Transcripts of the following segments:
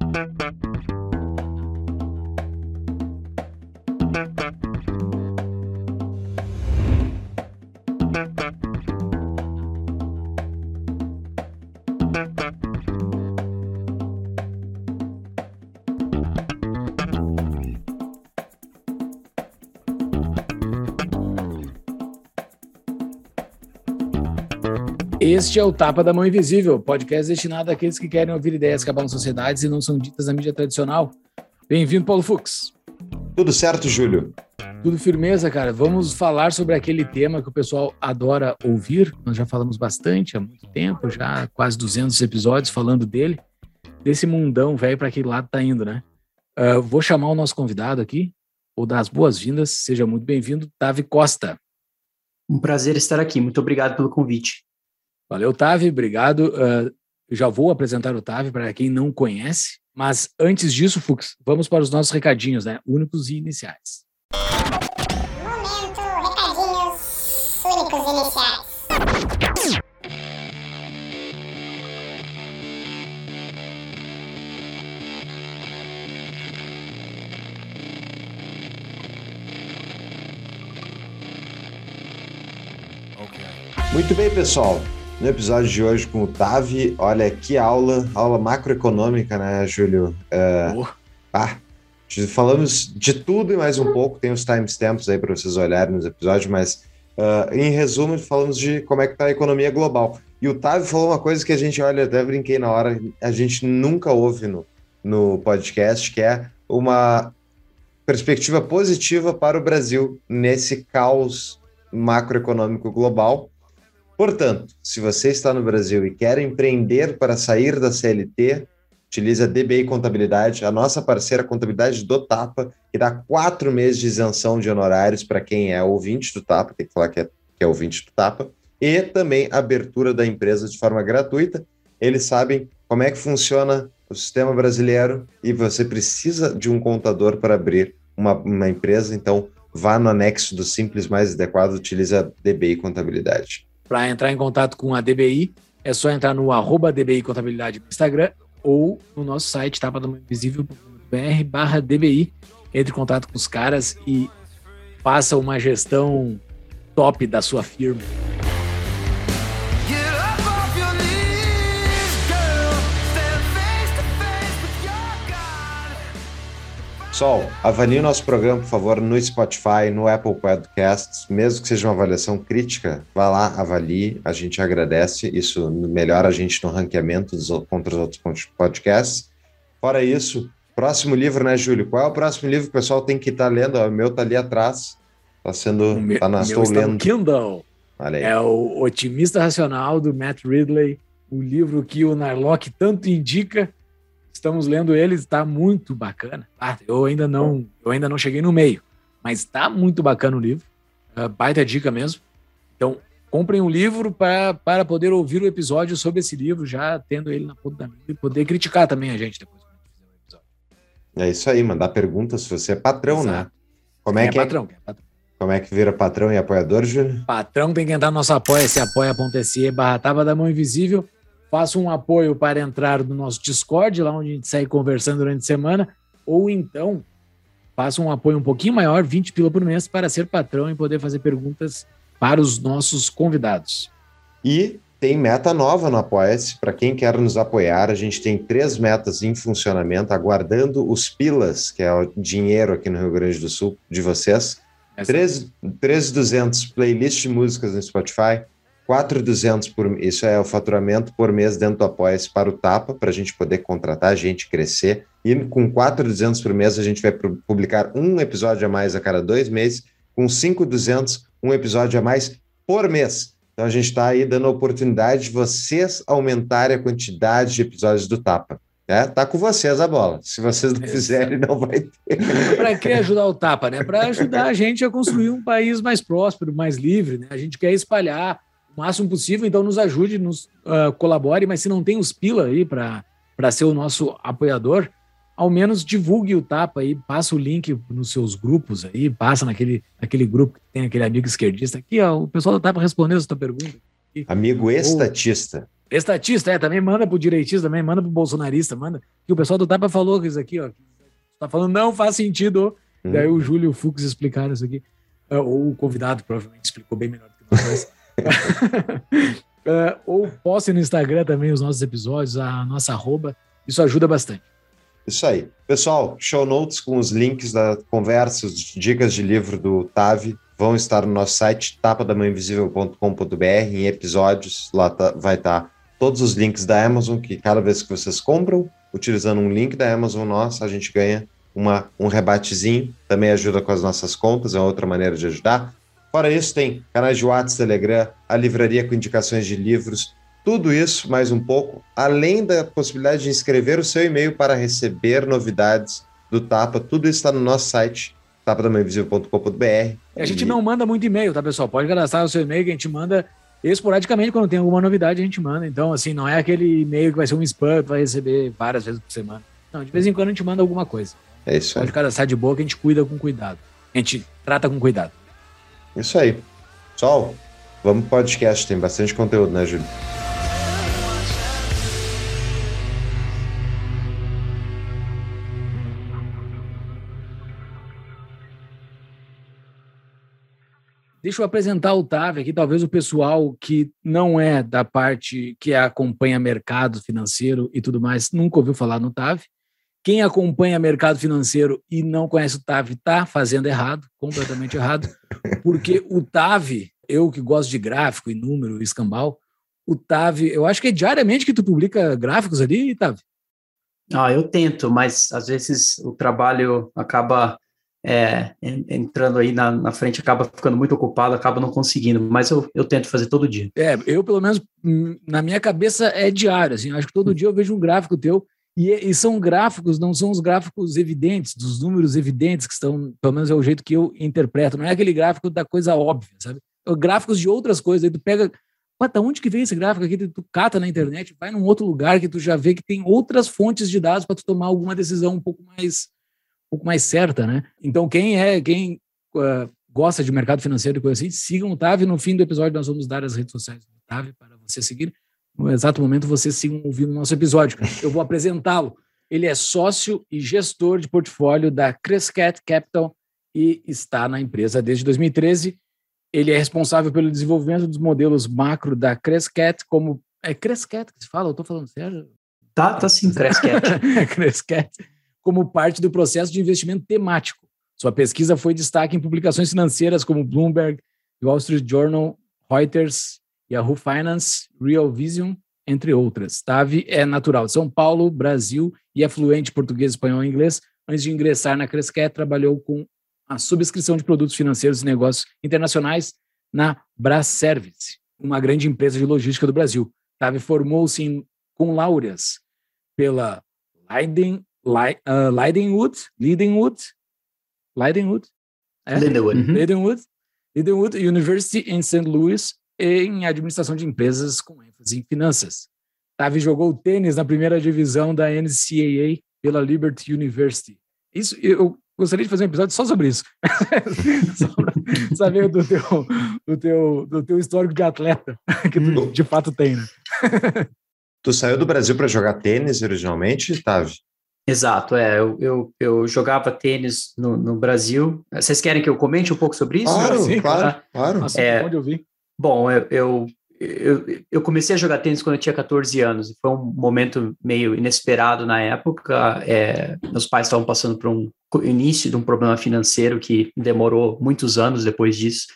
Thank you. Este é o Tapa da Mão Invisível, podcast destinado àqueles que querem ouvir ideias que abalam sociedades e não são ditas na mídia tradicional. Bem-vindo, Paulo Fux. Tudo certo, Júlio? Tudo firmeza, cara. Vamos falar sobre aquele tema que o pessoal adora ouvir. Nós já falamos bastante há muito tempo, já quase 200 episódios falando dele, desse mundão velho para aquele lado tá indo, né? Uh, vou chamar o nosso convidado aqui, ou dar as boas-vindas. Seja muito bem-vindo, Tavi Costa. Um prazer estar aqui. Muito obrigado pelo convite. Valeu, Tavi, obrigado. Uh, já vou apresentar o Tavi para quem não conhece, mas antes disso, Fux, vamos para os nossos recadinhos, né? Únicos e iniciais. Momento, recadinhos únicos e iniciais. Muito bem, pessoal. No episódio de hoje com o Tavi, olha que aula, aula macroeconômica, né, Júlio? É, Oh. ah, falamos de tudo e mais um pouco, tem os timestamps aí para vocês olharem nos episódios, mas ah, em resumo, falamos de como é que tá a economia global. E o Tavi falou uma coisa que a gente, olha, até brinquei na hora, a gente nunca ouve no, no podcast, que é uma perspectiva positiva para o Brasil nesse caos macroeconômico global. Portanto, se você está no Brasil e quer empreender para sair da CLT, utilize a DBI Contabilidade, a nossa parceira contabilidade do Tapa, que dá quatro meses de isenção de honorários para quem é ouvinte do Tapa, tem que falar que é, que é ouvinte do Tapa, e também abertura da empresa de forma gratuita. Eles sabem como é que funciona o sistema brasileiro e você precisa de um contador para abrir uma, uma empresa, então vá no anexo do Simples mais adequado, a DBI Contabilidade. Para entrar em contato com a DBI, é só entrar no arroba DBI Contabilidade no Instagram ou no nosso site tapadamainvisível.br barra DBI. Entre em contato com os caras e faça uma gestão top da sua firma. Pessoal, avalie o nosso programa, por favor, no Spotify, no Apple Podcasts, mesmo que seja uma avaliação crítica, vá lá, avalie, a gente agradece, isso melhora a gente no ranqueamento dos, contra os outros pod- podcasts. Fora isso, próximo livro, né, Júlio? Qual é o próximo livro que o pessoal tem que estar lendo? Ó, O meu tá ali atrás, tá sendo, O meu, tá na, meu estou está no lendo, Kindle. olha aí. É o Otimista Racional, do Matt Ridley, o livro que o Narlock tanto indica. Estamos lendo ele, está muito bacana. Ah, eu ainda não, eu ainda não cheguei no meio, mas está muito bacana o livro. É, baita dica mesmo. Então, comprem um livro pra, para poder ouvir o episódio sobre esse livro, já tendo ele na ponta da mesa e poder criticar também a gente depois. quando fizer o episódio. É isso aí, mandar perguntas se você é patrão, né? Exato. Como é, Quem que é é, patrão, é patrão. como é que vira patrão e apoiador, Júlio? Patrão tem que entrar no nosso apoia-se, apoia.se barra Tava da Mão Invisível. Faça um apoio para entrar no nosso Discord, lá onde a gente sai conversando durante a semana. Ou então, faça um apoio um pouquinho maior, 20 pila por mês, para ser patrão e poder fazer perguntas para os nossos convidados. E tem meta nova no Apoia-se. Para quem quer nos apoiar, a gente tem três metas em funcionamento, aguardando os pilas, que é o dinheiro aqui no Rio Grande do Sul de vocês. Essa- 13,200 playlists de músicas no Spotify, 4,200 por isso é o faturamento por mês dentro do Apoia-se para o Tapa, para a gente poder contratar gente, crescer. E com 4,200 por mês a gente vai pu- publicar um episódio a mais a cada dois meses, com 5,200 um episódio a mais por mês. Então a gente está aí dando a oportunidade de vocês aumentarem a quantidade de episódios do Tapa. É, tá com vocês a bola. Se vocês não fizerem, não vai ter. Para que ajudar o Tapa, né? Para ajudar a gente a construir um país mais próspero, mais livre, né? A gente quer espalhar o máximo possível, então nos ajude, nos ah, colabore, mas se não tem os pila aí para ser o nosso apoiador, ao menos divulgue o Tapa aí, passa o link nos seus grupos aí, passa naquele, naquele grupo que tem aquele amigo esquerdista aqui, ó, o pessoal do Tapa respondeu essa tua pergunta. Amigo estatista. Estatista, é, também manda pro direitista, também manda pro bolsonarista, manda. Que o pessoal do Tapa falou isso aqui, ó. Tá falando, não faz sentido. Hum. Daí o Júlio e o Fux explicaram isso aqui. É, Ou o convidado provavelmente explicou bem melhor do que nós. É, Ou poste no Instagram também os nossos episódios, a nossa arroba. Isso ajuda bastante. Isso aí. Pessoal, show notes com os links da conversa, as dicas de livro do Tavi vão estar no nosso site tapadamãoinvisível.com.br em episódios. Lá tá- vai estar todos os links da Amazon, que cada vez que vocês compram, utilizando um link da Amazon nossa, a gente ganha uma, um rebatezinho. Também ajuda com as nossas contas, é outra maneira de ajudar. Fora isso, tem canais de WhatsApp, Telegram, a livraria com indicações de livros, tudo isso, mais um pouco, além da possibilidade de inscrever o seu e-mail para receber novidades do Tapa, tudo isso está no nosso site, tapadamainvisível.com.br. E a gente não manda muito e-mail, tá, pessoal? Pode cadastrar o seu e-mail que a gente manda esporadicamente quando tem alguma novidade, a gente manda. Então, assim, não é aquele e-mail que vai ser um spam que vai receber várias vezes por semana. Não, de vez em quando a gente manda alguma coisa. É isso aí. Pode cadastrar de boa que a gente cuida com cuidado. A gente trata com cuidado. Isso aí. Pessoal, vamos pro podcast, tem bastante conteúdo, né, Júlio? Deixa eu apresentar o Tavi aqui, talvez o pessoal que não é da parte que acompanha mercado financeiro e tudo mais, nunca ouviu falar no Tavi. Quem acompanha mercado financeiro e não conhece o Tavi está fazendo errado, completamente errado, porque o Tavi, eu que gosto de gráfico e número e escambau, o Tavi, eu acho que é diariamente que tu publica gráficos ali, Tavi. Ah, eu tento, mas às vezes o trabalho acaba é, en- entrando aí na, na frente, acaba ficando muito ocupado, acaba não conseguindo, mas eu, eu tento fazer todo dia. É, eu pelo menos hum, na minha cabeça é diário, assim, acho que todo dia eu vejo um gráfico teu e, e são gráficos, não são os gráficos evidentes, dos números evidentes que estão, pelo menos é o jeito que eu interpreto, não é aquele gráfico da coisa óbvia, sabe? É gráficos de outras coisas, aí tu pega, pô, da onde que vem esse gráfico aqui? Tu cata na internet, vai num outro lugar que tu já vê que tem outras fontes de dados para tu tomar alguma decisão um pouco mais um pouco mais certa, né? Então quem é, quem uh, gosta de mercado financeiro e coisa assim, sigam o Tavi. No fim do episódio, nós vamos dar as redes sociais do Tavi para você seguir. No exato momento, vocês sigam ouvindo o nosso episódio. Eu vou apresentá-lo. Ele é sócio e gestor de portfólio da Crescat Capital e está na empresa desde 2013. Ele é responsável pelo desenvolvimento dos modelos macro da Crescat, como. É Crescat que se fala? Eu estou falando sério? Tá, tá sim, Crescat. Crescat, como parte do processo de investimento temático. Sua pesquisa foi destaque em publicações financeiras como Bloomberg, Wall Street Journal, Reuters, Yahoo Finance, Real Vision, entre outras. Tavi é natural de São Paulo, Brasil e é fluente em português, espanhol e inglês. Antes de ingressar na Crescat, trabalhou com a subscrição de produtos financeiros e negócios internacionais na Braservice, uma grande empresa de logística do Brasil. Tavi formou-se em com laureas pela Leiden, Lei- ah, Leidenwood, Leidenwood, Leidenwood, é? Lindenwood. Uhum. Leidenwood, Leidenwood University em St. Louis em administração de empresas com ênfase em finanças. Tavi jogou tênis na primeira divisão da NCAA pela Liberty University. Isso, eu gostaria de fazer um episódio só sobre isso. só pra saber do teu, do, teu, do teu histórico de atleta que tu de fato tem, né? Tu saiu do Brasil para jogar tênis originalmente, Tavi? Exato, é. Eu, eu, eu jogava tênis no, no Brasil. Vocês querem que eu comente um pouco sobre isso? Claro, sim, claro, claro. Nossa, É. onde eu vi. Bom, eu, eu, eu, eu comecei a jogar tênis quando eu tinha 14 anos. Foi um momento meio inesperado na época. É, meus pais estavam passando por um início de um problema financeiro que demorou muitos anos depois disso.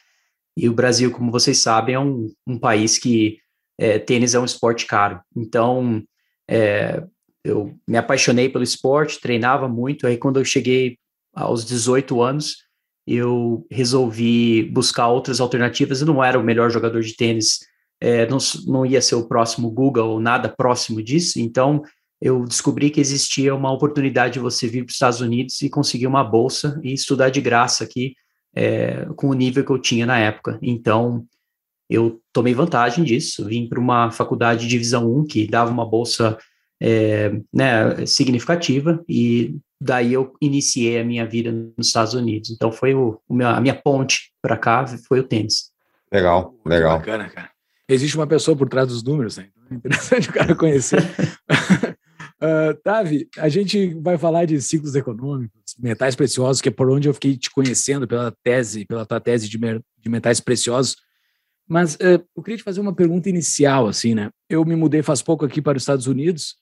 E o Brasil, como vocês sabem, é um, um país que é, tênis é um esporte caro. Então, é, eu me apaixonei pelo esporte, treinava muito. Aí, quando eu cheguei aos 18 anos, eu resolvi buscar outras alternativas. Eu não era o melhor jogador de tênis, é, não, não ia ser o próximo Google ou nada próximo disso. Então, eu descobri que existia uma oportunidade de você vir para os Estados Unidos e conseguir uma bolsa e estudar de graça aqui, é, com o nível que eu tinha na época. Então, eu tomei vantagem disso, vim para uma faculdade de divisão 1 que dava uma bolsa é, né, significativa e daí eu iniciei a minha vida nos Estados Unidos. Então foi o, o meu- a minha ponte para cá foi o tênis. Legal, Que legal. Bacana, cara. existe uma pessoa por trás dos números, né? Então é interessante o cara conhecer. uh, Tavi, a gente vai falar de ciclos econômicos, metais preciosos, que é por onde eu fiquei te conhecendo pela tese, pela tua tese de, de metais preciosos. Mas uh, eu queria te fazer uma pergunta inicial, assim, né? Eu me mudei faz pouco aqui para os Estados Unidos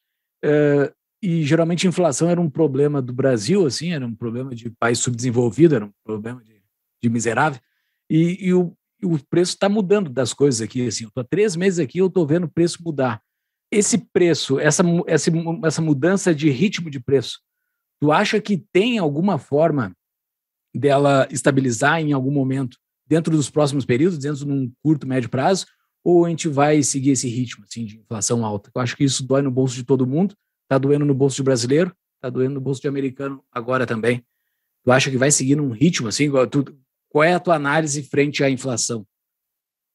uh, e geralmente a inflação era um problema do Brasil, assim, era um problema de país subdesenvolvido, era um problema de, de miserável. E, e o, o preço está mudando das coisas aqui, assim. Eu estou há três meses aqui, eu estou vendo o preço mudar. Esse preço, essa, essa, essa mudança de ritmo de preço, tu acha que tem alguma forma dela estabilizar em algum momento dentro dos próximos períodos, dentro de um curto, médio prazo, ou a gente vai seguir esse ritmo assim, de inflação alta? Eu acho que isso dói no bolso de todo mundo, está doendo no bolso de brasileiro, está doendo no bolso de americano agora também. Tu acha que vai seguir num ritmo assim? Tu, qual é a tua análise frente à inflação?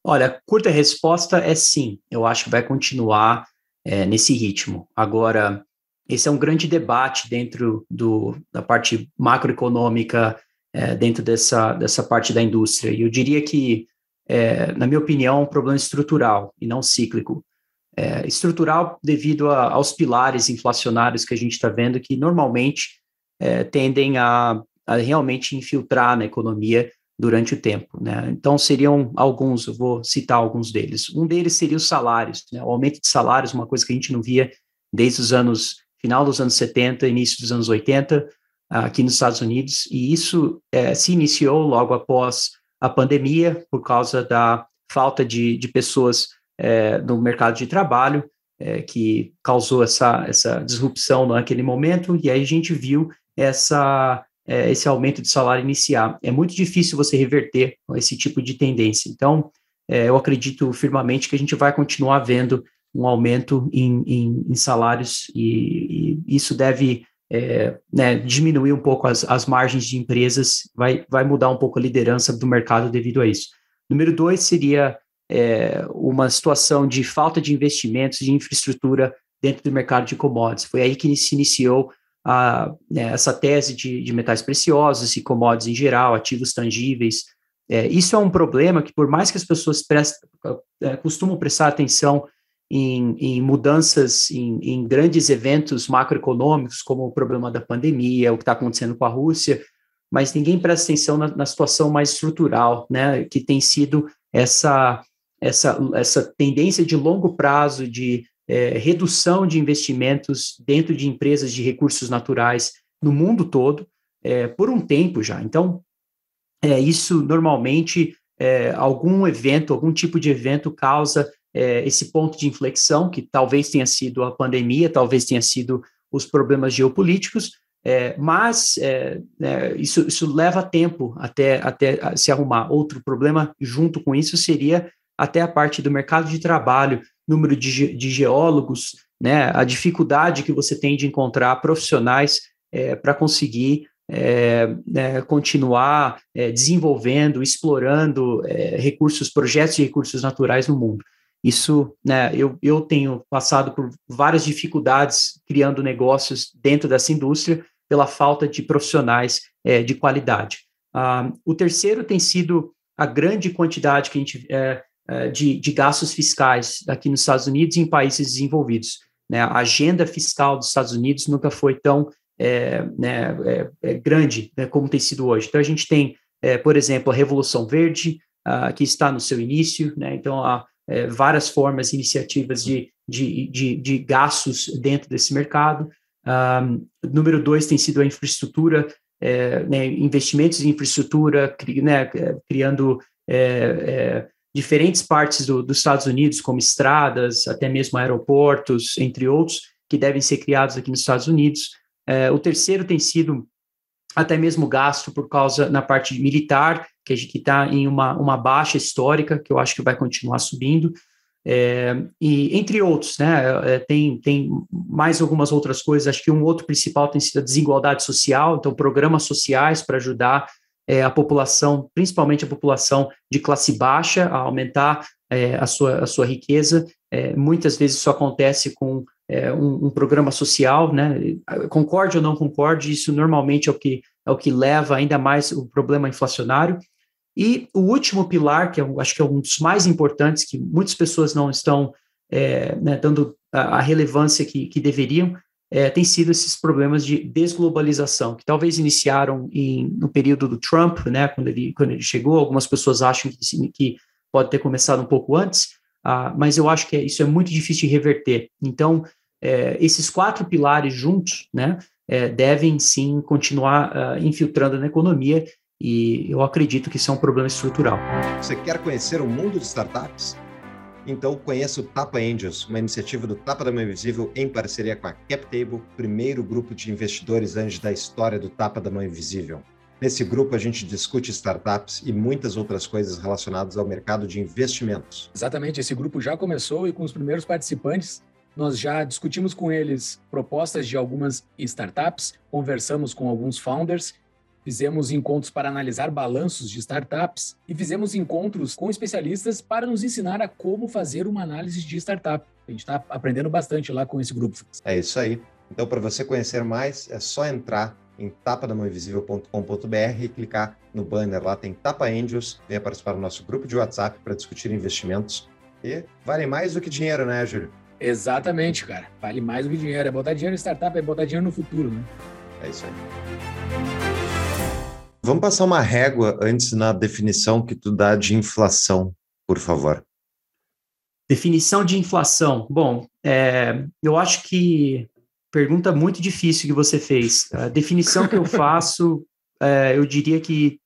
Olha, curta resposta é sim. Eu acho que vai continuar é, nesse ritmo. Agora, esse é um grande debate dentro do, da parte macroeconômica, é, dentro dessa, dessa parte da indústria. E eu diria que, é, na minha opinião, é um problema estrutural e não cíclico. É, estrutural devido a, aos pilares inflacionários que a gente está vendo, que normalmente é, tendem a, a realmente infiltrar na economia durante o tempo. Né? Então, seriam alguns, eu vou citar alguns deles. Um deles seria os salários, né? o aumento de salários, uma coisa que a gente não via desde os anos, final dos anos 70, início dos anos 80, aqui nos Estados Unidos, e isso é, se iniciou logo após a pandemia, por causa da falta de, de pessoas é, no mercado de trabalho, é, que causou essa, essa disrupção naquele momento, e aí a gente viu essa é, esse aumento de salário iniciar. É muito difícil você reverter esse tipo de tendência. Então, é, eu acredito firmemente que a gente vai continuar vendo um aumento em, em, em salários e, e, isso deve é, né, diminuir um pouco as, as margens de empresas, vai, vai mudar um pouco a liderança do mercado devido a isso. Número dois seria é, uma situação de falta de investimentos de infraestrutura dentro do mercado de commodities. Foi aí que se iniciou a, né, essa tese de, de, metais preciosos e commodities em geral, ativos tangíveis. É, isso é um problema que, por mais que as pessoas é, costumam prestar atenção em, em mudanças, em, em, grandes eventos macroeconômicos, como o problema da pandemia, o que está acontecendo com a Rússia, mas ninguém presta atenção na, na situação mais estrutural, né, que tem sido essa, essa, essa tendência de longo prazo de é, redução de investimentos dentro de empresas de recursos naturais no mundo todo é, por um tempo já. Então, é, isso normalmente é, algum evento, algum tipo de evento causa é, esse ponto de inflexão, que talvez tenha sido a pandemia, talvez tenha sido os problemas geopolíticos, é, mas é, é, isso, isso, leva tempo até, até se arrumar. Outro problema junto com isso seria até a parte do mercado de trabalho, número de, de geólogos, né, a dificuldade que você tem de encontrar profissionais é, para conseguir é, é, continuar é, desenvolvendo, explorando é, recursos, projetos de recursos naturais no mundo. Isso, né, eu, eu tenho passado por várias dificuldades criando negócios dentro dessa indústria pela falta de profissionais é, de qualidade. Ah, o terceiro tem sido a grande quantidade que a gente eh, de, de, gastos fiscais aqui nos Estados Unidos e em países desenvolvidos. Né? A agenda fiscal dos Estados Unidos nunca foi tão é, né, é, é grande né, como tem sido hoje. Então, a gente tem, por exemplo, a Revolução Verde, uh, que está no seu início, né? então há várias formas, iniciativas de, de, de, de, gastos dentro desse mercado. Um, número dois tem sido a infraestrutura, né, investimentos em infraestrutura, cri, né, criando diferentes partes do, dos Estados Unidos, como estradas, até mesmo aeroportos, entre outros, que devem ser criados aqui nos Estados Unidos. É, o terceiro tem sido até mesmo gasto por causa na parte militar, que está em uma, uma baixa histórica, que eu acho que vai continuar subindo. É, e entre outros, né, é, tem, tem mais algumas outras coisas, acho que um outro principal tem sido a desigualdade social, então programas sociais para ajudar é, a população, principalmente a população de classe baixa, a aumentar é, a, sua, a sua riqueza. É, muitas vezes isso acontece com é, um, um, programa social, né? Concorde ou não concorde, isso normalmente é o que, é o que leva ainda mais o problema inflacionário. E o último pilar, que eu acho que é um dos mais importantes, que muitas pessoas não estão é, né, dando a, a, relevância que, que deveriam, é, tem sido esses problemas de desglobalização, que talvez iniciaram em, no período do Trump, né, quando ele, quando ele chegou. Algumas pessoas acham que, que pode ter começado um pouco antes, ah, mas eu acho que isso é muito difícil de reverter. Então, é, esses quatro pilares juntos, né, é, devem sim continuar uh, infiltrando na economia e eu acredito que isso é um problema estrutural. Você quer conhecer o mundo de startups? Então conheça o Tapa Angels, uma iniciativa do Tapa da Mão Invisível em parceria com a CapTable, primeiro grupo de investidores anjos da história do Tapa da Mão Invisível. Nesse grupo a gente discute startups e muitas outras coisas relacionadas ao mercado de investimentos. Exatamente, esse grupo já começou e com os primeiros participantes nós já discutimos com eles propostas de algumas startups, conversamos com alguns founders, fizemos encontros para analisar balanços de startups e fizemos encontros com especialistas para nos ensinar a como fazer uma análise de startup. A gente está aprendendo bastante lá com esse grupo. É isso aí. Então, para você conhecer mais, é só entrar em tapadamãoinvisível.com.br e clicar no banner lá, tem Tapa Angels, venha participar do nosso grupo de WhatsApp para discutir investimentos. E vale mais do que dinheiro, né, Júlio? Exatamente, cara. Vale mais do que dinheiro. É botar dinheiro em startup, é botar dinheiro no futuro, né? É isso aí. Vamos passar uma régua antes na definição que tu dá de inflação, por favor. Definição de inflação. Bom, é, eu acho que pergunta muito difícil que você fez. A definição que eu faço, é, eu diria que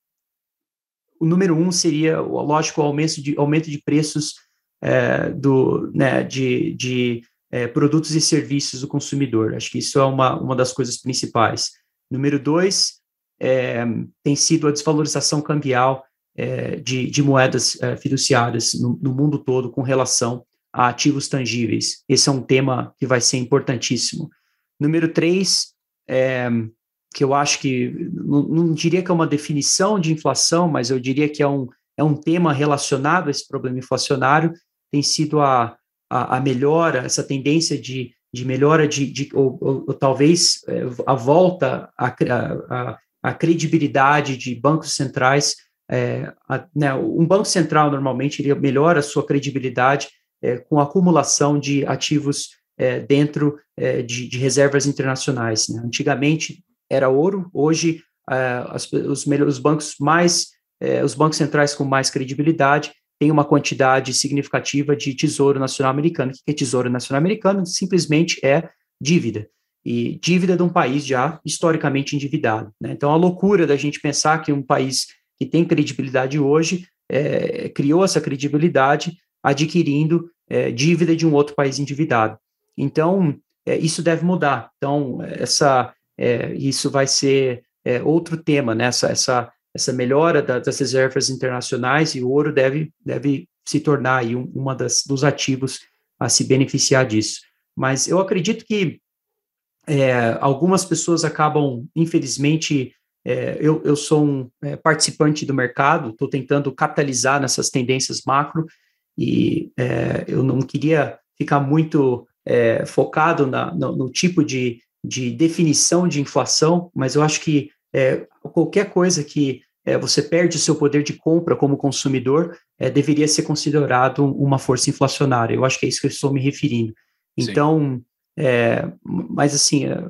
o número um seria, lógico, o aumento de, aumento de preços é, do, né, de, de é, produtos e serviços do consumidor. Acho que isso é uma, uma das coisas principais. Número dois, é, tem sido a desvalorização cambial é, de, de, moedas é, fiduciárias no, no, mundo todo com relação a ativos tangíveis. Esse é um tema que vai ser importantíssimo. Número três, é, que eu acho que, não, não, diria que é uma definição de inflação, mas eu diria que é um, é um tema relacionado a esse problema inflacionário, tem sido a, a, a melhora, essa tendência de, de melhora de, de ou, ou, ou, talvez é, a volta à a, a, a, credibilidade de bancos centrais. É, né, um banco central normalmente ele melhora a sua credibilidade é, com a acumulação de ativos é, dentro é, de, de, reservas internacionais. Né? Antigamente era ouro, hoje é, as, os, os bancos mais os bancos centrais com mais credibilidade tem uma quantidade significativa de tesouro nacional americano. O que é tesouro nacional americano? Simplesmente é dívida. E dívida de um país já historicamente endividado. Né? Então, a loucura da gente pensar que um país que tem credibilidade hoje é, criou essa credibilidade adquirindo é, dívida de um outro país endividado. Então, é, isso deve mudar. Então, essa, é, isso vai ser é, outro tema, né? essa, essa essa melhora da, das reservas internacionais e o ouro deve, deve se tornar aí um, uma das dos ativos a se beneficiar disso. Mas eu acredito que é, algumas pessoas acabam, infelizmente, é, eu, eu sou um é, participante do mercado, estou tentando capitalizar nessas tendências macro e é, eu não queria ficar muito é, focado na, no, no, tipo de, de definição de inflação, mas eu acho que é, qualquer coisa que você perde o seu poder de compra como consumidor, deveria ser considerado uma força inflacionária. Eu acho que é isso que eu estou me referindo. Então, é, mas assim, é,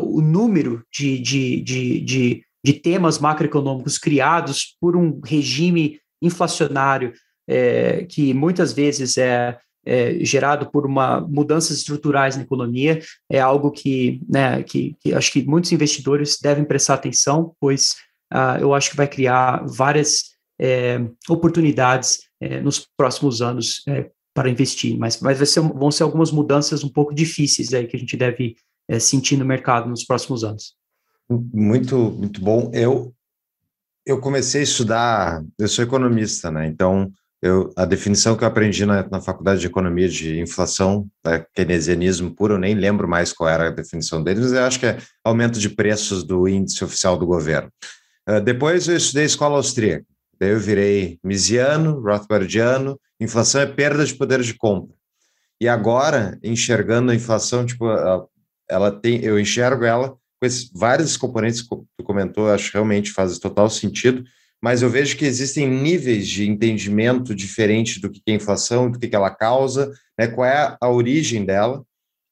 o número de, de, de, de, de temas macroeconômicos criados por um regime inflacionário é, que muitas vezes é, é, gerado por uma mudanças estruturais na economia é algo que, né, que, que acho que muitos investidores devem prestar atenção, pois uh, eu acho que vai criar várias é, oportunidades é, nos próximos anos é, para investir, mas, mas ser, vão ser algumas mudanças um pouco difíceis aí que a gente deve é, sentir no mercado nos próximos anos. Muito, muito bom. Eu, eu comecei a estudar, eu sou economista, né? Então, eu, a definição que eu aprendi na, na faculdade de economia de inflação, é keynesianismo puro, eu nem lembro mais qual era a definição deles, mas eu acho que é aumento de preços do índice oficial do governo. Uh, depois eu estudei escola austríaca. Daí eu virei Misiano, Rothbardiano. Inflação é perda de poder de compra. E agora, enxergando a inflação, tipo, ela tem, eu enxergo ela com esses vários componentes que tu comentou, acho que realmente faz total sentido, mas eu vejo que existem níveis de entendimento diferentes do que é inflação, do que ela causa, né, qual é a origem dela.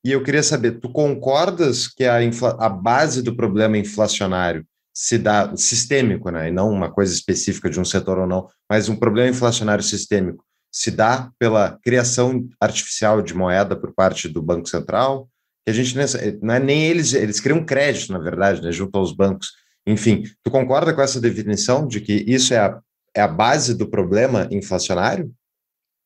E eu queria saber, tu concordas que a, a base do problema inflacionário se dá sistêmico, né, e não uma coisa específica de um setor ou não, mas um problema inflacionário sistêmico se dá pela criação artificial de moeda por parte do Banco Central, que a gente não é nem eles, eles criam crédito, na verdade, né, junto aos bancos. Enfim, tu concorda com essa definição de que isso é a, é a base do problema inflacionário?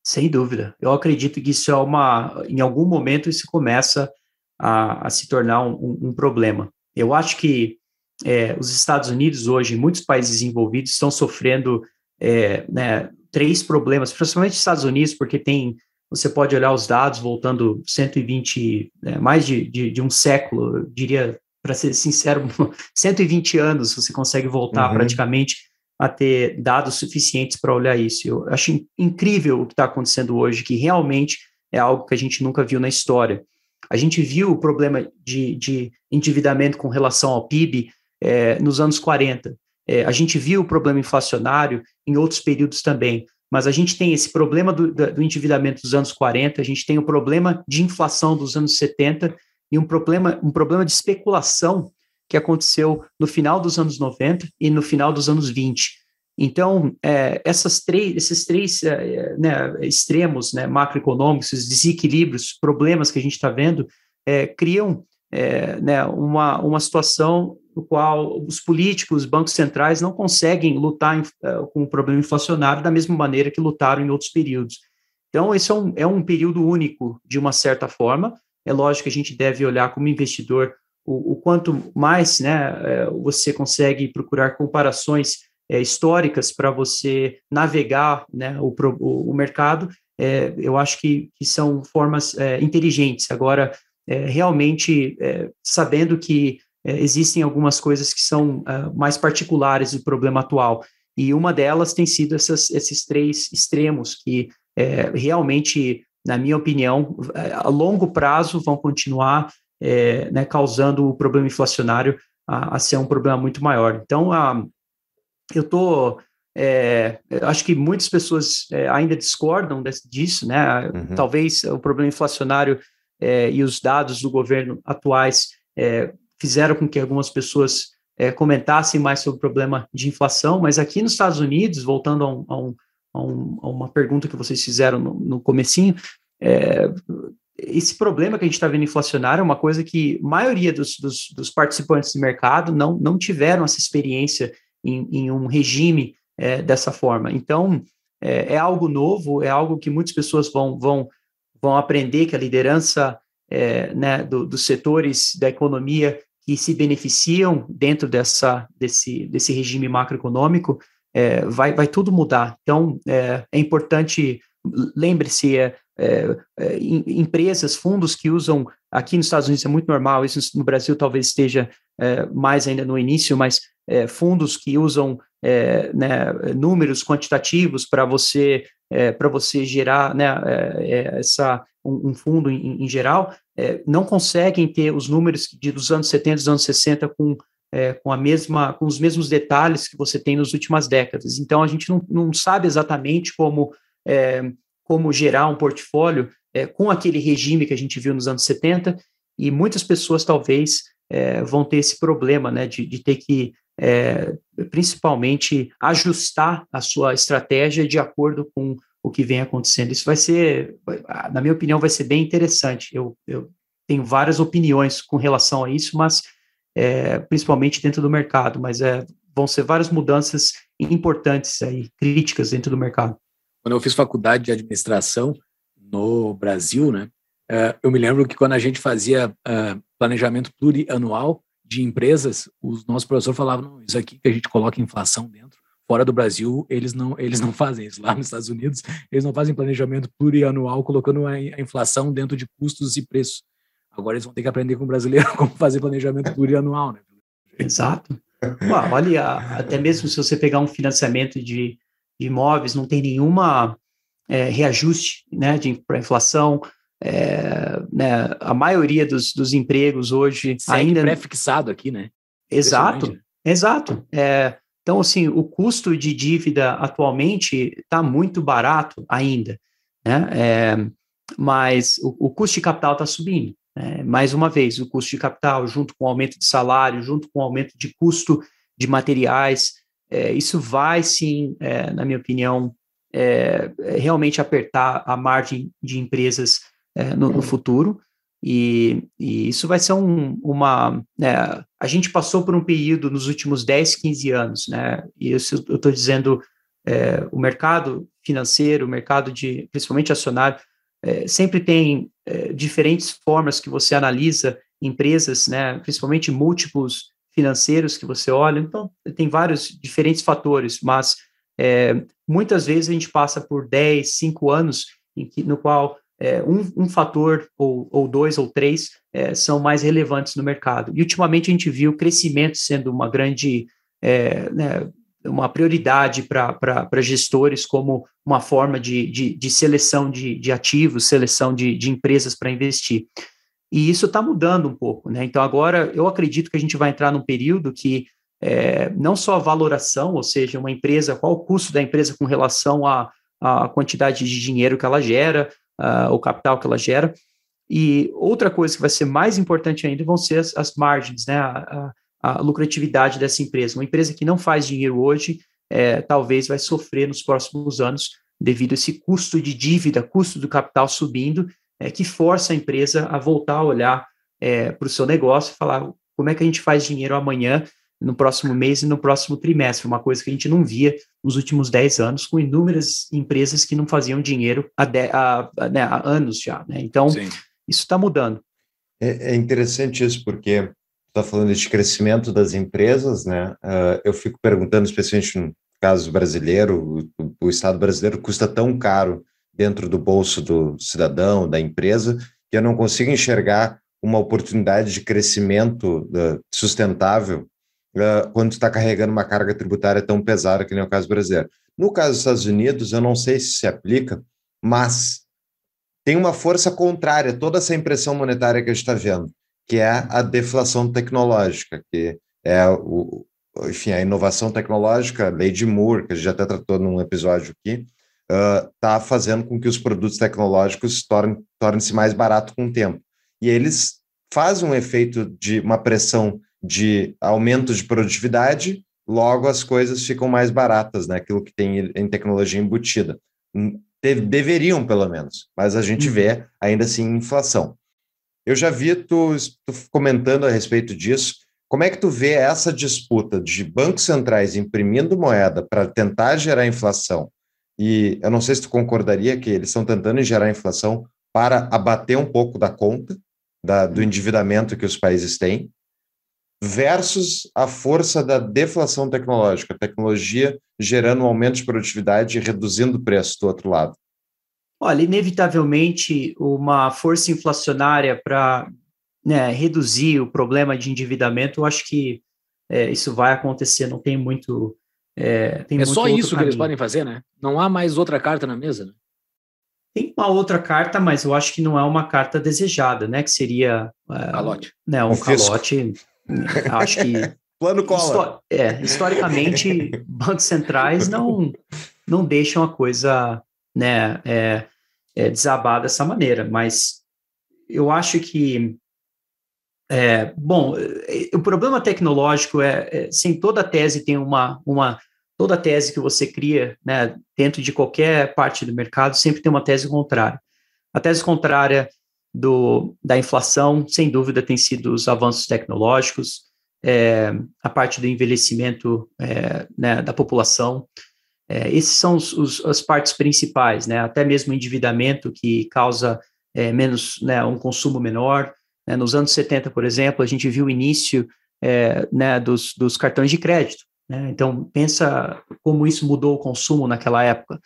Sem dúvida. Eu acredito que isso é uma. Em algum momento isso começa a, a se tornar um, um, problema. Eu acho que é, os Estados Unidos hoje, muitos países envolvidos, estão sofrendo é, né, três problemas, principalmente os Estados Unidos, porque tem, você pode olhar os dados voltando 120, né, mais de, de, de, um século, eu diria, para ser sincero, 120 anos você consegue voltar uhum. praticamente a ter dados suficientes para olhar isso. Eu acho incrível o que está acontecendo hoje, que realmente é algo que a gente nunca viu na história. A gente viu o problema de, de endividamento com relação ao PIB é, nos anos 40. É, a gente viu o problema inflacionário em outros períodos também, mas a gente tem esse problema do, do, endividamento dos anos 40, a gente tem o problema de inflação dos anos 70 e um problema, um problema de especulação que aconteceu no final dos anos 90 e no final dos anos 20. Então, é, essas três, esses três é, né, extremos né, macroeconômicos, desequilíbrios, problemas que a gente está vendo, é, criam é, né, uma, uma situação no qual os políticos, os bancos centrais não conseguem lutar em, uh, com o problema inflacionário da mesma maneira que lutaram em outros períodos. Então, esse é um, é um período único, de uma certa forma. É lógico que a gente deve olhar como investidor o, o quanto mais né, é, você consegue procurar comparações é, históricas para você navegar né, o, o, o mercado, é, eu acho que, que são formas inteligentes. Agora, realmente sabendo que é, existem algumas coisas que são uh, mais particulares do problema atual. E uma delas tem sido essas, esses três extremos que é, realmente, na minha opinião, é, a longo prazo vão continuar é, né, causando o problema inflacionário a, a, ser um problema muito maior. Então, a, eu estou. É, acho que muitas pessoas é, ainda discordam desse, disso, né? Uhum. Talvez o problema inflacionário e os dados do governo atuais fizeram com que algumas pessoas é, comentassem mais sobre o problema de inflação, mas aqui nos Estados Unidos, voltando a, um, a, um, a, um, uma pergunta que vocês fizeram no, no comecinho, é, esse problema que a gente está vendo inflacionário é uma coisa que a maioria dos, dos, dos, participantes do mercado não, não tiveram essa experiência em, em um regime é, dessa forma. Então, é, é, algo novo, é algo que muitas pessoas vão, vão, vão aprender que a liderança é, né, do, dos setores da economia que se beneficiam dentro dessa, desse, desse regime macroeconômico, é, vai, vai tudo mudar. Então, é, é importante, lembre-se, é, é, é empresas, fundos que usam, aqui nos Estados Unidos é muito normal, isso no Brasil talvez esteja é, mais ainda no início, mas fundos que usam né, números quantitativos para você para você gerar né, essa um, um fundo em, em geral, é, não conseguem ter os números de, dos anos 70 dos anos 60 com, é, com, a mesma, com os mesmos detalhes que você tem nas últimas décadas. Então, a gente não, não sabe exatamente como, é, como gerar um portfólio é, com aquele regime que a gente viu nos anos 70, e muitas pessoas talvez é, vão ter esse problema né, de, de ter que é, principalmente ajustar a sua estratégia de acordo com o que vem acontecendo. Isso vai ser, na minha opinião, vai ser bem interessante. Eu, eu tenho várias opiniões com relação a isso, mas é, principalmente dentro do mercado, mas é, vão ser várias mudanças importantes aí, críticas dentro do mercado. Quando eu fiz faculdade de administração no Brasil, né, eu me lembro que quando a gente fazia é, planejamento plurianual de empresas, os nossos professores falavam, isso aqui que a gente coloca inflação dentro, Fora do Brasil, eles não, eles não fazem isso. Lá nos Estados Unidos, eles não fazem planejamento plurianual colocando a, a inflação dentro de custos e preços. Agora eles vão ter que aprender com o brasileiro como fazer planejamento plurianual, né? Exato. Ué, olha, até mesmo se você pegar um financiamento de, de imóveis, não tem nenhuma é, reajuste né, de inflação. É, né, a maioria dos, dos empregos hoje Segue ainda pré-fixado aqui, né? Exato, exato. É, Então, assim, o custo de dívida atualmente está muito barato ainda, né? É, mas o, o, custo de capital está subindo. Né? Mais uma vez, o custo de capital, junto com o aumento de salário, junto com o aumento de custo de materiais, é, isso vai sim, é, na minha opinião, é, realmente apertar a margem de empresas é, no, no, futuro. E, e, isso vai ser um, uma. Né, a gente passou por um período nos últimos 10, 15 anos, né? E isso eu estou dizendo, é, o mercado financeiro, o mercado de, principalmente acionário, é, sempre tem é, diferentes formas que você analisa empresas, né? Principalmente múltiplos financeiros que você olha. Então, tem vários diferentes fatores, mas é, muitas vezes a gente passa por 10, 5 anos em que, no qual é, um, um, fator, ou, ou, dois, ou três, é, são mais relevantes no mercado. E ultimamente a gente viu o crescimento sendo uma grande, é, né, uma prioridade para gestores como uma forma de, de, de seleção de, de, ativos, seleção de, empresas para investir. E isso está mudando um pouco, né? Então agora eu acredito que a gente vai entrar num período que é, não só a valoração, ou seja, uma empresa, qual o custo da empresa com relação à, à quantidade de dinheiro que ela gera, uh, o capital que ela gera. E outra coisa que vai ser mais importante ainda vão ser as, as margens, né, a, a, lucratividade dessa empresa. Uma empresa que não faz dinheiro hoje, é, talvez vai sofrer nos próximos anos devido a esse custo de dívida, custo do capital subindo, é, que força a empresa a voltar a olhar é, para o seu negócio e falar como é que a gente faz dinheiro amanhã, no próximo mês e no próximo trimestre, uma coisa que a gente não via nos últimos 10 anos, com inúmeras empresas que não faziam dinheiro há, de, há, né, há anos já. Né? Então, Sim. isso está mudando. É, é, interessante isso, porque está falando de crescimento das empresas, né? Uh, eu fico perguntando, especialmente no caso brasileiro, o, o Estado brasileiro custa tão caro dentro do bolso do cidadão, da empresa, que eu não consigo enxergar uma oportunidade de crescimento uh, sustentável uh, quando está carregando uma carga tributária tão pesada que nem o caso brasileiro. No caso dos Estados Unidos, eu não sei se se aplica, mas tem uma força contrária toda essa impressão monetária que a gente está vendo, que é a deflação tecnológica, que é o, enfim, a inovação tecnológica, a lei de Moore, que a gente até tratou num episódio aqui, está uh, fazendo com que os produtos tecnológicos tornem-se tornem mais baratos com o tempo. E eles fazem um efeito de uma pressão de aumento de produtividade, logo as coisas ficam mais baratas, né? Aquilo que tem em tecnologia embutida. Hum, de deveriam, pelo menos, mas a gente vê uhum. ainda assim inflação. Eu já vi tu, tu comentando a respeito disso. Como é que tu vê essa disputa de bancos centrais imprimindo moeda para tentar gerar inflação? E eu não sei se tu concordaria que eles estão tentando gerar inflação para abater um pouco da conta da, do endividamento que os países têm, versus a força da deflação tecnológica, a tecnologia gerando um aumento de produtividade e reduzindo o preço do outro lado? Olha, inevitavelmente, uma força inflacionária para né, reduzir o problema de endividamento, eu acho que é, isso vai acontecer, não tem muito. É, tem é muito só isso caminho. que eles podem fazer, né? Não há mais outra carta na mesa, né? Tem uma outra carta, mas eu acho que não é uma carta desejada, né? Que seria. É, calote. Né, um, um calote. Acho que. Plano cola. é, historicamente, bancos centrais não, não deixam a coisa né, é, é, desabar dessa maneira, mas eu acho que. É, bom, o problema tecnológico é, é, sem toda tese tem uma, uma toda tese que você cria, né, dentro de qualquer parte do mercado, sempre tem uma tese contrária. A tese contrária do, da inflação, sem dúvida, tem sido os avanços tecnológicos, é, a parte do envelhecimento é, né, da população. É, esses são os, os, as partes principais, né, até mesmo o endividamento que causa é, menos, né, um consumo menor. Né, nos anos 70, por exemplo, a gente viu o início é, né, dos, dos cartões de crédito. Né, então, pensa como isso mudou o consumo naquela época.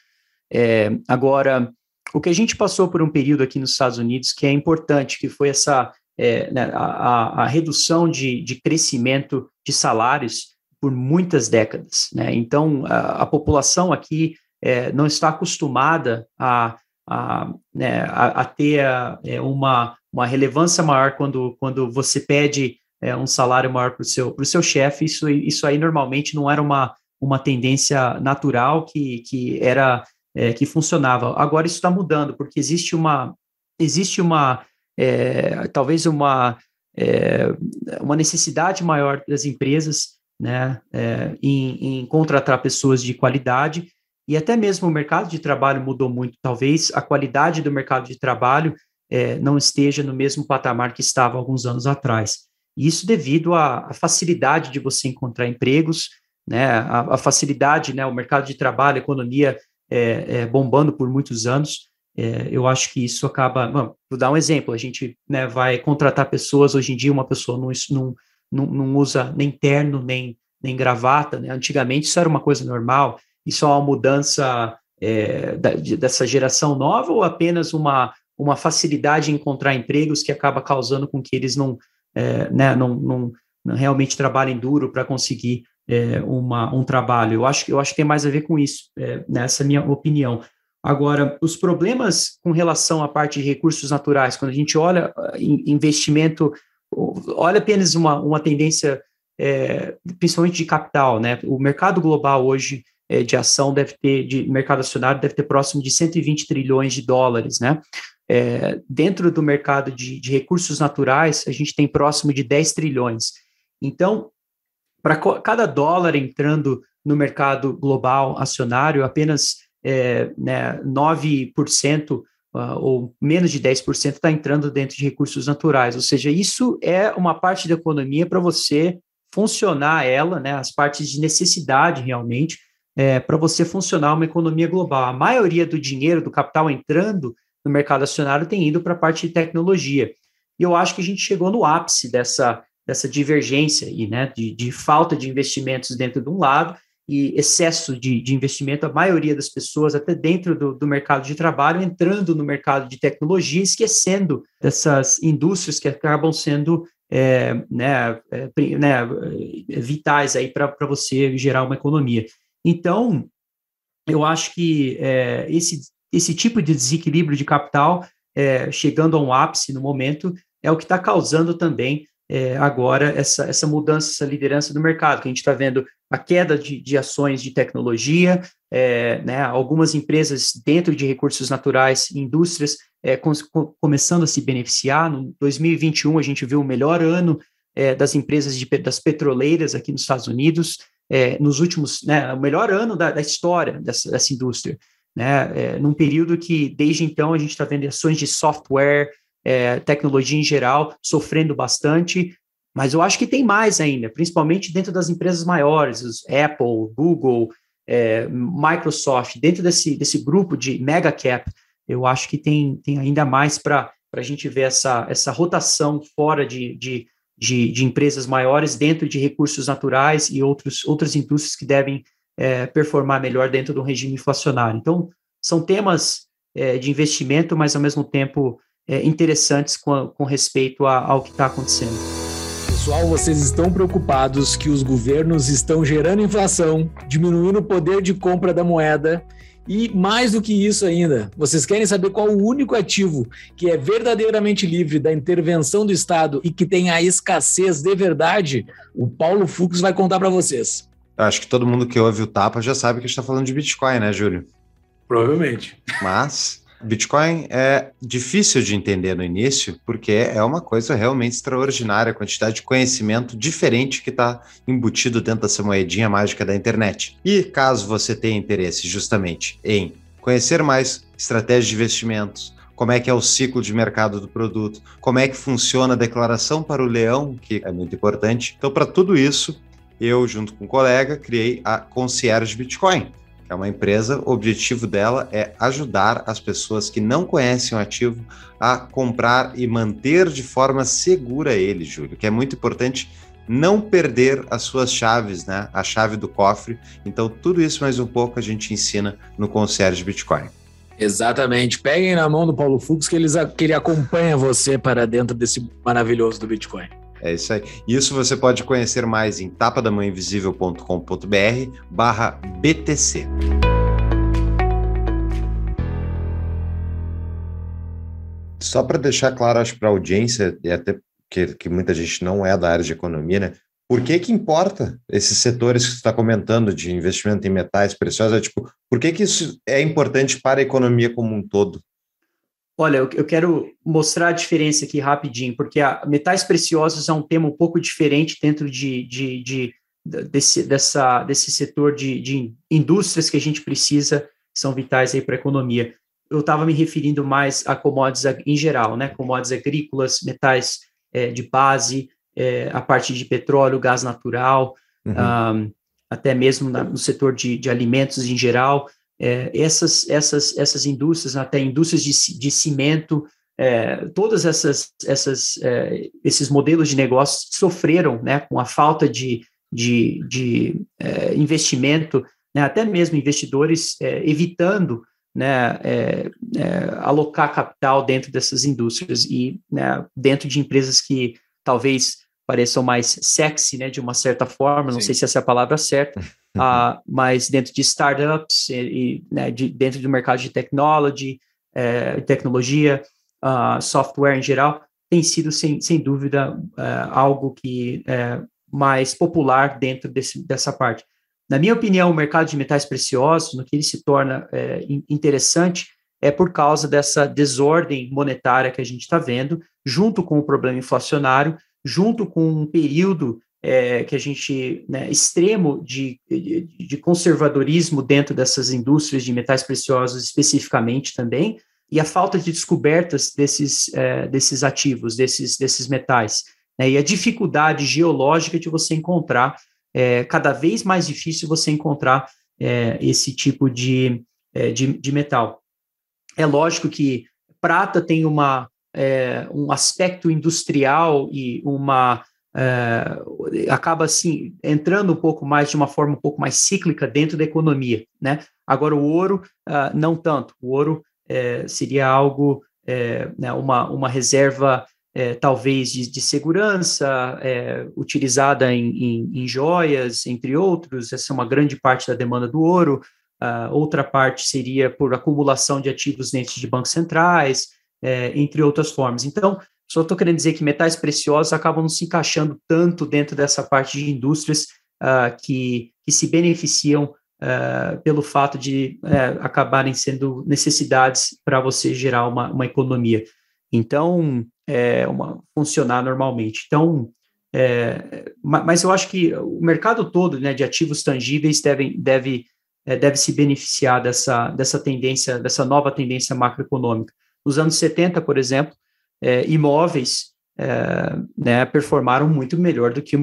É, agora, o que a gente passou por um período aqui nos Estados Unidos que é importante, que foi essa é, né, a, a, redução de, de crescimento de salários por muitas décadas. Né? Então, a, a, população aqui é, não está acostumada a, a, né, a, ter é, uma, uma relevância maior quando, quando você pede é, um salário maior para o seu, seu chefe. Isso, isso aí normalmente não era uma, uma tendência natural que, que era é, que funcionava. Agora isso está mudando, porque existe uma existe uma é, talvez uma é, uma necessidade maior das empresas né, é, em, em contratar pessoas de qualidade e até mesmo o mercado de trabalho mudou muito. Talvez a qualidade do mercado de trabalho é, não esteja no mesmo patamar que estava alguns anos atrás. Isso devido à, à facilidade de você encontrar empregos, né, a, a, facilidade, né, o mercado de trabalho, a economia é, é, bombando por muitos anos. É, eu acho que isso acaba. Bom, vou dar um exemplo: a gente né, vai contratar pessoas, hoje em dia, uma pessoa não, não, não, usa nem terno, nem, nem gravata. Né? Antigamente isso era uma coisa normal. Isso é uma mudança é, da, de, dessa geração nova ou apenas uma, uma facilidade em encontrar empregos que acaba causando com que eles não, é, né, não, não, não, realmente trabalhem duro para conseguir é, uma, um trabalho? Eu acho, eu acho que tem mais a ver com isso, é, nessa minha opinião. Agora, os problemas com relação à parte de recursos naturais, quando a gente olha ah, investimento, olha apenas uma, uma tendência, é, principalmente de capital, né? O mercado global hoje é, de ação deve ter, de mercado acionário deve ter próximo de 120 trilhões de dólares, né? É, dentro do mercado de, de, recursos naturais, a gente tem próximo de 10 trilhões. Então, para cada dólar entrando no mercado global acionário, apenas é, né, 9% uh, ou menos de 10% está entrando dentro de recursos naturais. Ou seja, isso é uma parte da economia para você funcionar ela, né, as partes de necessidade realmente, é, para você funcionar uma economia global. A maioria do dinheiro, do capital entrando no mercado acionário tem ido para a parte de tecnologia. E eu acho que a gente chegou no ápice dessa, dessa divergência aí, né, de, de falta de investimentos dentro de um lado e excesso de, de investimento, a maioria das pessoas, até dentro do, do, mercado de trabalho, entrando no mercado de tecnologia, esquecendo dessas indústrias que acabam sendo é, né, é, né, vitais aí para você gerar uma economia. Então, eu acho que é, esse, esse tipo de desequilíbrio de capital, é, chegando a um ápice no momento, é o que está causando também é, agora essa, essa mudança, essa liderança do mercado, que a gente está vendo a queda de, de ações de tecnologia, é, né, algumas empresas dentro de recursos naturais, indústrias, é, com, com, começando a se beneficiar. No 2021, a gente viu o melhor ano é, das empresas de, das petroleiras aqui nos Estados Unidos, é, nos últimos, né, o melhor ano da, da história dessa, dessa indústria, né, é, num período que, desde então, a gente está vendo ações de software, é, tecnologia em geral, sofrendo bastante, mas eu acho que tem mais ainda, principalmente dentro das empresas maiores, os Apple, Google, é, Microsoft, dentro desse, desse grupo de mega cap, eu acho que tem, tem ainda mais para a gente ver essa, essa rotação fora de, de de, de, empresas maiores dentro de recursos naturais e outros, outras indústrias que devem é, performar melhor dentro do regime inflacionário. Então, são temas é, de investimento, mas ao mesmo tempo é, interessantes com, com respeito a, ao que está acontecendo. Pessoal, vocês estão preocupados que os governos estão gerando inflação, diminuindo o poder de compra da moeda e mais do que isso ainda, vocês querem saber qual o único ativo que é verdadeiramente livre da intervenção do Estado e que tem a escassez de verdade? O Paulo Fux vai contar para vocês. Acho que todo mundo que ouve o Tapa já sabe que a gente está falando de Bitcoin, né, Júlio? Provavelmente. Mas Bitcoin é difícil de entender no início, porque é uma coisa realmente extraordinária, a quantidade de conhecimento diferente que está embutido dentro dessa moedinha mágica da internet. E caso você tenha interesse justamente em conhecer mais estratégias de investimentos, como é que é o ciclo de mercado do produto, como é que funciona a declaração para o leão, que é muito importante. Então, para tudo isso, eu, junto com um colega, criei a Concierge Bitcoin é uma empresa, o objetivo dela é ajudar as pessoas que não conhecem o ativo a comprar e manter de forma segura ele, Júlio, que é muito importante não perder as suas chaves, né? A chave do cofre. Então, tudo isso mais um pouco a gente ensina no Concierge Bitcoin. Exatamente. Peguem na mão do Paulo Fux que, eles, que ele acompanha você para dentro desse maravilhoso do Bitcoin. É isso aí. Isso você pode conhecer mais em tapadamãoinvisível.com.br barra BTC. Só para deixar claro, acho para a audiência, e até que, que muita gente não é da área de economia, né? por que que importa esses setores que você está comentando de investimento em metais preciosos? É, tipo, por que que isso é importante para a economia como um todo? Olha, eu, quero mostrar a diferença aqui rapidinho, porque a, metais preciosos é um tema um pouco diferente dentro de, de, de desse, dessa, desse setor de, de indústrias que a gente precisa, que são vitais aí para a economia. Eu estava me referindo mais a commodities em geral, né? Commodities agrícolas, metais eh, de base, eh, a parte de petróleo, gás natural, Uhum. ah, até mesmo na- no setor de, de alimentos em geral. É, essas, essas, essas indústrias, até indústrias de, de cimento, é, todas essas, essas, é, esses modelos de negócio sofreram né, com a falta de, de, de é, investimento, né, até mesmo investidores é, evitando né, é, é, alocar capital dentro dessas indústrias e né, dentro de empresas que talvez pareçam mais sexy, né, de uma certa forma, não Sim. sei se essa é a palavra certa, ah, mas dentro de startups e, e, né, de, dentro do mercado de technology, eh, tecnologia, ah, software em geral, tem sido sem, sem dúvida eh, algo que é mais popular dentro desse, dessa parte. Na minha opinião, o mercado de metais preciosos, no que ele se torna in- interessante, é por causa dessa desordem monetária que a gente está vendo, junto com o problema inflacionário, junto com um período é, que a gente, né, extremo de, de, conservadorismo dentro dessas indústrias de metais preciosos especificamente também, e a falta de descobertas desses, é, desses ativos, desses, desses metais, né, e a dificuldade geológica de você encontrar, é, cada vez mais difícil você encontrar é, esse tipo de, é, de, de metal. É lógico que prata tem uma, é, um aspecto industrial e uma é, acaba assim entrando um pouco mais de uma forma um pouco mais cíclica dentro da economia, né? Agora o ouro ah, não tanto. O ouro é, seria algo é, né, uma, uma reserva talvez de, de segurança utilizada em, em, em joias, entre outros. Essa é uma grande parte da demanda do ouro. Uh, outra parte seria por acumulação de ativos dentro de bancos centrais, entre outras formas. Então, só estou querendo dizer que metais preciosos acabam não se encaixando tanto dentro dessa parte de indústrias uh, que, que se beneficiam uh, pelo fato de acabarem sendo necessidades para você gerar uma, uma economia. Então, é, uma, funcionar normalmente. Então, é, mas eu acho que o mercado todo né, de ativos tangíveis deve, deve é, deve se beneficiar dessa, dessa tendência, dessa nova tendência macroeconômica. Nos anos 70, por exemplo, é, imóveis é, né, performaram muito melhor do que,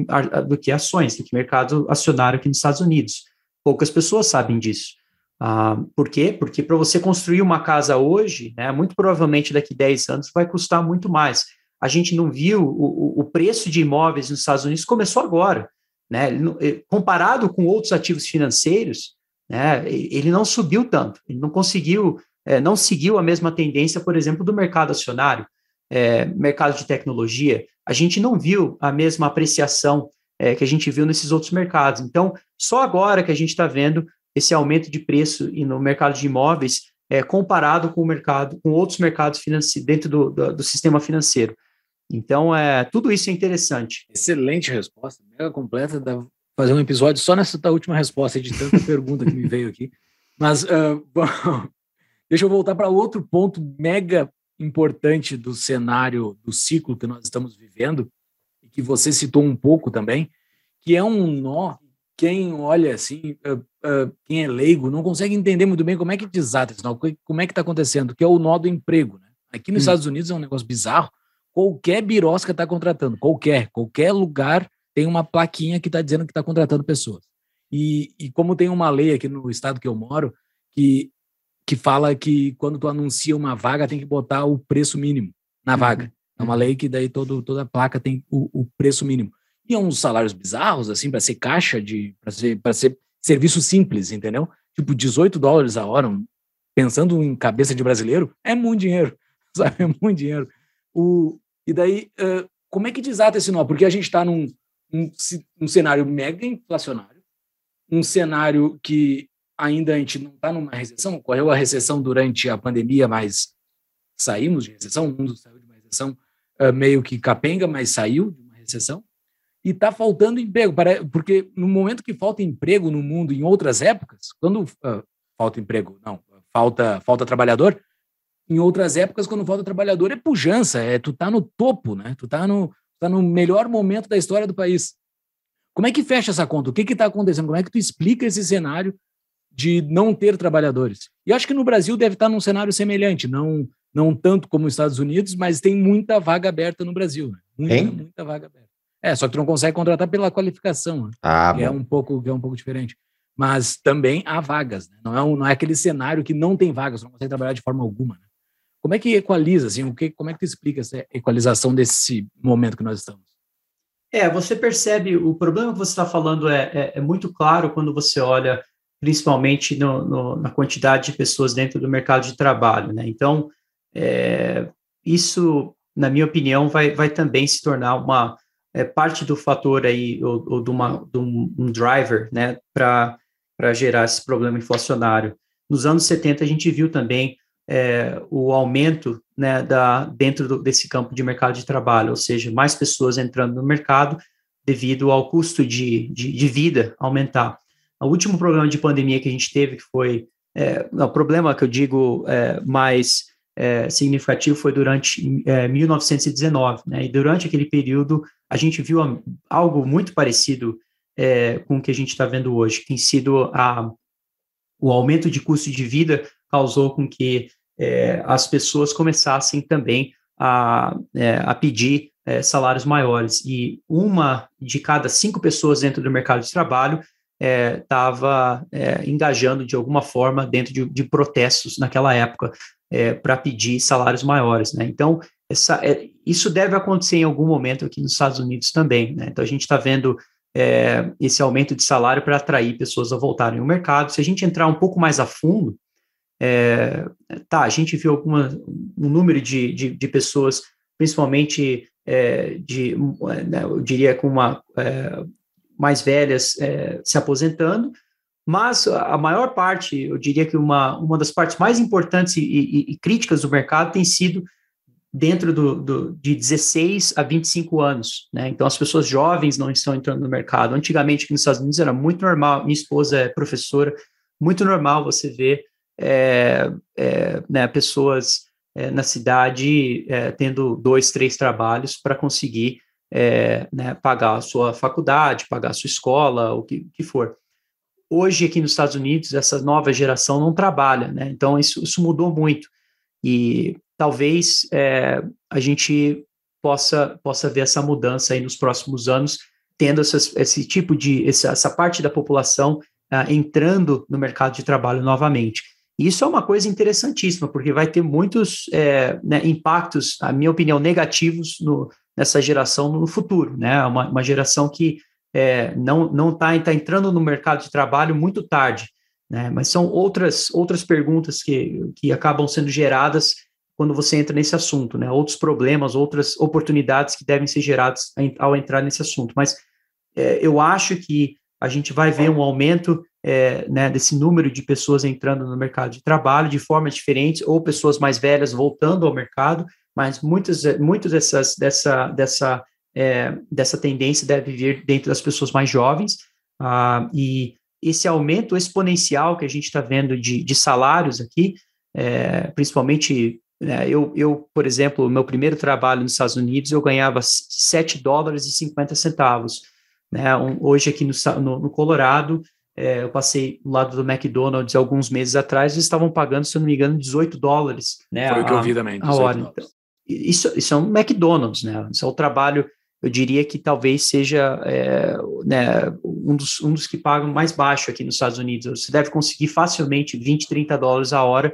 do que ações, do que mercado acionário aqui nos Estados Unidos. Poucas pessoas sabem disso. Ah, por quê? Porque para você construir uma casa hoje, né, muito provavelmente daqui a 10 anos vai custar muito mais. A gente não viu o, o preço de imóveis nos Estados Unidos começou agora. Né? Comparado com outros ativos financeiros, né, ele não subiu tanto, ele não conseguiu, é, não seguiu a mesma tendência, por exemplo, do mercado acionário, é, mercado de tecnologia, a gente não viu a mesma apreciação é, que a gente viu nesses outros mercados. Então, só agora que a gente está vendo esse aumento de preço no mercado de imóveis é, comparado com o mercado, com outros mercados dentro do, do, do sistema financeiro. Então, é, tudo isso é interessante. Excelente resposta, mega completa. Da, fazer um episódio só nessa última resposta de tanta pergunta que me veio aqui. Mas uh, bom, deixa eu voltar para outro ponto mega importante do cenário, do ciclo que nós estamos vivendo, e que você citou um pouco também, que é um nó. Quem olha assim, uh, uh, quem é leigo, não consegue entender muito bem como é que desata esse nó, como é que está acontecendo, que é o nó do emprego. Né? Aqui nos hum. Estados Unidos é um negócio bizarro. Qualquer birosca está contratando, qualquer, qualquer lugar tem uma plaquinha que está dizendo que está contratando pessoas. E, e, como tem uma lei aqui no estado que eu moro, que, que fala que quando tu anuncia uma vaga, tem que botar o preço mínimo na vaga. Uhum. É uma lei que daí todo, toda placa tem o, o preço mínimo. E é uns salários bizarros, assim, para ser caixa, de para ser, ser serviço simples, entendeu? Tipo, 18 dólares a hora, pensando em cabeça de brasileiro, é muito dinheiro, sabe? É muito dinheiro. O, e daí, uh, como é que desata esse nó? Porque a gente está num, um, um, cenário mega inflacionário, um cenário que ainda a gente não está numa recessão, ocorreu a recessão durante a pandemia, mas saímos de recessão, o mundo saiu de uma recessão uh, meio que capenga, mas saiu de uma recessão, e está faltando emprego. Pare- Porque no momento que falta emprego no mundo, em outras épocas, quando ah, falta emprego, não, falta, falta trabalhador, em outras épocas, quando falta trabalhador, é pujança, é tu tá no topo, né? Tu tá no, tá no melhor momento da história do país. Como é que fecha essa conta? O que está acontecendo? Como é que tu explica esse cenário de não ter trabalhadores? E acho que no Brasil deve estar num cenário semelhante, não, não tanto como os Estados Unidos, mas tem muita vaga aberta no Brasil. Né? Muita, Tem? muita vaga aberta. É, só que tu não consegue contratar pela qualificação, né? Ah, que é um pouco que é um pouco diferente. Mas também há vagas, né? não, é um, não é aquele cenário que não tem vagas, não consegue trabalhar de forma alguma. Né? Como é que equaliza, assim, o que, como é que tu explica essa equalização desse momento que nós estamos? É, você percebe, o problema que você está falando é, é, é muito claro quando você olha principalmente no, no, na quantidade de pessoas dentro do mercado de trabalho, né? Então, é, isso, na minha opinião, vai, vai também se tornar uma é, parte do fator aí, ou, ou de, uma, de um, um driver, né, para gerar esse problema inflacionário. Nos anos 70, a gente viu também é, o aumento né, da, dentro do, desse campo de mercado de trabalho, ou seja, mais pessoas entrando no mercado devido ao custo de, de, de vida aumentar. O último problema de pandemia que a gente teve, que foi é, o problema que eu digo é, mais é, significativo, foi durante é, 1919, né, e durante aquele período a gente viu algo muito parecido é, com o que a gente está vendo hoje, que tem sido a, o aumento de custo de vida causou com que é, as pessoas começassem também a, é, a pedir salários maiores. E uma de cada cinco pessoas dentro do mercado de trabalho estava engajando de alguma forma dentro de, de protestos naquela época para pedir salários maiores. Né? Então, essa, é, isso deve acontecer em algum momento aqui nos Estados Unidos também. Né? Então, a gente está vendo é, esse aumento de salário para atrair pessoas a voltarem ao mercado. Se a gente entrar um pouco mais a fundo, é, tá, a gente viu alguma, um número de, de, de pessoas, principalmente é, de, né, eu diria, com uma é, mais velhas é, se aposentando, mas a maior parte, eu diria que uma, uma das partes mais importantes e, e, e críticas do mercado tem sido dentro do, do, de 16 a 25 anos, né? Então as pessoas jovens não estão entrando no mercado. Antigamente aqui nos Estados Unidos era muito normal. Minha esposa é professora, muito normal você ver é, é, né, pessoas é, na cidade é, tendo dois, três trabalhos para conseguir é, né, pagar a sua faculdade, pagar a sua escola, o que, que for. Hoje aqui nos Estados Unidos essa nova geração não trabalha, né? Então isso, isso mudou muito e talvez é, a gente possa possa ver essa mudança aí nos próximos anos, tendo essas, esse tipo de essa, essa parte da população ah, entrando no mercado de trabalho novamente. Isso é uma coisa interessantíssima, porque vai ter muitos é, né, impactos, na minha opinião, negativos no, nessa geração no futuro, né? Uma, uma geração que é, não não está tá entrando no mercado de trabalho muito tarde, né? Mas são outras outras perguntas que, que acabam sendo geradas quando você entra nesse assunto, né? Outros problemas, outras oportunidades que devem ser geradas ao entrar nesse assunto. Mas é, eu acho que a gente vai ver um aumento é, né, desse número de pessoas entrando no mercado de trabalho de formas diferentes, ou pessoas mais velhas voltando ao mercado, mas muitas, muitas dessas, dessa, dessa, é, dessa tendência deve vir dentro das pessoas mais jovens, ah, e esse aumento exponencial que a gente está vendo de, de salários aqui, é, principalmente né, eu, eu, por exemplo, meu primeiro trabalho nos Estados Unidos, eu ganhava 7 dólares e 50 centavos. Né? Um, hoje aqui no, no, no Colorado, é, eu passei do lado do McDonald's alguns meses atrás, eles estavam pagando, se eu não me engano, 18 dólares. Né, Foi a, o que eu vi também. A hora. Então, isso, isso é um McDonald's, né? Isso é o trabalho, eu diria que talvez seja é, né, um, dos, um dos que pagam mais baixo aqui nos Estados Unidos. Você deve conseguir facilmente 20, 30 dólares a hora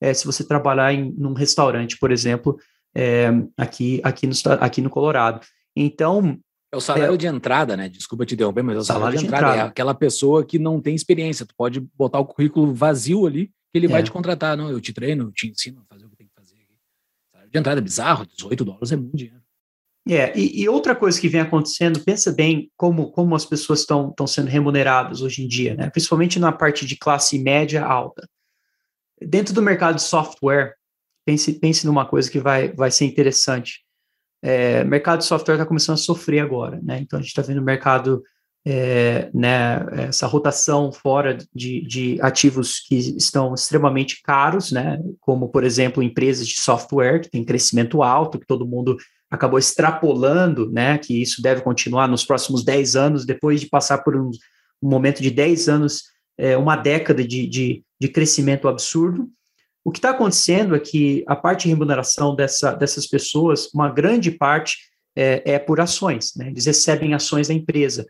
é, se você trabalhar em num restaurante, por exemplo, é, aqui, aqui, no, aqui no Colorado. Então. É o salário é, de entrada, né? Desculpa te interromper, mas é o salário, salário de, de entrada. entrada. É aquela pessoa que não tem experiência. Tu pode botar o currículo vazio ali, que ele vai te contratar. Não, eu te treino, eu te ensino a fazer o de entrada é bizarro, 18 dólares é muito dinheiro. É, e, e, outra coisa que vem acontecendo, pensa bem como, como as pessoas estão sendo remuneradas hoje em dia, né? principalmente na parte de classe média alta. Dentro do mercado de software, pense, pense numa coisa que vai, vai ser interessante. é, mercado de software está começando a sofrer agora, né? Então a gente está vendo o mercado, é, né, essa rotação fora de, de ativos que estão extremamente caros, né? Como, por exemplo, empresas de software que tem crescimento alto, que todo mundo acabou extrapolando, né? Que isso deve continuar nos próximos 10 anos, depois de passar por um, um momento de 10 anos, é, uma década de, de, de crescimento absurdo. O que está acontecendo é que a parte de remuneração dessa, dessas pessoas, uma grande parte é, é por ações, né? eles recebem ações da empresa.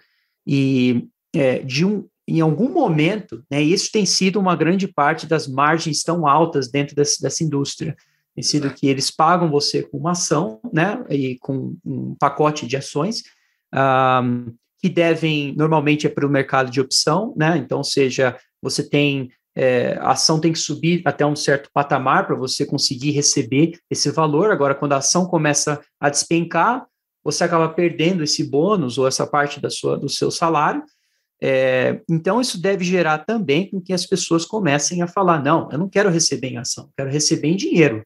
E é, de um, em algum momento, né, isso tem sido uma grande parte das margens tão altas dentro desse, dessa indústria. Tem sido que eles pagam você com uma ação, né, e com um pacote de ações, um, que devem, normalmente é para o mercado de opção, né, então, seja, você tem é, a ação tem que subir até um certo patamar para você conseguir receber esse valor. Agora, quando a ação começa a despencar, você acaba perdendo esse bônus ou essa parte da sua, do seu salário. É, então, isso deve gerar também com que as pessoas comecem a falar: não, eu não quero receber em ação, quero receber em dinheiro.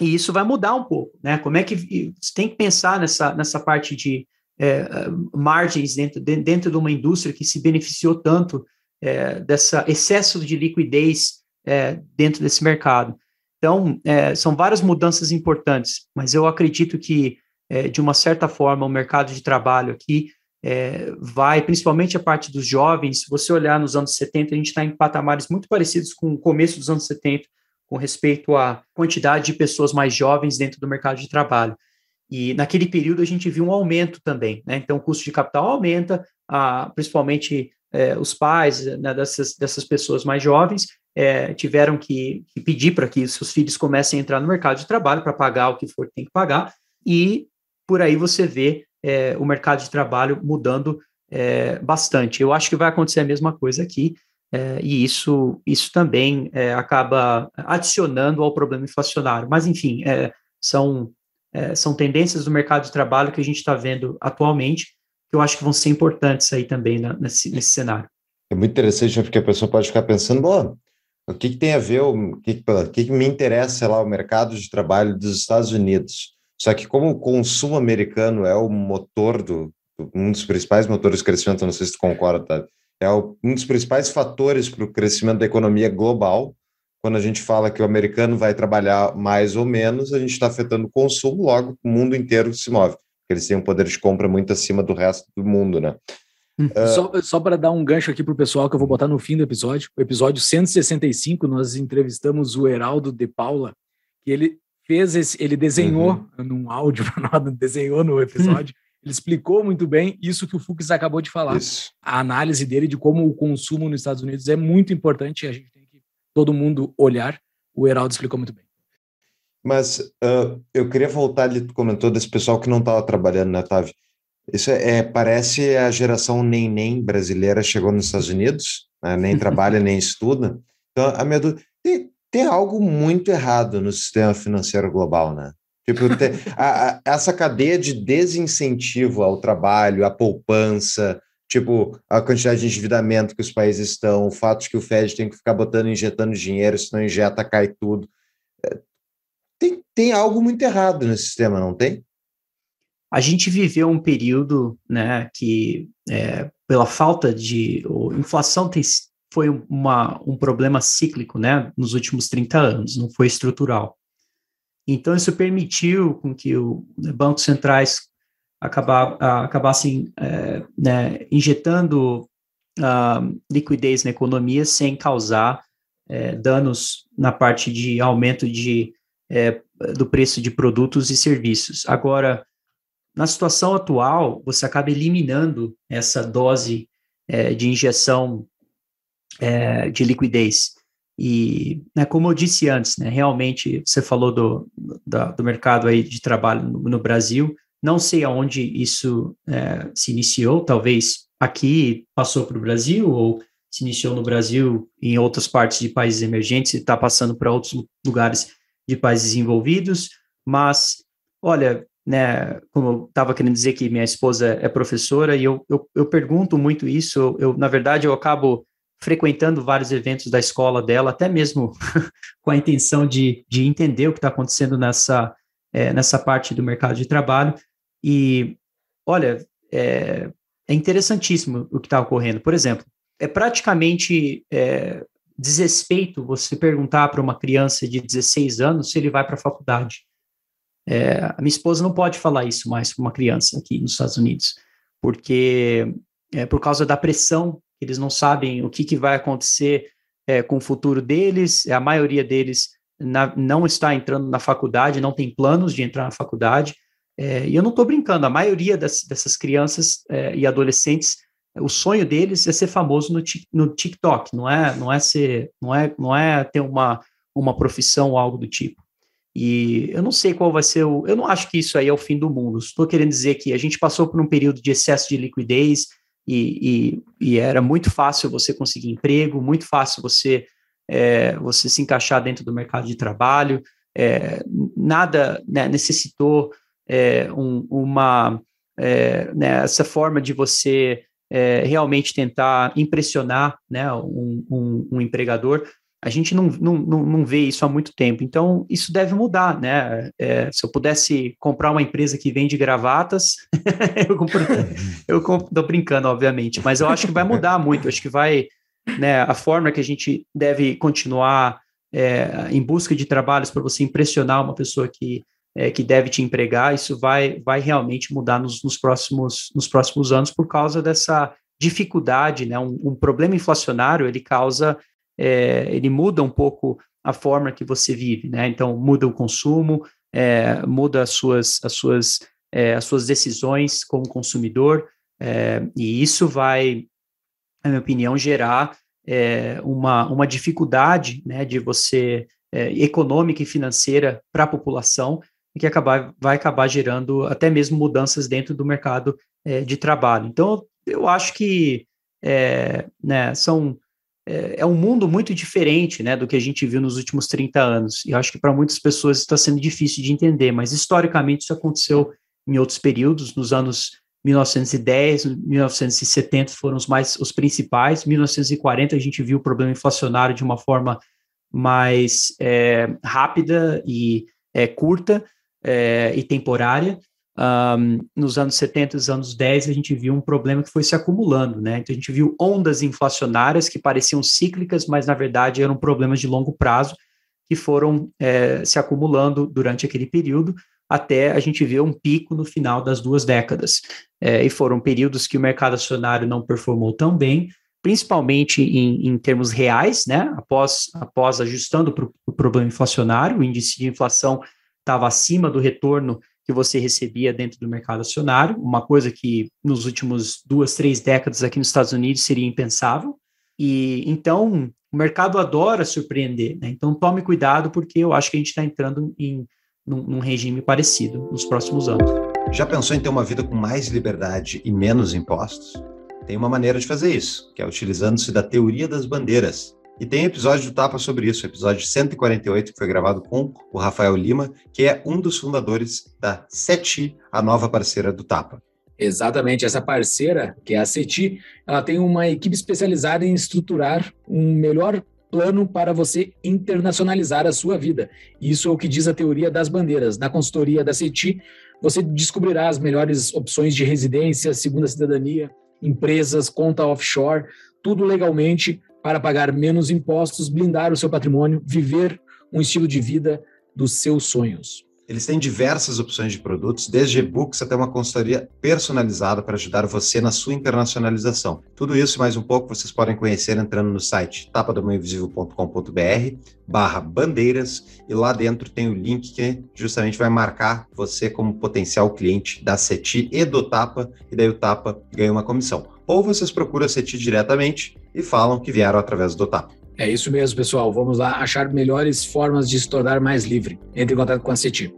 E isso vai mudar um pouco, né? Como é que você tem que pensar nessa, nessa parte de é, margens dentro, dentro de uma indústria que se beneficiou tanto é, dessa excesso de liquidez é, dentro desse mercado. Então, é, são várias mudanças importantes, mas eu acredito que, é, de uma certa forma, o mercado de trabalho aqui é, vai, principalmente a parte dos jovens, se você olhar nos anos 70, a gente está em patamares muito parecidos com o começo dos anos 70, com respeito à quantidade de pessoas mais jovens dentro do mercado de trabalho. E naquele período a gente viu um aumento também, né? Então o custo de capital aumenta, a, principalmente é, os pais né, dessas, dessas pessoas mais jovens é, tiveram que, que pedir para que seus filhos comecem a entrar no mercado de trabalho para pagar o que for que tem que pagar, e por aí você vê é, o mercado de trabalho mudando é, bastante. Eu acho que vai acontecer a mesma coisa aqui, é, e isso, isso também é, acaba adicionando ao problema inflacionário. Mas, enfim, são, são tendências do mercado de trabalho que a gente está vendo atualmente, que eu acho que vão ser importantes aí também na, nesse, nesse cenário. É muito interessante, né, porque a pessoa pode ficar pensando, bom, o que, que tem a ver, o que, que, que me interessa, lá, o mercado de trabalho dos Estados Unidos? Só que como o consumo americano é o motor do, um dos principais motores de crescimento, não sei se tu concorda, tá? é o, um dos principais fatores para o crescimento da economia global. Quando a gente fala que o americano vai trabalhar mais ou menos, a gente está afetando o consumo, logo o mundo inteiro se move eles têm um poder de compra muito acima do resto do mundo, né? Uh, só, só para dar um gancho aqui para o pessoal que eu vou botar no fim do episódio, o episódio 165, nós entrevistamos o Heraldo de Paula, que ele fez esse, ele desenhou uhum. num áudio, desenhou no episódio, uhum. ele explicou muito bem isso que o Fux acabou de falar. Isso. A análise dele de como o consumo nos Estados Unidos é muito importante e a gente tem que todo mundo olhar. O Heraldo explicou muito bem. Mas uh, eu queria voltar ali, tu comentou desse pessoal que não estava trabalhando, né, Otávio? Isso é, é, parece a geração nem-nem brasileira chegou nos Estados Unidos, né, nem trabalha, nem estuda. Então, a minha dúvida, tem, tem algo muito errado no sistema financeiro global, né? Tipo, tem, a, a, essa cadeia de desincentivo ao trabalho, à poupança, tipo, a quantidade de endividamento que os países estão, o fato de que o Fed tem que ficar botando, injetando dinheiro, se não injeta, cai tudo tem, tem algo muito errado nesse sistema, não tem? A gente viveu um período né, que, é, pela falta de. A inflação tem, foi uma, um problema cíclico né, nos últimos 30 anos, não foi estrutural. Então, isso permitiu com que os né, bancos centrais acabar, acabassem é, né, injetando uh, liquidez na economia sem causar é, danos na parte de aumento de é, do preço de produtos e serviços. Agora, na situação atual, você acaba eliminando essa dose é, de injeção é, de liquidez. E, né, como eu disse antes, né, realmente você falou do, do, do mercado aí de trabalho no, no, Brasil, não sei aonde isso é, se iniciou, talvez aqui passou para o Brasil, ou se iniciou no Brasil em outras partes de países emergentes e está passando para outros lugares de países desenvolvidos, mas, olha, né, como eu estava querendo dizer que minha esposa é professora, e eu, eu, eu pergunto muito isso, eu, na verdade, eu acabo frequentando vários eventos da escola dela, até mesmo com a intenção de, de entender o que está acontecendo nessa, é, nessa parte do mercado de trabalho. E, olha, é, é interessantíssimo o que está ocorrendo. Por exemplo, é praticamente é, desrespeito você perguntar para uma criança de 16 anos se ele vai para a faculdade. É, a minha esposa não pode falar isso mais para uma criança aqui nos Estados Unidos, porque é por causa da pressão, eles não sabem o que, que vai acontecer é, com o futuro deles, a maioria deles na, não está entrando na faculdade, não tem planos de entrar na faculdade, é, e eu não estou brincando, a maioria das, dessas crianças é, e adolescentes, o sonho deles é ser famoso no, no TikTok, não é, não é ser, não é, não é ter uma, uma profissão ou algo do tipo. E eu não sei qual vai ser o. Eu não acho que isso aí é o fim do mundo. Estou querendo dizer que a gente passou por um período de excesso de liquidez e, e, e era muito fácil você conseguir emprego, muito fácil você, é, você se encaixar dentro do mercado de trabalho. É, nada né, necessitou é, um, uma é, né, essa forma de você é, realmente tentar impressionar né, um, um, um empregador a gente não, não, não, vê isso há muito tempo. Então, isso deve mudar, né? É, se eu pudesse comprar uma empresa que vende gravatas, eu compro, eu compro, brincando, obviamente, mas eu acho que vai mudar muito. Acho que vai, né? A forma que a gente deve continuar é, em busca de trabalhos para você impressionar uma pessoa que é, que deve te empregar, isso vai, vai realmente mudar nos, nos, próximos, nos próximos anos por causa dessa dificuldade, né? Um, um problema inflacionário ele causa é, ele muda um pouco a forma que você vive, né? Então muda o consumo, é, muda as suas, as suas, é, as suas decisões como consumidor, é, e isso vai, na minha opinião, gerar é, uma, uma dificuldade, né, de você é, econômica e financeira para a população que acabar, vai acabar gerando até mesmo mudanças dentro do mercado de trabalho. Então, eu acho que né, são é, é, um mundo muito diferente né, do que a gente viu nos últimos 30 anos. E acho que para muitas pessoas está sendo difícil de entender, mas historicamente isso aconteceu em outros períodos, nos anos 1910, 1970 foram os mais os principais. 1940 a gente viu o problema inflacionário de uma forma mais é, rápida e é, curta é, e temporária. Um, nos anos 70 e nos anos 10, a gente viu um problema que foi se acumulando, né? Então, a gente viu ondas inflacionárias que pareciam cíclicas, mas na verdade eram problemas de longo prazo que foram é, se acumulando durante aquele período, até a gente ver um pico no final das duas décadas. É, e foram períodos que o mercado acionário não performou tão bem, principalmente em, em termos reais, né? Após, após ajustando para o pro problema inflacionário, o índice de inflação estava acima do retorno que você recebia dentro do mercado acionário, uma coisa que nos últimos duas, três décadas aqui nos Estados Unidos seria impensável. E então o mercado adora surpreender, né? Então tome cuidado, porque eu acho que a gente está entrando em num, num regime parecido nos próximos anos. Já pensou em ter uma vida com mais liberdade e menos impostos? Tem uma maneira de fazer isso, que é utilizando-se da teoria das bandeiras, e tem episódio do Tapa sobre isso, episódio 148, que foi gravado com o Rafael Lima, que é um dos fundadores da CETI, a nova parceira do Tapa. Exatamente, essa parceira, que é a CETI, ela tem uma equipe especializada em estruturar um melhor plano para você internacionalizar a sua vida. Isso é o que diz a teoria das bandeiras. Na consultoria da CETI, você descobrirá as melhores opções de residência, segunda cidadania, empresas, conta offshore, tudo legalmente para pagar menos impostos, blindar o seu patrimônio, viver um estilo de vida dos seus sonhos. Eles têm diversas opções de produtos, desde e-books até uma consultoria personalizada para ajudar você na sua internacionalização. Tudo isso e mais um pouco vocês podem conhecer entrando no site tapadomainvisível.com.br barra bandeiras e lá dentro tem o link que justamente vai marcar você como potencial cliente da CETI e do Tapa, e daí o Tapa ganha uma comissão. Ou vocês procuram a CETI diretamente e falam que vieram através do TAP. É isso mesmo, pessoal. Vamos lá achar melhores formas de se tornar mais livre. Entre em contato com a CETI.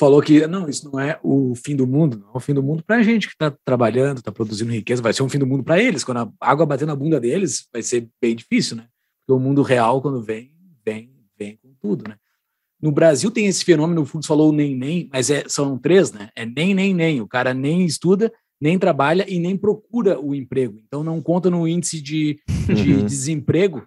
falou que não, isso não é o fim do mundo, não é o fim do mundo para a gente que está trabalhando, está produzindo riqueza, vai ser um fim do mundo para eles. Quando a água bater na bunda deles, vai ser bem difícil, né? Porque o mundo real, quando vem, vem, vem com tudo, né? No Brasil tem esse fenômeno, o Fux falou nem, nem, mas é, são três, né? É nem, nem, nem. O cara nem estuda, nem trabalha e nem procura o emprego. Então não conta no índice de, de uhum. desemprego.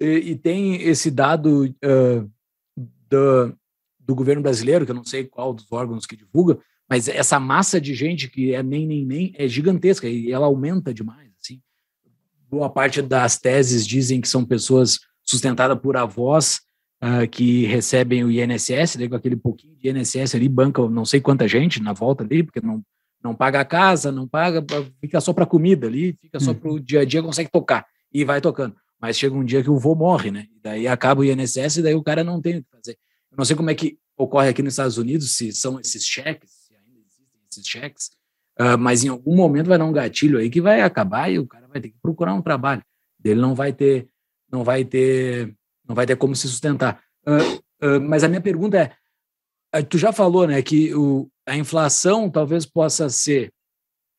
E, e, tem esse dado uh, do, do governo brasileiro, que eu não sei qual dos órgãos que divulga, mas essa massa de gente que é nem, nem, nem, é gigantesca e ela aumenta demais. Assim. Boa parte das teses dizem que são pessoas sustentadas por avós uh, que recebem o INSS, daí com aquele pouquinho de INSS ali, banca não sei quanta gente na volta ali, porque não, não paga a casa, não paga, fica só para comida ali, fica só para o dia a dia, consegue tocar e vai tocando. Mas chega um dia que o vô morre, né? E daí acaba o INSS e daí o cara não tem o que fazer. Eu não sei como é que ocorre aqui nos Estados Unidos, se são esses cheques, se ainda existem esses cheques, uh, mas em algum momento vai dar um gatilho aí que vai acabar e o cara vai ter que procurar um trabalho. Ele não vai ter, não vai ter, não vai ter como se sustentar. Uh, uh, mas a minha pergunta é, tu já falou, né, que o, a inflação talvez possa ser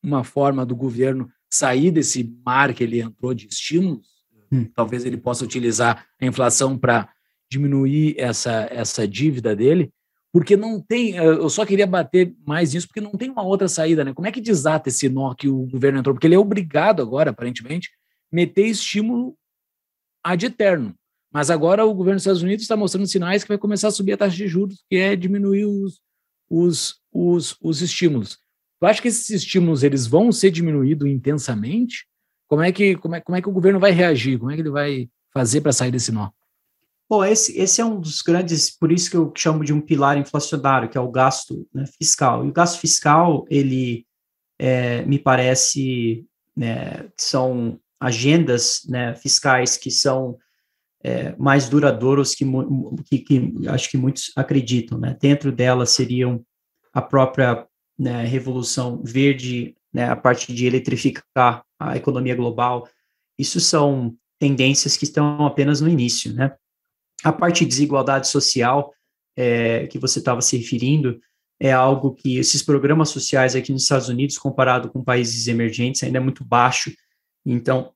uma forma do governo sair desse mar que ele entrou de estímulos. Hum. Talvez ele possa utilizar a inflação para diminuir essa, essa dívida dele, porque não tem. Eh, eu só queria bater mais nisso, porque não tem uma outra saída, né? Como é que desata esse nó que o governo entrou? Porque ele é obrigado agora, aparentemente, meter estímulo ad eterno. Mas agora o governo dos Estados Unidos está mostrando sinais que vai começar a subir a taxa de juros, que é diminuir os, os, os, os estímulos. Tu acha que esses estímulos eles vão ser diminuídos intensamente? Como é que como é, como é que o governo vai reagir? Como é que ele vai fazer para sair desse nó? Bom, esse, esse é um dos grandes, por isso que eu chamo de um pilar inflacionário, que é o gasto né, fiscal. E o gasto fiscal, ele é, me parece né, que são agendas né, fiscais que são é, mais duradouros que, que, que, acho que muitos acreditam. Né? Dentro delas seriam a própria né, revolução verde, né, a parte de eletrificar a economia global. Isso são tendências que estão apenas no início, né? A parte de desigualdade social é, que você estava se referindo é algo que esses programas sociais aqui nos Estados Unidos, comparado com países emergentes, ainda é muito baixo. Então,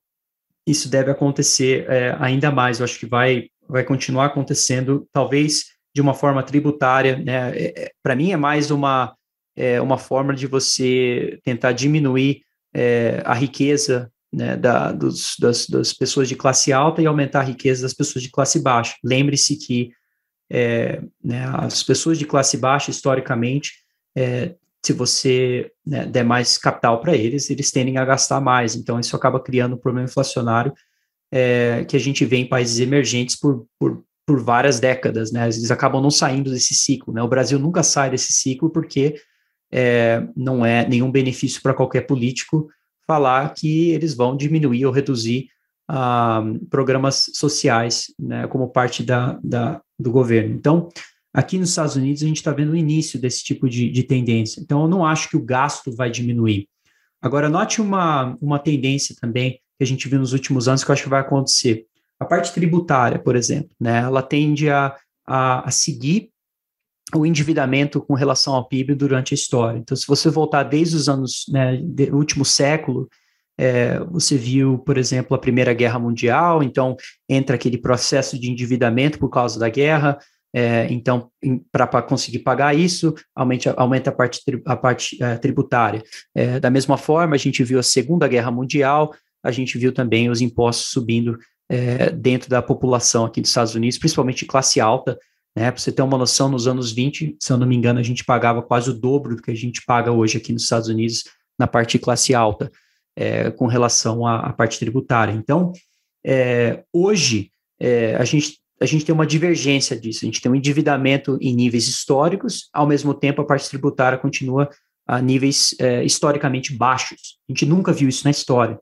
isso deve acontecer é, ainda mais. Eu acho que vai, vai continuar acontecendo, talvez de uma forma tributária. Né? É, é Para mim, é mais uma, é, uma forma de você tentar diminuir é, a riqueza né, da, dos, das, das, pessoas de classe alta e aumentar a riqueza das pessoas de classe baixa. Lembre-se que é, né, as pessoas de classe baixa, historicamente, se você né, der mais capital para eles, eles tendem a gastar mais. Então, isso acaba criando um problema inflacionário é, que a gente vê em países emergentes por, por, por várias décadas. Né? Eles acabam não saindo desse ciclo. Né? O Brasil nunca sai desse ciclo porque é, não é nenhum benefício para qualquer político falar que eles vão diminuir ou reduzir ah, programas sociais né, como parte da, da, do governo. Então, aqui nos Estados Unidos, a gente está vendo o início desse tipo de, de tendência. Então, eu não acho que o gasto vai diminuir. Agora, note uma, uma tendência também que a gente viu nos últimos anos que eu acho que vai acontecer. A parte tributária, por exemplo, né, ela tende a, a, a seguir o endividamento com relação ao PIB durante a história. Então, se você voltar desde os anos, né, do último século, é, você viu, por exemplo, a Primeira Guerra Mundial, então entra aquele processo de endividamento por causa da guerra, é, então, para conseguir pagar isso, aumenta, aumenta a parte, a parte é, tributária. É, da mesma forma, a gente viu a Segunda Guerra Mundial, a gente viu também os impostos subindo é, dentro da população aqui dos Estados Unidos, principalmente classe alta, né? Para você ter uma noção, nos anos 20, se eu não me engano, a gente pagava quase o dobro do que a gente paga hoje aqui nos Estados Unidos na parte de classe alta, é, com relação à, à, parte tributária. Então, é, hoje, a, gente, a gente tem uma divergência disso, a gente tem um endividamento em níveis históricos, ao mesmo tempo a parte tributária continua a níveis é, historicamente baixos. A gente nunca viu isso na história.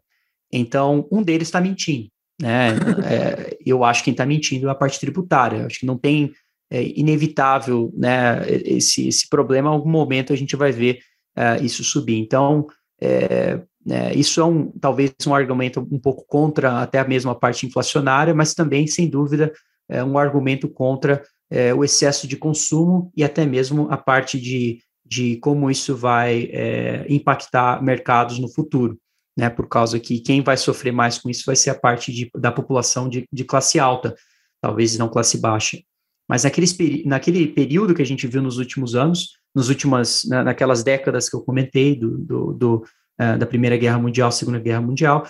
Então, um deles está mentindo. Né? É, eu acho que quem está mentindo é a parte tributária. Eu acho que não tem é inevitável, né, esse, esse problema, em algum momento a gente vai ver uh, isso subir. Então, é, é, isso é um, talvez um argumento um pouco contra até a mesma parte inflacionária, mas também, sem dúvida, é um argumento contra é, o excesso de consumo e até mesmo a parte de, de como isso vai é, impactar mercados no futuro. Né, por causa que quem vai sofrer mais com isso vai ser a parte de, da população de, de classe alta, talvez não classe baixa. Mas naquele, naquele período que a gente viu nos últimos anos, nos últimas, na, naquelas décadas que eu comentei, do, do, do uh, da Primeira Guerra Mundial, Segunda Guerra Mundial,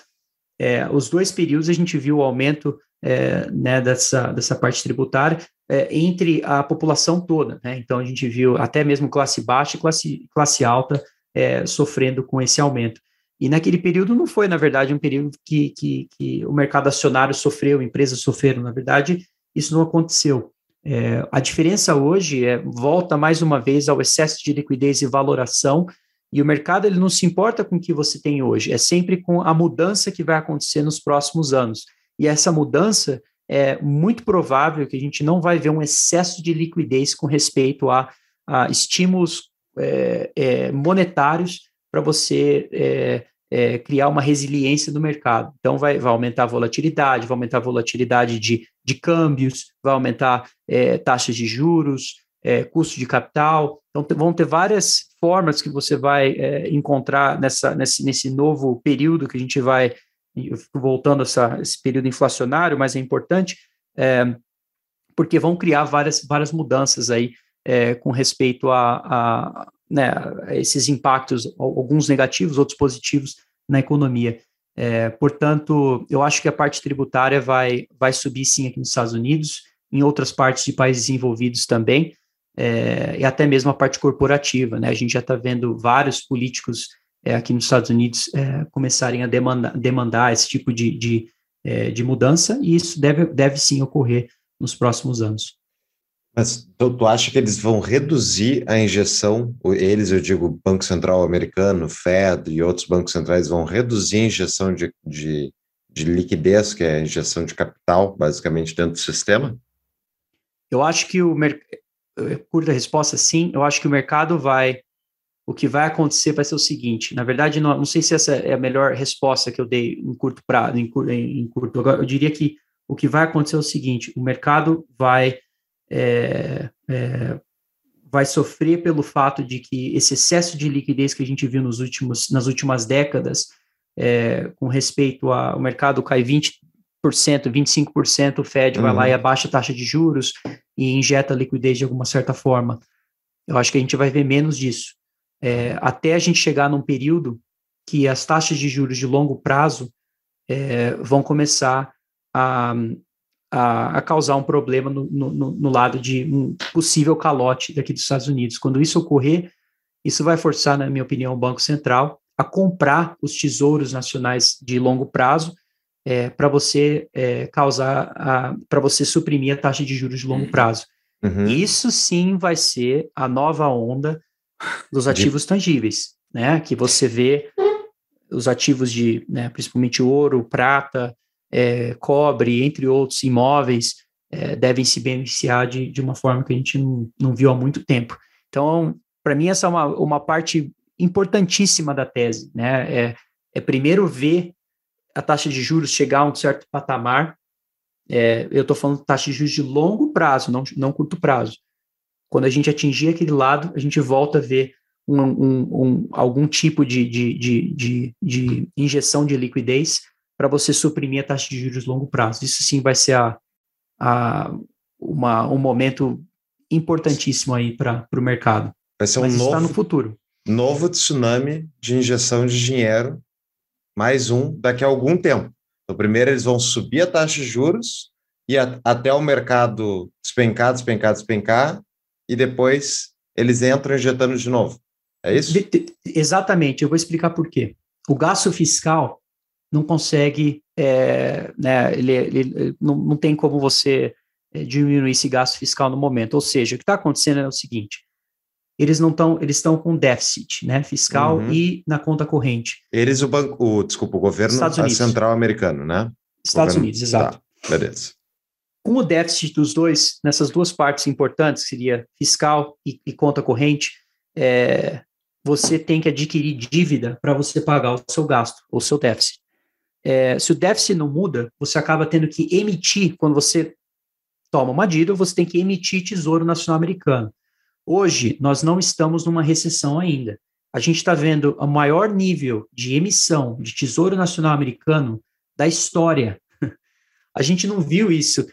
é, os dois períodos a gente viu o aumento é, né, dessa, dessa parte tributária, é, entre a população toda. Né? Então, a gente viu até mesmo classe baixa e classe, classe alta é, sofrendo com esse aumento. E naquele período não foi, na verdade, um período que, que, que o mercado acionário sofreu, empresas sofreram. Na verdade, isso não aconteceu. É, a diferença hoje é volta mais uma vez ao excesso de liquidez e valoração, e o mercado ele não se importa com o que você tem hoje, é sempre com a mudança que vai acontecer nos próximos anos. E essa mudança é muito provável que a gente não vai ver um excesso de liquidez com respeito a, a estímulos é, é, monetários para você é, é, criar uma resiliência no mercado. Então, vai, vai, aumentar a volatilidade, vai aumentar a volatilidade de, de câmbios, vai aumentar é, taxas de juros, é, custo de capital. Então, vão ter várias formas que você vai encontrar nessa, nesse, nesse novo período que a gente vai, eu fico voltando a essa, esse período inflacionário, mas é importante, é, porque vão criar várias, várias mudanças aí é, com respeito a, a, né, esses impactos, alguns negativos, outros positivos na economia. É, portanto, eu acho que a parte tributária vai, vai subir sim aqui nos Estados Unidos, em outras partes de países envolvidos também, é, e até mesmo a parte corporativa. Né? A gente já está vendo vários políticos é, aqui nos Estados Unidos é, começarem a demandar, demandar esse tipo de, de, é, de mudança, e isso deve, deve sim ocorrer nos próximos anos. Mas tu, tu acha que eles vão reduzir a injeção? Eles, eu digo, Banco Central americano, Fed e outros bancos centrais vão reduzir a injeção de, de, de liquidez, que é a injeção de capital, basicamente, dentro do sistema? Eu acho que o mercado. Curta resposta, sim. Eu acho que o mercado vai. O que vai acontecer vai ser o seguinte: na verdade, não, não sei se essa é a melhor resposta que eu dei em curto prazo, em, em curto. Eu diria que o que vai acontecer é o seguinte: o mercado vai é, é, vai sofrer pelo fato de que esse excesso de liquidez que a gente viu nos últimos, nas últimas décadas, é, com respeito ao mercado cai 20%, 25%, o Fed uhum. vai lá uhum. e abaixa a taxa de juros e injeta liquidez de alguma certa forma. Eu acho que a gente vai ver menos disso. É, até a gente chegar num período que as taxas de juros de longo prazo é, vão começar a, a, a causar um problema no, no, no, lado de um possível calote daqui dos Estados Unidos. Quando isso ocorrer, isso vai forçar, na minha opinião, o Banco Central a comprar os tesouros nacionais de longo prazo é, para você é, causar, para você suprimir a taxa de juros de longo uhum. prazo. Uhum. Isso sim vai ser a nova onda dos ativos de... tangíveis, né? Que você vê os ativos de, né, principalmente ouro, prata, é, cobre, entre outros imóveis, é, devem se beneficiar de, de uma forma que a gente não, não viu há muito tempo. Então, para mim, essa é uma, uma parte importantíssima da tese. Né? É, é primeiro ver a taxa de juros chegar a um certo patamar. É, eu estou falando de taxa de juros de longo prazo, não, não curto prazo. Quando a gente atingir aquele lado, a gente volta a ver um, um, um, algum tipo de, de, de, de, injeção de liquidez para você suprimir a taxa de juros de longo prazo. Isso sim vai ser a, a, uma, um momento importantíssimo aí para o mercado. Vai ser um Mas novo, está no futuro. novo tsunami de injeção de dinheiro, mais um daqui a algum tempo. Então, primeiro eles vão subir a taxa de juros e a, até o mercado despencar, despencar, despencar, e depois eles entram injetando de novo. É isso? De, de, exatamente. Eu vou explicar por quê. O gasto fiscal não consegue, é, né, ele, ele não, não tem como você é, diminuir esse gasto fiscal no momento. Ou seja, o que está acontecendo é o seguinte: eles não estão, eles estão com déficit, né, fiscal uhum. e na conta corrente. Eles o banco, o, desculpa, o governo Estados Unidos. central americano, né? Estados governo, Unidos, exato. Tá, beleza. Com o déficit dos dois, nessas duas partes importantes, que seria fiscal e, e conta corrente, é, você tem que adquirir dívida para você pagar o seu gasto, o seu déficit é, se o déficit não muda, você acaba tendo que emitir, quando você toma uma dívida, você tem que emitir Tesouro Nacional Americano. Hoje, nós não estamos numa recessão ainda. A gente está vendo o maior nível de emissão de Tesouro Nacional Americano da história. A gente não viu isso.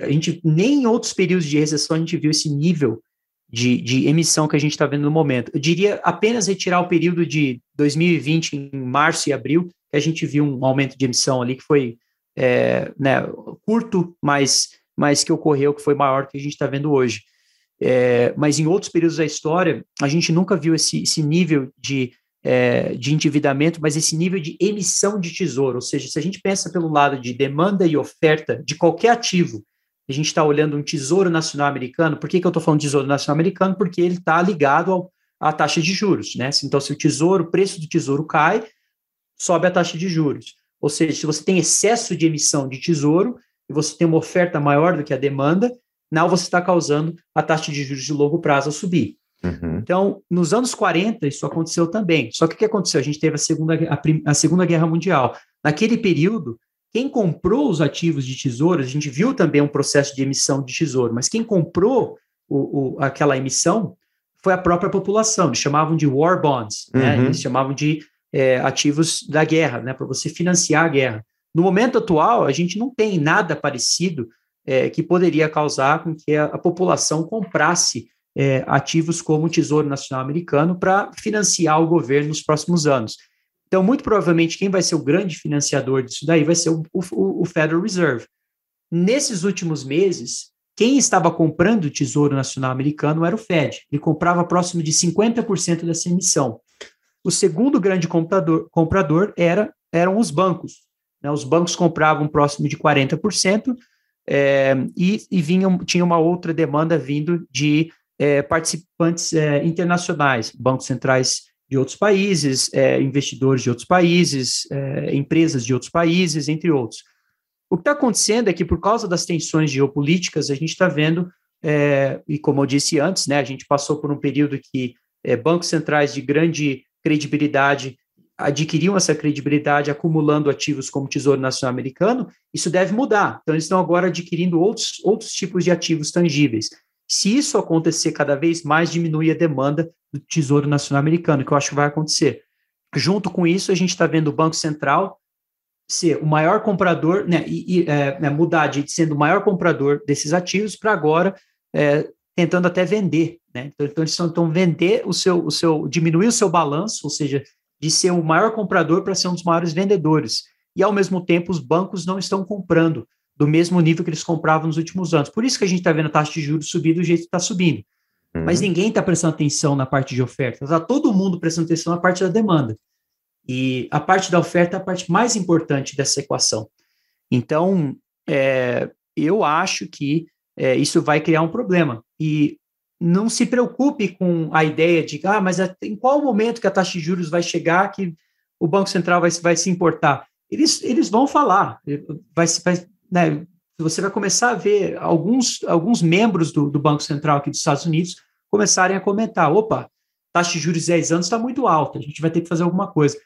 A gente, nem em outros períodos de recessão a gente viu esse nível de, de emissão que a gente está vendo no momento. Eu diria apenas retirar o período de 2020, em março e abril, que a gente viu um aumento de emissão ali que foi é, né, curto, mas mas que ocorreu, que foi maior que a gente está vendo hoje. É, mas em outros períodos da história, a gente nunca viu esse, esse nível de, é, de endividamento, mas esse nível de emissão de tesouro. Ou seja, se a gente pensa pelo lado de demanda e oferta de qualquer ativo, a gente está olhando um tesouro nacional americano. Por que, que eu estou falando de tesouro nacional americano? Porque ele está ligado ao, à taxa de juros. Né? Então, se o tesouro, o preço do tesouro cai, sobe a taxa de juros. Ou seja, se você tem excesso de emissão de tesouro e você tem uma oferta maior do que a demanda, não você está causando a taxa de juros de longo prazo a subir. Uhum. Então, nos anos 40, isso aconteceu também. Só que o que aconteceu? A gente teve a Segunda, a, a segunda Guerra Mundial. Naquele período, quem comprou os ativos de tesouro, a gente viu também um processo de emissão de tesouro, mas quem comprou o, o- aquela emissão foi a própria população. Eles chamavam de war bonds, né? Uhum. eles chamavam de é, ativos da guerra, né? para você financiar a guerra. No momento atual, a gente não tem nada parecido é, que poderia causar com que a, a população comprasse é, ativos como o Tesouro Nacional Americano para financiar o governo nos próximos anos. Então, muito provavelmente, quem vai ser o grande financiador disso daí vai ser o, o, o Federal Reserve. Nesses últimos meses, quem estava comprando o Tesouro Nacional Americano era o Fed. Ele comprava próximo de 50% dessa emissão. O segundo grande comprador, comprador era, eram os bancos. né? Os bancos compravam próximo de 40%, é, e, e vinham, tinha uma outra demanda vindo de é, participantes é, internacionais, bancos centrais de outros países, é, investidores de outros países, é, empresas de outros países, entre outros. O que está acontecendo é que, por causa das tensões geopolíticas, a gente está vendo, é, e como eu disse antes, né, a gente passou por um período que é, bancos centrais de grande credibilidade adquiriam essa credibilidade acumulando ativos como o Tesouro Nacional Americano, isso deve mudar. Então, eles estão agora adquirindo outros, outros tipos de ativos tangíveis. Se isso acontecer cada vez mais, diminui a demanda do Tesouro Nacional Americano, que eu acho que vai acontecer. Junto com isso, a gente está vendo o Banco Central ser o maior comprador, né, e, e é, né, mudar de sendo o maior comprador desses ativos para agora é, tentando até vender, né? Então, então eles estão vender o seu, o seu, diminuir o seu balanço, ou seja, de ser o maior comprador para ser um dos maiores vendedores. E ao mesmo tempo, os bancos não estão comprando do mesmo nível que eles compravam nos últimos anos. Por isso que a gente está vendo a taxa de juros subir do jeito que está subindo. Uhum. Mas ninguém está prestando atenção na parte de oferta. Está todo mundo prestando atenção na parte da demanda. E a parte da oferta é a parte mais importante dessa equação. Então, é, eu acho que é, isso vai criar um problema. E não se preocupe com a ideia de, ah, mas em qual momento que a taxa de juros vai chegar que o Banco Central vai, vai se importar? Eles, eles vão falar, vai, vai, né, você vai começar a ver alguns, alguns membros do, do Banco Central aqui dos Estados Unidos começarem a comentar, opa, taxa de juros de 10 anos está muito alta, a gente vai ter que fazer alguma coisa.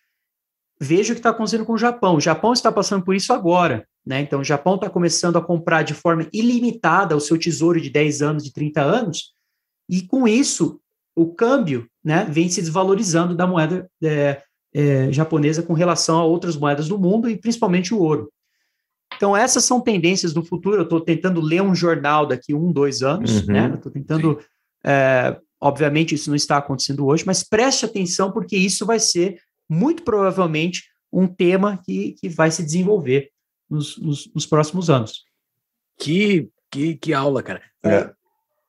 Veja o que está acontecendo com o Japão. O Japão está passando por isso agora. Né? Então, o Japão está começando a comprar de forma ilimitada o seu tesouro de 10 anos, de 30 anos, e com isso, o câmbio né, vem se desvalorizando da moeda é, é, japonesa com relação a outras moedas do mundo, e principalmente o ouro. Então, essas são tendências do futuro. Eu estou tentando ler um jornal daqui um, dois anos, Uhum. né? Estou tentando. é, obviamente, isso não está acontecendo hoje, mas preste atenção, porque isso vai ser, muito provavelmente, um tema que, que vai se desenvolver nos, nos, nos próximos anos. Que, que, que aula, cara. É.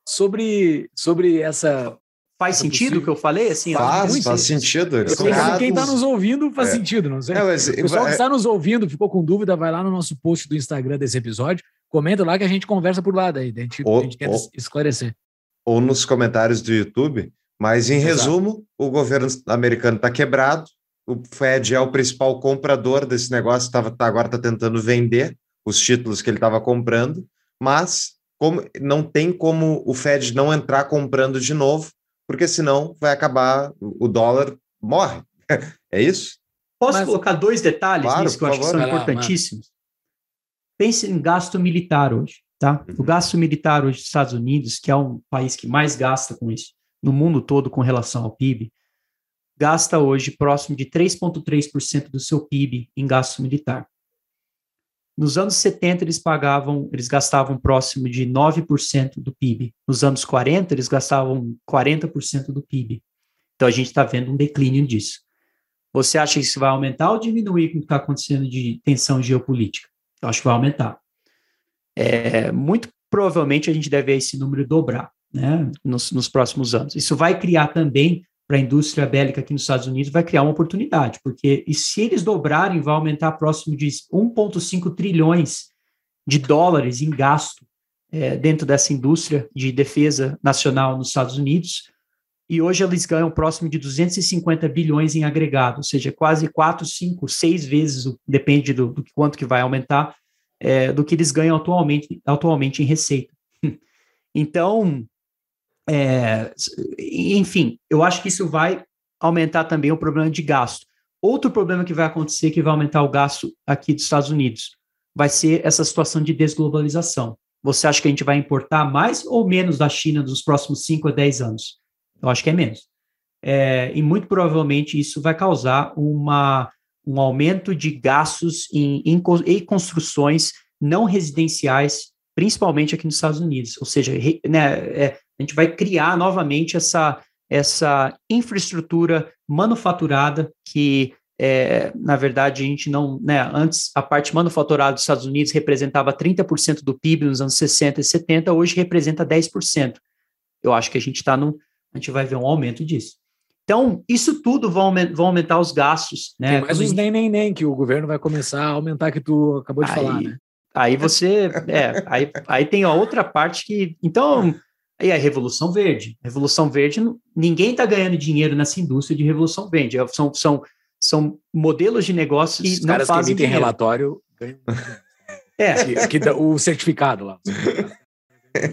Sobre, sobre essa. Faz É sentido possível. o que eu falei? Assim, Faz, muito faz sentido. Eles que quem está nos ouvindo faz É. sentido, não sei. É, mas- O pessoal que é- está nos ouvindo, ficou com dúvida, vai lá no nosso post do Instagram desse episódio, comenta lá que a gente conversa por lá daí. A gente, Ou- a gente quer ou- esclarecer. ou nos comentários do YouTube, mas em Exato. resumo, o governo americano está quebrado, o Fed é o principal comprador desse negócio, tava, tá, agora está tentando vender os títulos que ele estava comprando, mas como, não tem como o Fed não entrar comprando de novo, porque senão vai acabar, o dólar morre. é isso? Posso Mas- colocar dois detalhes Claro, nisso que eu acho que favor. são Vai lá, importantíssimos? Pense em gasto militar hoje, tá? O Uhum. gasto militar hoje dos Estados Unidos, que é um país que mais gasta com isso, no mundo todo com relação ao PIB, gasta hoje próximo de 3,3% do seu PIB em gasto militar. Nos anos 70, eles pagavam, eles gastavam próximo de 9% do PIB. Nos anos 40, eles gastavam 40% do PIB. Então, a gente está vendo um declínio disso. Você acha que isso vai aumentar ou diminuir com o que está acontecendo de tensão geopolítica? Eu acho que vai aumentar. É, muito provavelmente a gente deve ver esse número dobrar né, nos, nos próximos anos. Isso vai criar também para a indústria bélica aqui nos Estados Unidos, vai criar uma oportunidade, porque e se eles dobrarem, vai aumentar próximo de 1,5 trilhões de dólares em gasto é, dentro dessa indústria de defesa nacional nos Estados Unidos. E hoje eles ganham próximo de 250 bilhões em agregado, ou seja, quase 4, 5, 6 vezes, depende do, do quanto que vai aumentar, é, do que eles ganham atualmente, atualmente em receita. Então, é, enfim, eu acho que isso vai aumentar também o problema de gasto. Outro problema que vai acontecer, que vai aumentar o gasto aqui dos Estados Unidos, vai ser essa situação de desglobalização. Você acha que a gente vai importar mais ou menos da China nos próximos 5 a 10 anos? Eu acho que é menos. É, e muito provavelmente isso vai causar uma, um aumento de gastos em, em, em construções não residenciais, principalmente aqui nos Estados Unidos. Ou seja, re, né, é, a gente vai criar novamente essa, essa infraestrutura manufaturada que, é, na verdade, a gente não. Né, antes, a parte manufaturada dos Estados Unidos representava 30% do PIB nos anos 60 e 70, hoje representa 10%. Eu acho que a gente está num. A gente vai ver um aumento disso. Então, isso tudo vai, aumentar os gastos. Né? Tem mais os nem, nem, nem, que o governo vai começar a aumentar, que tu acabou de aí, falar, né? Aí você. É, aí, aí tem a outra parte que. Então, e a Revolução Verde. Revolução Verde, ninguém está ganhando dinheiro nessa indústria de Revolução Verde. É, são, são, são modelos de negócio que Os não caras que fazem emitem dinheiro. relatório ganham. É, Que- que o certificado lá.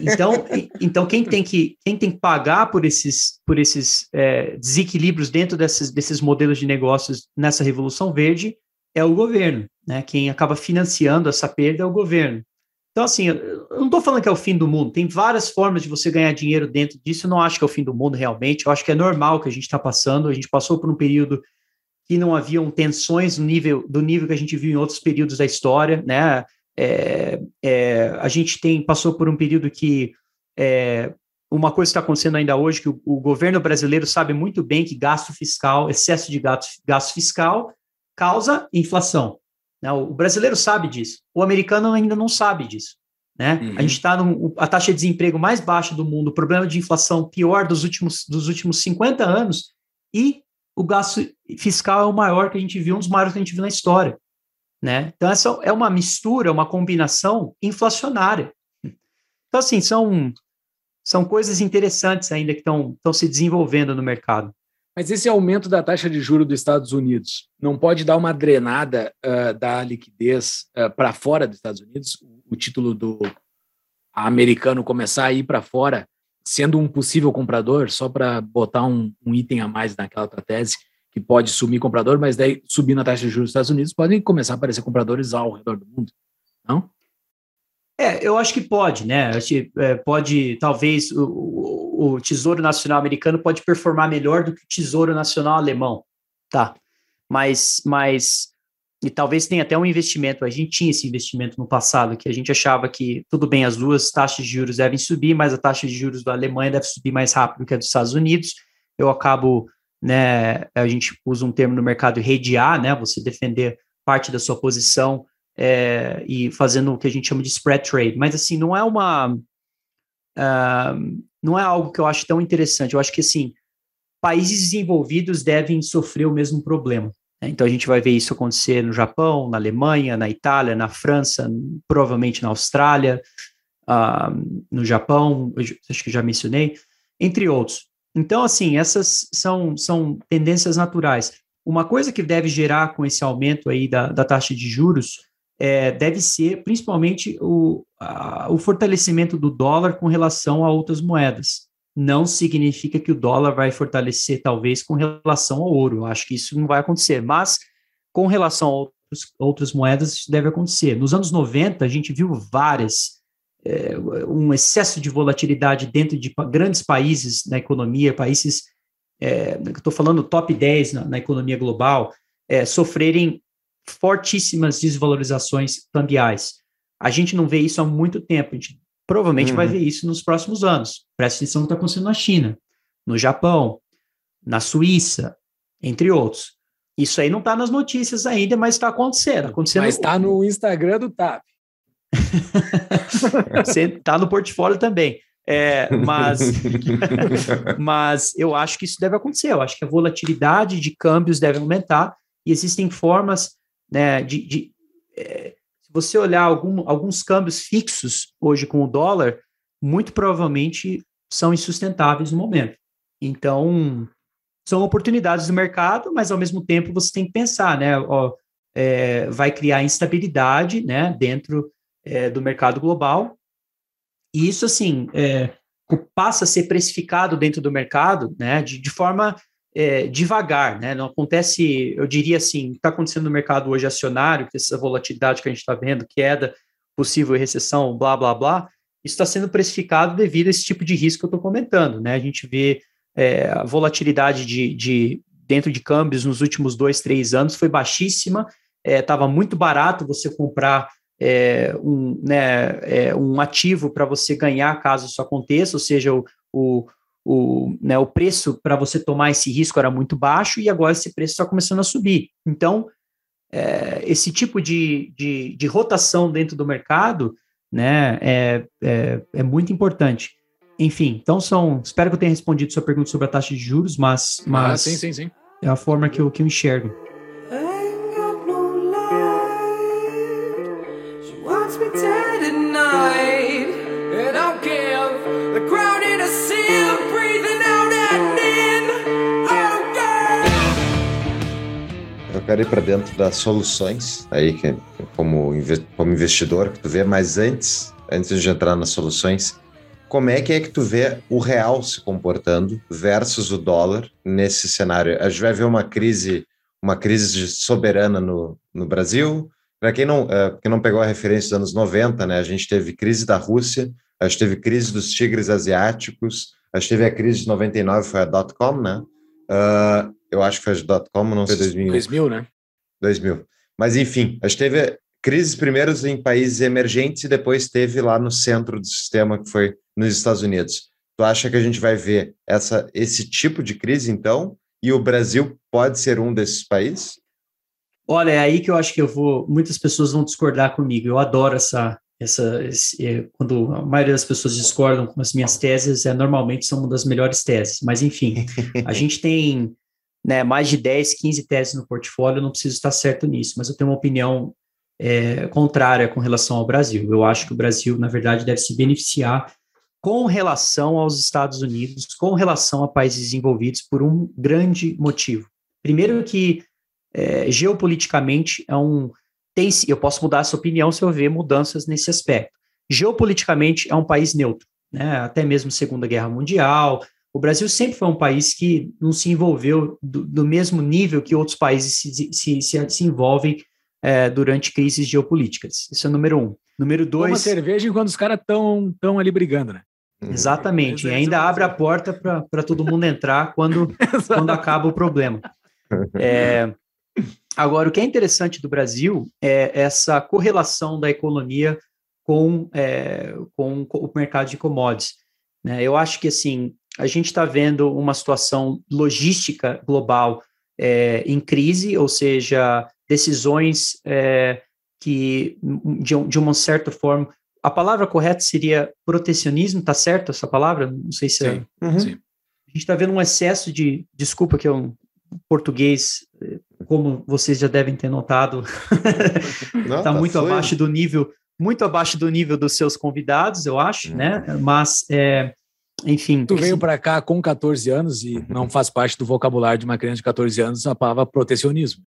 então, então quem tem que quem tem que pagar por esses por esses é, desequilíbrios dentro desses, desses modelos de negócios nessa revolução verde é o governo, né? Quem acaba financiando essa perda é o governo. Então, assim, eu não estou falando que é o fim do mundo. Tem várias formas de você ganhar dinheiro dentro disso. Eu não acho que é o fim do mundo realmente. Eu acho que é normal que a gente está passando. A gente passou por um período que não haviam tensões no nível do nível que a gente viu em outros períodos da história, né? É, é, a gente tem passou por um período que é, uma coisa está acontecendo ainda hoje que o, o governo brasileiro sabe muito bem que gasto fiscal, excesso de gasto, gasto fiscal causa inflação. Né? O, brasileiro sabe disso. O americano ainda não sabe disso. Né? Uhum. A gente está a taxa de desemprego mais baixa do mundo, o problema de inflação pior dos últimos, dos últimos 50 anos, e o gasto fiscal é o maior que a gente viu, um dos maiores que a gente viu na história. Né? Então, essa é uma mistura, uma combinação inflacionária. Então, assim, são, são coisas interessantes ainda que estão se desenvolvendo no mercado. Mas esse aumento da taxa de juros dos Estados Unidos não pode dar uma drenada ah, da liquidez para fora dos Estados Unidos? O título do americano começar a ir para fora, sendo um possível comprador, só para botar um, um item a mais naquela tua tese, que pode sumir comprador, mas daí subindo a taxa de juros dos Estados Unidos, podem começar a aparecer compradores ao redor do mundo, não? É, eu acho que pode, né? É, pode, talvez, o, o, o Tesouro Nacional Americano pode performar melhor do que o Tesouro Nacional Alemão, tá? Mas, mas, e talvez tenha até um investimento, a gente tinha esse investimento no passado, que a gente achava que, tudo bem, as duas taxas de juros devem subir, mas a taxa de juros da Alemanha deve subir mais rápido que a dos Estados Unidos, eu acabo, né, a gente usa um termo no mercado, redear, né, você defender parte da sua posição é, e fazendo o que a gente chama de spread trade. Mas assim, não é uma. ah, não é algo que eu acho tão interessante. Eu acho que assim, países desenvolvidos devem sofrer o mesmo problema. né? Então a gente vai ver isso acontecer no Japão, na Alemanha, na Itália, na França, provavelmente na Austrália, ah, no Japão, acho que já mencionei, entre outros. Então, assim, essas são, são tendências naturais. Uma coisa que deve gerar com esse aumento aí da, da taxa de juros é, deve ser principalmente o, a- o fortalecimento do dólar com relação a outras moedas. Não significa que o dólar vai fortalecer, talvez, com relação ao ouro. Acho que isso não vai acontecer. Mas, com relação a outros, outras moedas, isso deve acontecer. Nos anos 90, a gente viu várias, é, um excesso de volatilidade dentro de grandes países na economia, países, é, estou falando top 10 na, na economia global, é, sofrerem fortíssimas desvalorizações cambiais. A gente não vê isso há muito tempo, a gente provavelmente vai Uhum. ver isso nos próximos anos. Presta atenção no que está acontecendo na China, no Japão, na Suíça, entre outros. Isso aí não está nas notícias ainda, mas está acontecendo. acontecendo Mas está no Instagram do TAP. Você tá no portfólio também. É, mas, mas eu acho que isso deve acontecer. Eu acho que a volatilidade de câmbios deve aumentar e existem formas né, de. de é, se você olhar algum, alguns câmbios fixos hoje com o dólar, muito provavelmente são insustentáveis no momento. Então, são oportunidades do mercado, mas ao mesmo tempo você tem que pensar, né? Ó, é, vai criar instabilidade né, dentro é, do mercado global. E isso, assim, é, passa a ser precificado dentro do mercado né, de, de forma é, devagar, né? Não acontece, eu diria assim, está acontecendo no mercado hoje acionário, essa volatilidade que a gente está vendo, queda, possível recessão, blá, blá, blá, isso está sendo precificado devido a esse tipo de risco que eu estou comentando, né? A gente vê é, a volatilidade de, de, dentro de câmbios nos últimos dois, três anos foi baixíssima, estava é, muito barato você comprar é, um, né, é, um ativo para você ganhar caso isso aconteça, ou seja, o, o, o, né, o preço para você tomar esse risco era muito baixo e agora esse preço está começando a subir. Então, é, esse tipo de, de, de, rotação dentro do mercado né, é, é, é, muito importante. Enfim, então são. Espero que eu tenha respondido sua pergunta sobre a taxa de juros, mas, ah, mas ah, sim, sim, sim. é a forma que eu, que eu enxergo. Quero ir para dentro das soluções aí que como, como investidor que tu vê, mas antes, antes de entrar nas soluções, como é que é que tu vê o real se comportando versus o dólar nesse cenário? A gente vai ver uma crise, uma crise soberana no, no Brasil. Para quem não, uh, quem não pegou a referência dos anos 90, né, a gente teve crise da Rússia, a gente teve crise dos tigres asiáticos, a gente teve a crise de 99, foi a dot-com, né? Uh, eu acho que foi a dot-com, não sei, 2000. 2000, né? 2000. Mas, enfim, a gente teve crises primeiros em países emergentes e depois teve lá no centro do sistema, que foi nos Estados Unidos. Tu acha que a gente vai ver essa, esse tipo de crise, então? E o Brasil pode ser um desses países? Olha, é aí que eu acho que eu vou. Muitas pessoas vão discordar comigo. Eu adoro essa. essa esse, é, quando a maioria das pessoas discordam com as minhas teses, é, normalmente são uma das melhores teses. Mas, enfim, a gente tem né, mais de 10, 15 teses no portfólio, eu não preciso estar certo nisso, mas eu tenho uma opinião é, contrária com relação ao Brasil. Eu acho que o Brasil, na verdade, deve se beneficiar com relação aos Estados Unidos, com relação a países desenvolvidos, por um grande motivo. Primeiro que é, geopoliticamente é um tem, eu posso mudar essa opinião se eu ver mudanças nesse aspecto. Geopoliticamente é um país neutro, né? Até mesmo Segunda Guerra Mundial, o Brasil sempre foi um país que não se envolveu do, do mesmo nível que outros países se, se, se, se envolvem é, durante crises geopolíticas. Isso é o número um. Número dois. Toma cerveja enquanto os caras estão tão ali brigando, né? Uhum. Exatamente, e ainda abre a porta para todo mundo entrar quando, quando acaba o problema. É, agora, o que é interessante do Brasil é essa correlação da economia com, é, com, com o mercado de commodities. Né? Eu acho que assim a gente está vendo uma situação logística global é, em crise, ou seja, decisões é, que, de, de uma certa forma, a palavra correta seria protecionismo, tá certo essa palavra? Não sei se é. Uhum. Sim. A gente está vendo um excesso de, desculpa que é um português, como vocês já devem ter notado, está tá muito foi. abaixo do nível, muito abaixo do nível dos seus convidados, eu acho, uhum. né? Mas é, enfim. Tu veio para cá com 14 anos e não faz parte do vocabulário de uma criança de 14 anos a palavra protecionismo.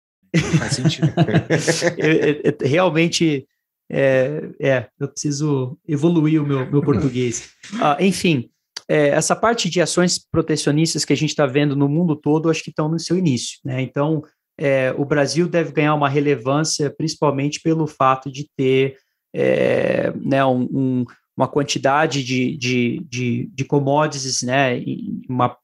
Faz sentido. eu, eu, realmente, é, é, eu preciso evoluir o meu, meu português. Ah, enfim, é, essa parte de ações protecionistas que a gente está vendo no mundo todo, acho que estão no seu início. Né? Então, é, o Brasil deve ganhar uma relevância, principalmente pelo fato de ter é, né, um, um uma quantidade de, de, de, de commodities, né, uma,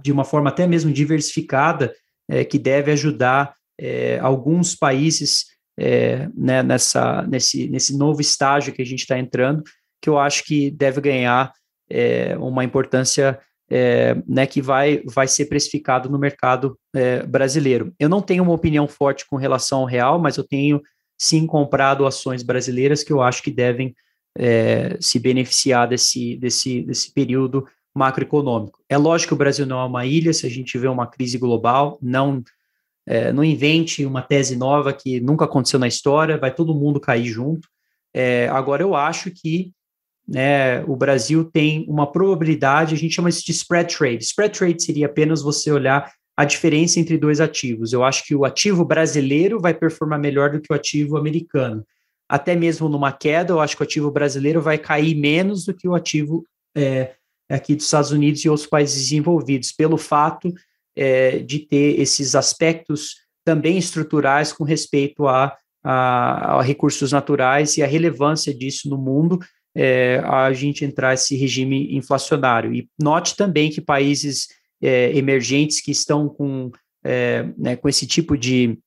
de uma forma até mesmo diversificada, é, que deve ajudar é, alguns países é, né, nessa, nesse, nesse novo estágio que a gente está entrando, que eu acho que deve ganhar é, uma importância é, né, que vai, vai ser precificado no mercado é, brasileiro. Eu não tenho uma opinião forte com relação ao real, mas eu tenho sim comprado ações brasileiras que eu acho que devem é, se beneficiar desse, desse, desse período macroeconômico. É lógico que o Brasil não é uma ilha, se a gente vê uma crise global, não, é, não invente uma tese nova que nunca aconteceu na história, vai todo mundo cair junto. É, agora, eu acho que né, o Brasil tem uma probabilidade, a gente chama isso de spread trade. Spread trade seria apenas você olhar a diferença entre dois ativos. Eu acho que o ativo brasileiro vai performar melhor do que o ativo americano. Até mesmo numa queda, eu acho que o ativo brasileiro vai cair menos do que o ativo é, aqui dos Estados Unidos e outros países desenvolvidos, pelo fato é, de ter esses aspectos também estruturais com respeito a, a, a, recursos naturais e a relevância disso no mundo, é, a gente entrar esse regime inflacionário. E note também que países é, emergentes que estão com, é, né, com esse tipo de,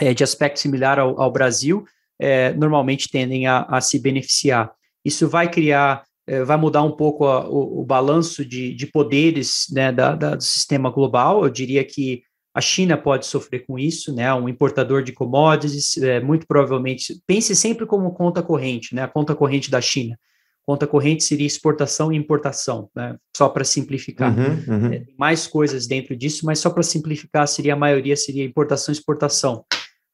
é, de aspecto similar ao, ao Brasil, é, normalmente tendem a, a se beneficiar. Isso vai criar é, vai mudar um pouco a, o, o, balanço de, de poderes né, da, da, do sistema global. Eu diria que a China pode sofrer com isso, né? Um importador de commodities, é, muito provavelmente. Pense sempre como conta corrente, né? A conta corrente da China. Conta corrente seria exportação e importação, né? Só para simplificar. Uhum, uhum. É, mais coisas dentro disso, mas só para simplificar, seria a maioria seria importação e exportação.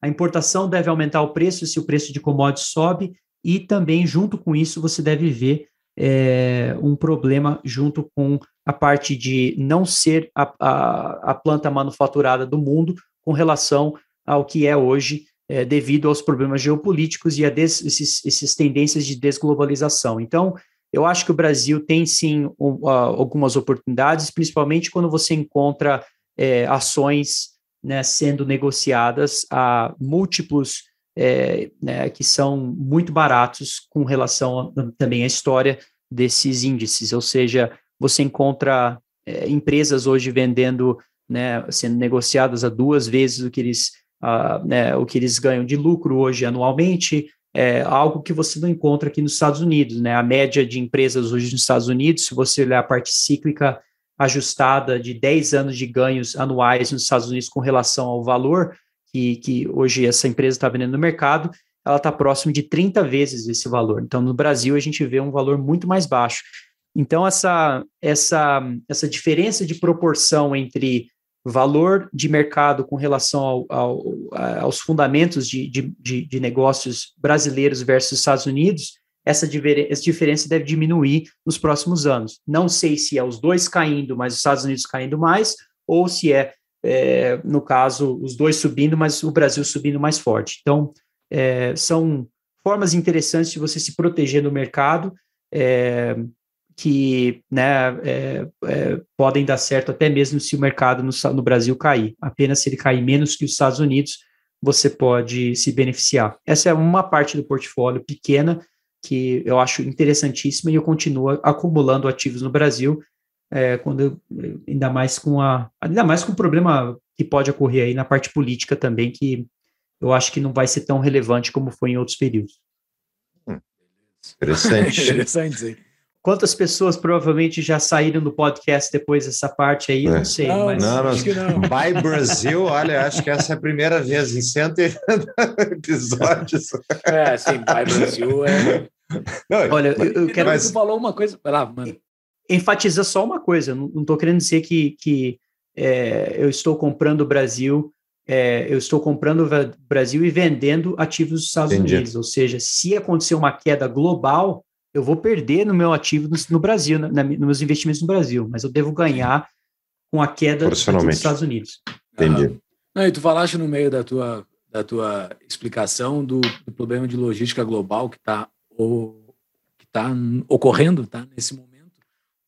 A importação deve aumentar o preço se o preço de commodities sobe, e também, junto com isso, você deve ver é, um problema junto com a parte de não ser a, a, a, planta manufaturada do mundo com relação ao que é hoje, é, devido aos problemas geopolíticos e a des, esses, esses tendências de desglobalização. Então, eu acho que o Brasil tem sim um, uh, algumas oportunidades, principalmente quando você encontra é, ações né, sendo negociadas a múltiplos é, né, que são muito baratos com relação a, também à história desses índices, ou seja, você encontra é, empresas hoje vendendo, né, sendo negociadas a duas vezes o que eles, uh, né, o que eles ganham de lucro hoje anualmente, é algo que você não encontra aqui nos Estados Unidos, né? A média de empresas hoje nos Estados Unidos, se você olhar a parte cíclica ajustada de 10 anos de ganhos anuais nos Estados Unidos com relação ao valor que, que hoje essa empresa está vendendo no mercado, ela está próximo de 30 vezes esse valor. Então, no Brasil, a gente vê um valor muito mais baixo. Então, essa, essa, essa diferença de proporção entre valor de mercado com relação ao, ao, aos fundamentos de, de, de, negócios brasileiros versus Estados Unidos, essa, diferença deve diminuir nos próximos anos. Não sei se é os dois caindo, mas os Estados Unidos caindo mais, ou se é, é no caso, os dois subindo, mas o Brasil subindo mais forte. Então, é, são formas interessantes de você se proteger no mercado, é, que né, é, é, podem dar certo até mesmo se o mercado no, no, Brasil cair. Apenas se ele cair menos que os Estados Unidos, você pode se beneficiar. Essa é uma parte do portfólio pequena que eu acho interessantíssima e eu continuo acumulando ativos no Brasil, é, quando ainda mais com a ainda mais com o problema que pode ocorrer aí na parte política também que eu acho que não vai ser tão relevante como foi em outros períodos. Hum, interessante. Interessante, Quantas pessoas provavelmente já saíram do podcast depois dessa parte aí? É. Não sei. Não, mas... não, acho que não. By Brasil, olha, acho que essa é a primeira vez em 180 episódios. É, sim, By Brasil é. Não, olha, eu, eu quero. Mas... Tu falou uma coisa. Vai lá, mano. Enfatiza só uma coisa. Não estou querendo dizer que, que é, eu estou comprando o Brasil é, eu estou comprando o Brasil e vendendo ativos dos Estados Entendi. Unidos. Ou seja, se acontecer uma queda global, eu vou perder no meu ativo no, no Brasil, na, na, nos meus investimentos no Brasil, mas eu devo ganhar com a queda dos Estados Unidos. Entendi. Ah, não, e tu falaste no meio da tua, da tua explicação do, do problema de logística global que está que tá ocorrendo tá, nesse momento.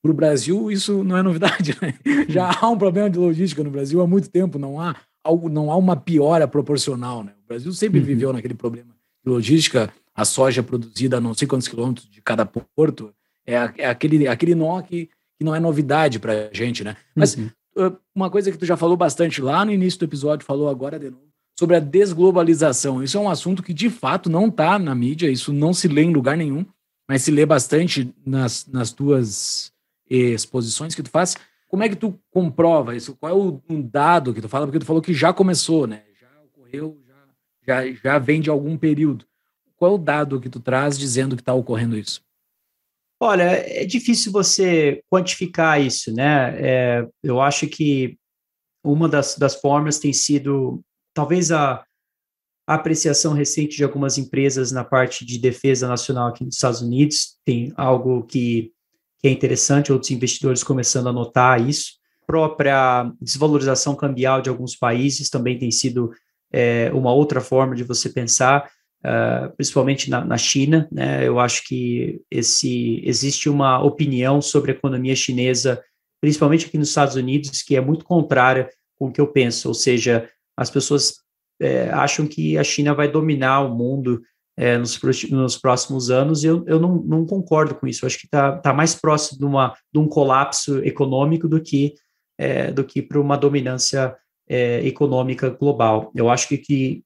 Para o Brasil, isso não é novidade. Né? Já há um problema de logística no Brasil há muito tempo, não há algo, não há uma piora proporcional. Né? O Brasil sempre uhum. viveu naquele problema de logística, a soja produzida a não sei quantos quilômetros de cada porto, é, é aquele, aquele nó que, que não é novidade para a gente, né? Mas uhum. Uh, uma coisa que tu já falou bastante lá no início do episódio, falou agora de novo, sobre a desglobalização. Isso é um assunto que de fato não está na mídia, isso não se lê em lugar nenhum, mas se lê bastante nas, nas tuas exposições que tu faz. Como é que tu comprova isso? Qual é o um dado que tu fala? Porque tu falou que já começou, né? Já ocorreu, já já, já vem de algum período. Qual é o dado que tu traz dizendo que está ocorrendo isso? Olha, é difícil você quantificar isso, né? É, eu acho que uma das, das formas tem sido talvez a, a apreciação recente de algumas empresas na parte de defesa nacional aqui nos Estados Unidos. Tem algo que, que é interessante, outros investidores começando a notar isso. A própria desvalorização cambial de alguns países também tem sido é, uma outra forma de você pensar uh, principalmente na, na, China. Né? Eu acho que esse, existe uma opinião sobre a economia chinesa, principalmente aqui nos Estados Unidos, que é muito contrária com o que eu penso, ou seja, as pessoas é, acham que a China vai dominar o mundo é, nos, nos, próximos anos, e eu, eu não, não, concordo com isso. Eu acho que está tá mais próximo de, uma, de um colapso econômico do que, é, do que para uma dominância é, econômica global. Eu acho que, que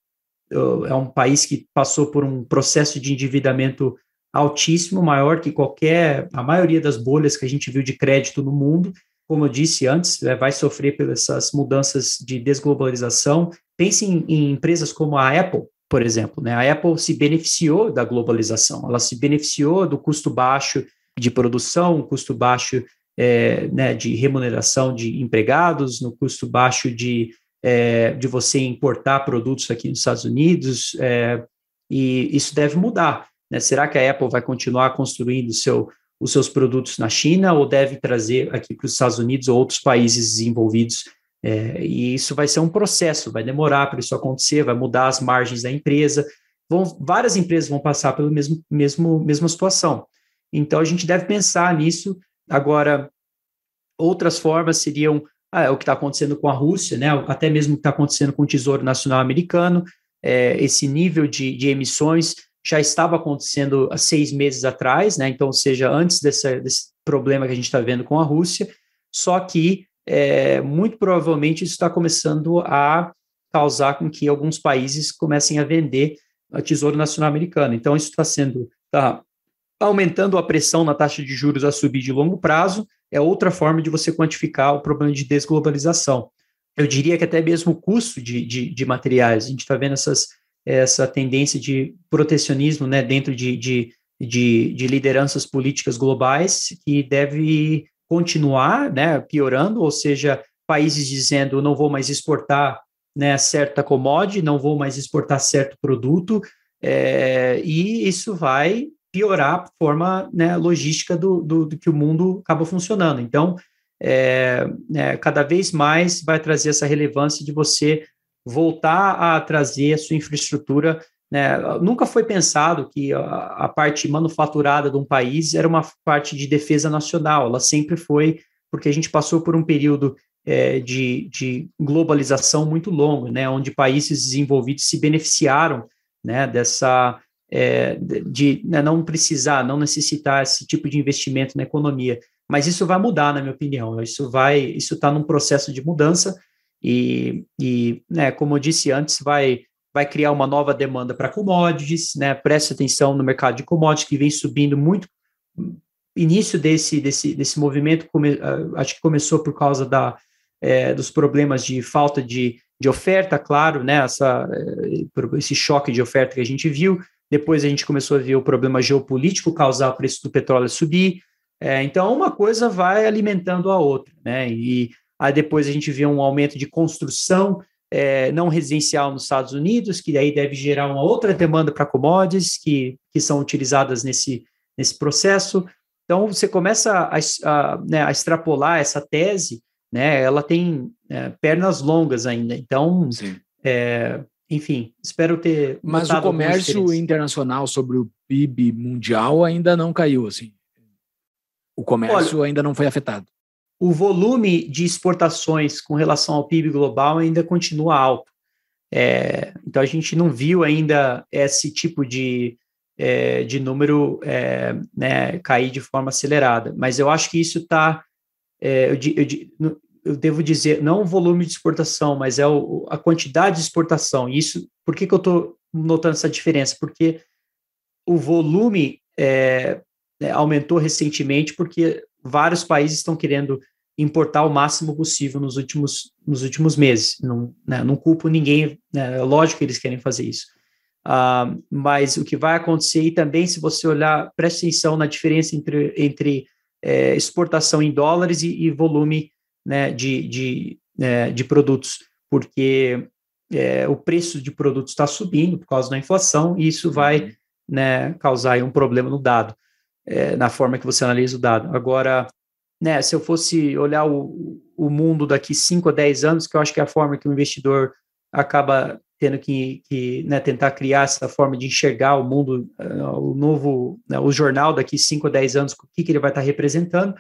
é um país que passou por um processo de endividamento altíssimo, maior que qualquer, a maioria das bolhas que a gente viu de crédito no mundo. Como eu disse antes, é, vai sofrer pelas mudanças de desglobalização. Pense em, em empresas como a Apple, por exemplo. Né? A Apple se beneficiou da globalização, ela se beneficiou do custo baixo de produção, custo baixo é, né, de remuneração de empregados, no custo baixo de é, de você importar produtos aqui nos Estados Unidos, é, e isso deve mudar. Né? Será que a Apple vai continuar construindo seu, os seus produtos na China ou deve trazer aqui para os Estados Unidos ou outros países desenvolvidos? É, e isso vai ser um processo, vai demorar para isso acontecer, vai mudar as margens da empresa. Vão, várias empresas vão passar pela mesmo, mesmo, mesma situação. Então, a gente deve pensar nisso. Agora, outras formas seriam ah, é o que está acontecendo com a Rússia, né, até mesmo o que está acontecendo com o Tesouro Nacional Americano, é, esse nível de, de, emissões já estava acontecendo há seis meses atrás, né, então, ou seja, antes dessa, desse problema que a gente está vendo com a Rússia, só que é, muito provavelmente isso está começando a causar com que alguns países comecem a vender o Tesouro Nacional Americano. Então, isso está sendo, está aumentando a pressão na taxa de juros a subir de longo prazo, é outra forma de você quantificar o problema de desglobalização. Eu diria que até mesmo o custo de, de, de materiais, a gente está vendo essas, essa tendência de protecionismo né, dentro de, de, de, de lideranças políticas globais que deve continuar né, piorando, ou seja, países dizendo não vou mais exportar né, certa commodity, não vou mais exportar certo produto, é, e isso vai piorar a forma né, logística do, do, do, que o mundo acaba funcionando. Então, é, é, cada vez mais vai trazer essa relevância de você voltar a trazer a sua infraestrutura. Né? Nunca foi pensado que a, a, parte manufaturada de um país era uma parte de defesa nacional, ela sempre foi, porque a gente passou por um período é, de, de, globalização muito longo, né? onde países desenvolvidos se beneficiaram né, dessa é, de né, não precisar, não necessitar esse tipo de investimento na economia. Mas isso vai mudar, na minha opinião. Isso vai, isso está num processo de mudança e, e né, como eu disse antes, vai vai criar uma nova demanda para commodities, né? Preste atenção no mercado de commodities que vem subindo muito. Início desse desse, desse movimento, come, ah, acho que começou por causa da, é, dos problemas de falta de, de oferta, claro, né? Essa, é, esse choque de oferta que a gente viu. Depois a gente começou a ver o problema geopolítico causar o preço do petróleo subir. É, então, uma coisa vai alimentando a outra, né? E aí depois a gente vê um aumento de construção é, não residencial nos Estados Unidos, que daí deve gerar uma outra demanda para commodities que, que são utilizadas nesse, nesse processo. Então, você começa a, a, né, a extrapolar essa tese, né? Ela tem é, pernas longas ainda. Então, é, enfim, espero ter. Mas o comércio internacional sobre o PIB mundial ainda não caiu, assim. O comércio Olha, ainda não foi afetado. O volume de exportações com relação ao PIB global ainda continua alto. É, então a gente não viu ainda esse tipo de, é, de número é, né, cair de forma acelerada. Mas eu acho que isso está. É, eu, eu, eu devo dizer, não o volume de exportação, mas é o, a quantidade de exportação. Isso, por que, que eu estou notando essa diferença? Porque o volume é, é, aumentou recentemente porque vários países estão querendo importar o máximo possível nos últimos, nos últimos meses. Não, né, não culpo ninguém, né, é lógico que eles querem fazer isso. Ah, mas o que vai acontecer, e também se você olhar, preste atenção na diferença entre, entre é, exportação em dólares e, e volume né, de, de, é, de produtos, porque é, o preço de produtos está subindo por causa da inflação, e isso vai Uhum. né, causar aí um problema no dado, é, na forma que você analisa o dado. Agora, né, se eu fosse olhar o, o mundo daqui 5 a 10 anos, que eu acho que é a forma que o investidor acaba tendo que, que né, tentar criar essa forma de enxergar o mundo, uh, o novo, né, o jornal daqui 5 a 10 anos, o que, que ele vai estar representando,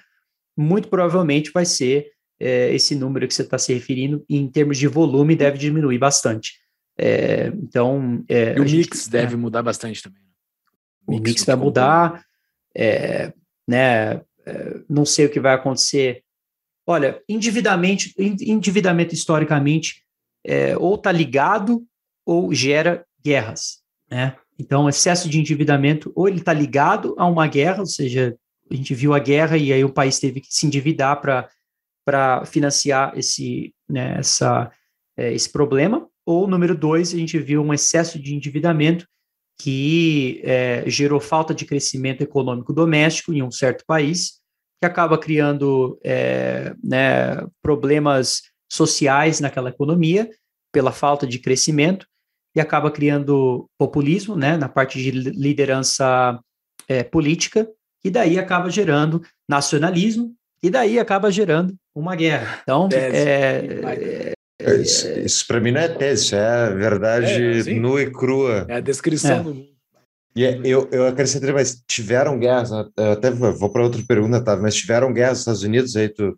muito provavelmente vai ser é, esse número que você está se referindo, em termos de volume, deve diminuir bastante. É, então. É, E o a gente- mix deve mudar bastante também. né? o mix de vai componentes. mudar, é, né, é, não sei o que vai acontecer. Olha, endividamento, en- endividamento historicamente é, ou está ligado ou gera guerras, né? Então, excesso de endividamento, ou ele está ligado a uma guerra, ou seja, a gente viu a guerra e aí o país teve que se endividar para financiar esse, né, essa, é, esse problema, ou número dois, a gente viu um excesso de endividamento que é, gerou falta de crescimento econômico doméstico em um certo país, que acaba criando é, né, problemas sociais naquela economia pela falta de crescimento e acaba criando populismo né, na parte de li- liderança é, política, e daí acaba gerando nacionalismo, e daí acaba gerando uma guerra. Então, Tese. é, Isso, isso para mim não é tese, isso é a verdade É, sim. nua e crua. É a descrição É. do mundo. E é- eu, eu acrescentaria, mas tiveram guerras, né? Eu até vou para outra pergunta, tá? Mas tiveram guerras nos Estados Unidos, aí tu,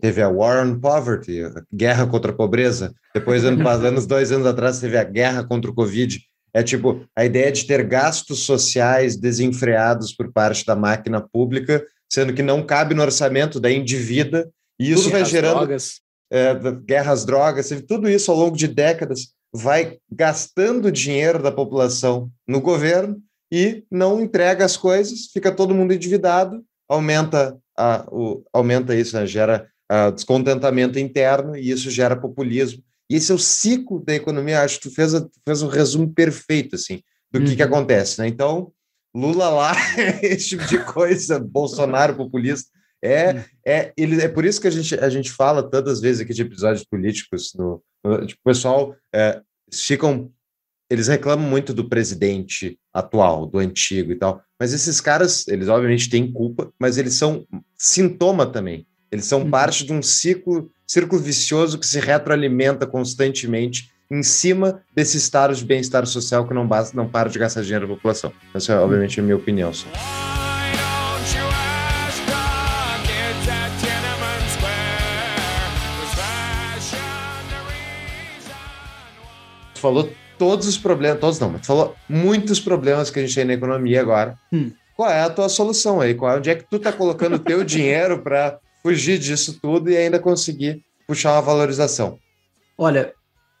teve a War on Poverty, a guerra contra a pobreza. Depois, ano, anos, dois anos atrás, teve a guerra contra o Covid. É tipo, a ideia de ter gastos sociais desenfreados por parte da máquina pública, sendo que não cabe no orçamento, daí endivida, e isso vai gerando drogas. é, da- guerras, drogas, tudo isso ao longo de décadas, vai gastando dinheiro da população no governo e não entrega as coisas, fica todo mundo endividado, aumenta, a, o, aumenta isso, né, gera ah, descontentamento interno e isso gera populismo. E esse é o ciclo da economia, acho que tu fez, a- tu fez um resumo perfeito, assim, do que, que Uhum. acontece, né? Então, Lula lá, esse tipo de coisa, Bolsonaro populista, é, é, ele, é por isso que a gente, a gente fala tantas vezes aqui de episódios políticos. No, no- tipo, o pessoal é, ficam. Eles reclamam muito do presidente atual, do antigo e tal. Mas esses caras, eles obviamente têm culpa, mas eles são sintoma também. Eles são Uhum. parte de um ciclo, círculo vicioso que se retroalimenta constantemente em cima desse estado de bem-estar social que não, basta, não para de gastar dinheiro da população. Essa é, obviamente, a minha opinião. Só. Falou todos os problemas, todos não, mas tu falou muitos problemas que a gente tem na economia agora. Hum. Qual é a tua solução aí? Qual é, onde é que tu tá colocando o teu dinheiro para fugir disso tudo e ainda conseguir puxar uma valorização? Olha,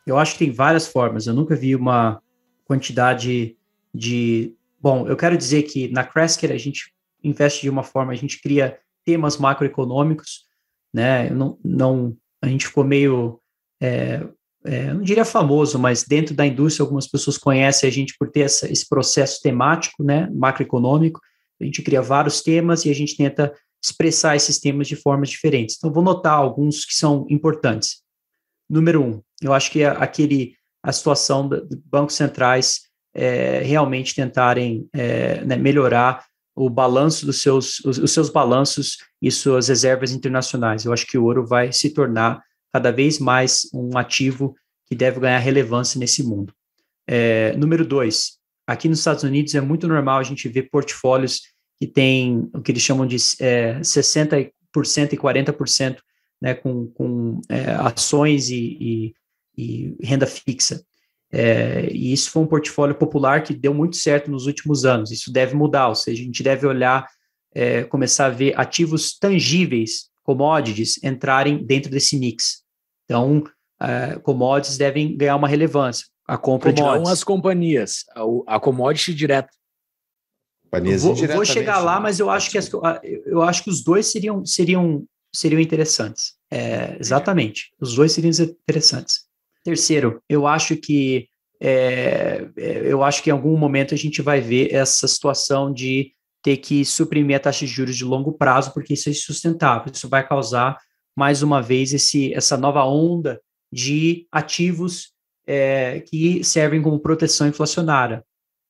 eu acho que tem várias formas. Eu nunca vi uma quantidade de. Bom, eu quero dizer que na Crasker a gente investe de uma forma, a gente cria temas macroeconômicos, né? Não, não, a gente ficou meio, é, é, não diria famoso, mas dentro da indústria algumas pessoas conhecem a gente por ter essa, esse processo temático, né? Macroeconômico. A gente cria vários temas e a gente tenta expressar esses temas de formas diferentes. Então, vou notar alguns que são importantes. Número um, eu acho que aquele a situação dos bancos centrais é, realmente tentarem é, né, melhorar o balanço dos seus os, os, seus balanços e suas reservas internacionais. Eu acho que o ouro vai se tornar cada vez mais um ativo que deve ganhar relevância nesse mundo. É, número dois, aqui nos Estados Unidos é muito normal a gente ver portfólios que têm o que eles chamam de é, 60% e 40% né, com, com é, ações e, e, e, renda fixa. É, e isso foi um portfólio popular que deu muito certo nos últimos anos. Isso deve mudar, ou seja, a gente deve olhar, é, começar a ver ativos tangíveis, commodities, entrarem dentro desse mix. Então, é, commodities devem ganhar uma relevância. A compra Como de não as companhias, a, a commodity direta. Vou, vou, chegar lá, mas eu acho que as, eu acho que os dois seriam seriam seriam interessantes. É, exatamente. Os dois seriam interessantes. Terceiro, eu acho que é, é, eu acho que em algum momento a gente vai ver essa situação de ter que suprimir a taxa de juros de longo prazo, porque isso é insustentável. Isso vai causar, mais uma vez, esse, essa nova onda de ativos é, que servem como proteção inflacionária.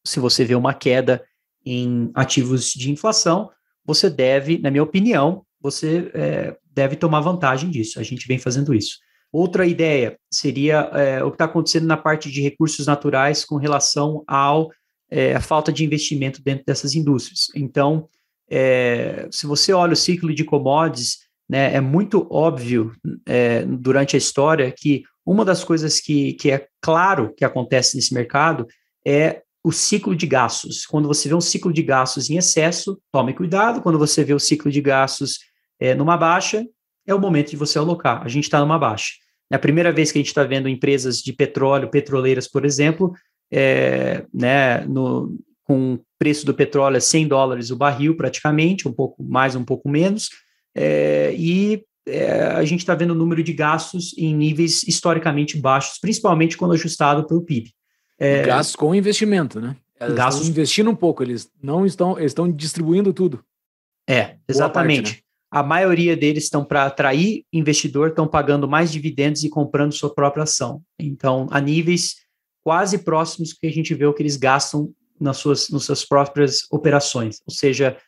Se você vê uma queda em ativos de inflação, você deve, na minha opinião, você é, deve tomar vantagem disso. A gente vem fazendo isso. Outra ideia seria é, o que está acontecendo na parte de recursos naturais com relação ao é, falta de investimento dentro dessas indústrias. Então, é, se você olha o ciclo de commodities, né, é muito óbvio é, durante a história que uma das coisas que, que é claro que acontece nesse mercado é o ciclo de gastos. Quando você vê um ciclo de gastos em excesso, tome cuidado. Quando você vê o ciclo de gastos é, numa baixa, é o momento de você alocar. A gente está numa baixa. É a primeira vez que a gente está vendo empresas de petróleo, petroleiras, por exemplo, é, né, no, com o preço do petróleo a 100 dólares o barril, praticamente, um pouco mais, um pouco menos, é, e é, a gente está vendo o número de gastos em níveis historicamente baixos, principalmente quando ajustado pelo PIB. É, gastos com investimento, né? Eles gastos estão investindo um pouco, eles não estão, eles estão distribuindo tudo. É, exatamente. Parte, né? A maioria deles estão para atrair investidor, estão pagando mais dividendos e comprando sua própria ação. Então, a níveis quase próximos que a gente vê o que eles gastam nas suas, nas suas próprias operações. Ou seja,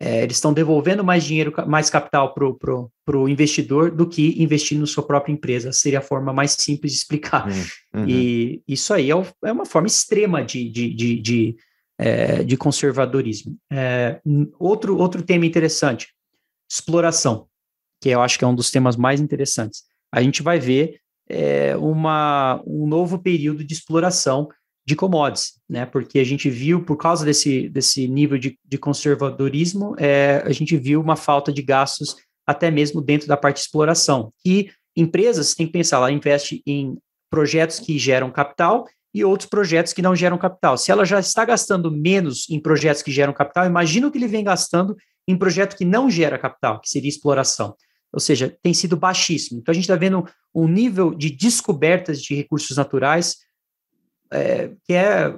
é, eles estão devolvendo mais dinheiro, mais capital para o pro, pro investidor do que investindo na sua própria empresa. Seria a forma mais simples de explicar. Uhum. E isso aí é, é, uma forma extrema de, de, de, de, é, de conservadorismo. É, outro, outro tema interessante exploração, que eu acho que é um dos temas mais interessantes. A gente vai ver é, uma, um novo período de exploração de commodities, né? Porque a gente viu, por causa desse, desse nível de, de conservadorismo, é, a gente viu uma falta de gastos até mesmo dentro da parte de exploração. E empresas têm que pensar, ela investe em projetos que geram capital e outros projetos que não geram capital. Se ela já está gastando menos em projetos que geram capital, imagina o que ele vem gastando em projeto que não gera capital, que seria exploração. Ou seja, tem sido baixíssimo. Então, a gente está vendo um nível de descobertas de recursos naturais é, que é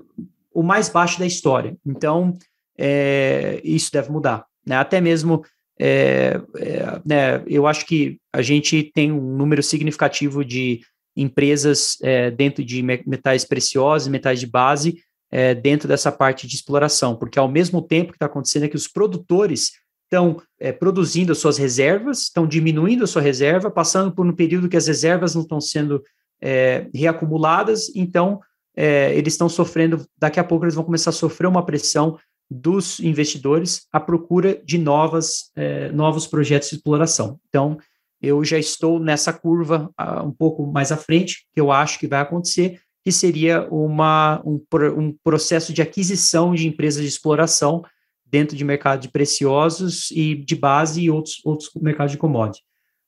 o mais baixo da história. Então, é, isso deve mudar. Né? Até mesmo, é, é né, eu acho que a gente tem um número significativo de empresas é, dentro de metais preciosos, metais de base, é, dentro dessa parte de exploração, porque ao mesmo tempo que está acontecendo é que os produtores estão é, produzindo as suas reservas, estão diminuindo a sua reserva, passando por um período que as reservas não estão sendo é, reacumuladas, então é, eles estão sofrendo, daqui a pouco eles vão começar a sofrer uma pressão dos investidores à procura de novas, é, novos projetos de exploração. Então, eu já estou nessa curva uh, um pouco mais à frente, que eu acho que vai acontecer, que seria uma, um, um processo de aquisição de empresas de exploração dentro de mercado de preciosos e de base e outros, outros mercados de commodity.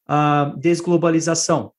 Uh, desglobalização.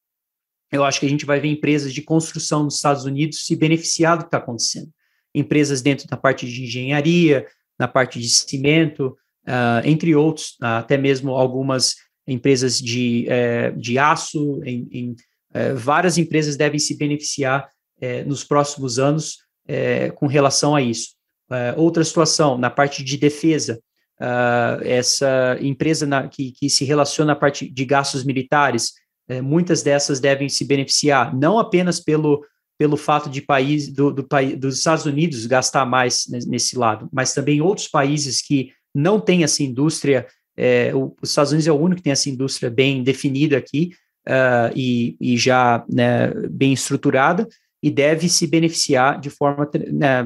Eu acho que a gente vai ver empresas de construção nos Estados Unidos se beneficiar do que está acontecendo. Empresas dentro da parte de engenharia, na parte de cimento, uh, entre outros, até mesmo algumas empresas de, uh, de aço, em, em eh, várias empresas devem se beneficiar é, nos próximos anos é, com relação a isso. É, outra situação, na parte de defesa, uh, essa empresa na, que, que se relaciona à parte de gastos militares, é, muitas dessas devem se beneficiar, não apenas pelo, pelo fato de país, do, do, dos Estados Unidos gastar mais nesse lado, mas também outros países que não têm essa indústria, é, os Estados Unidos é o único que tem essa indústria bem definida aqui, uh, e, e, já né, bem estruturada, e deve se beneficiar de forma. Né,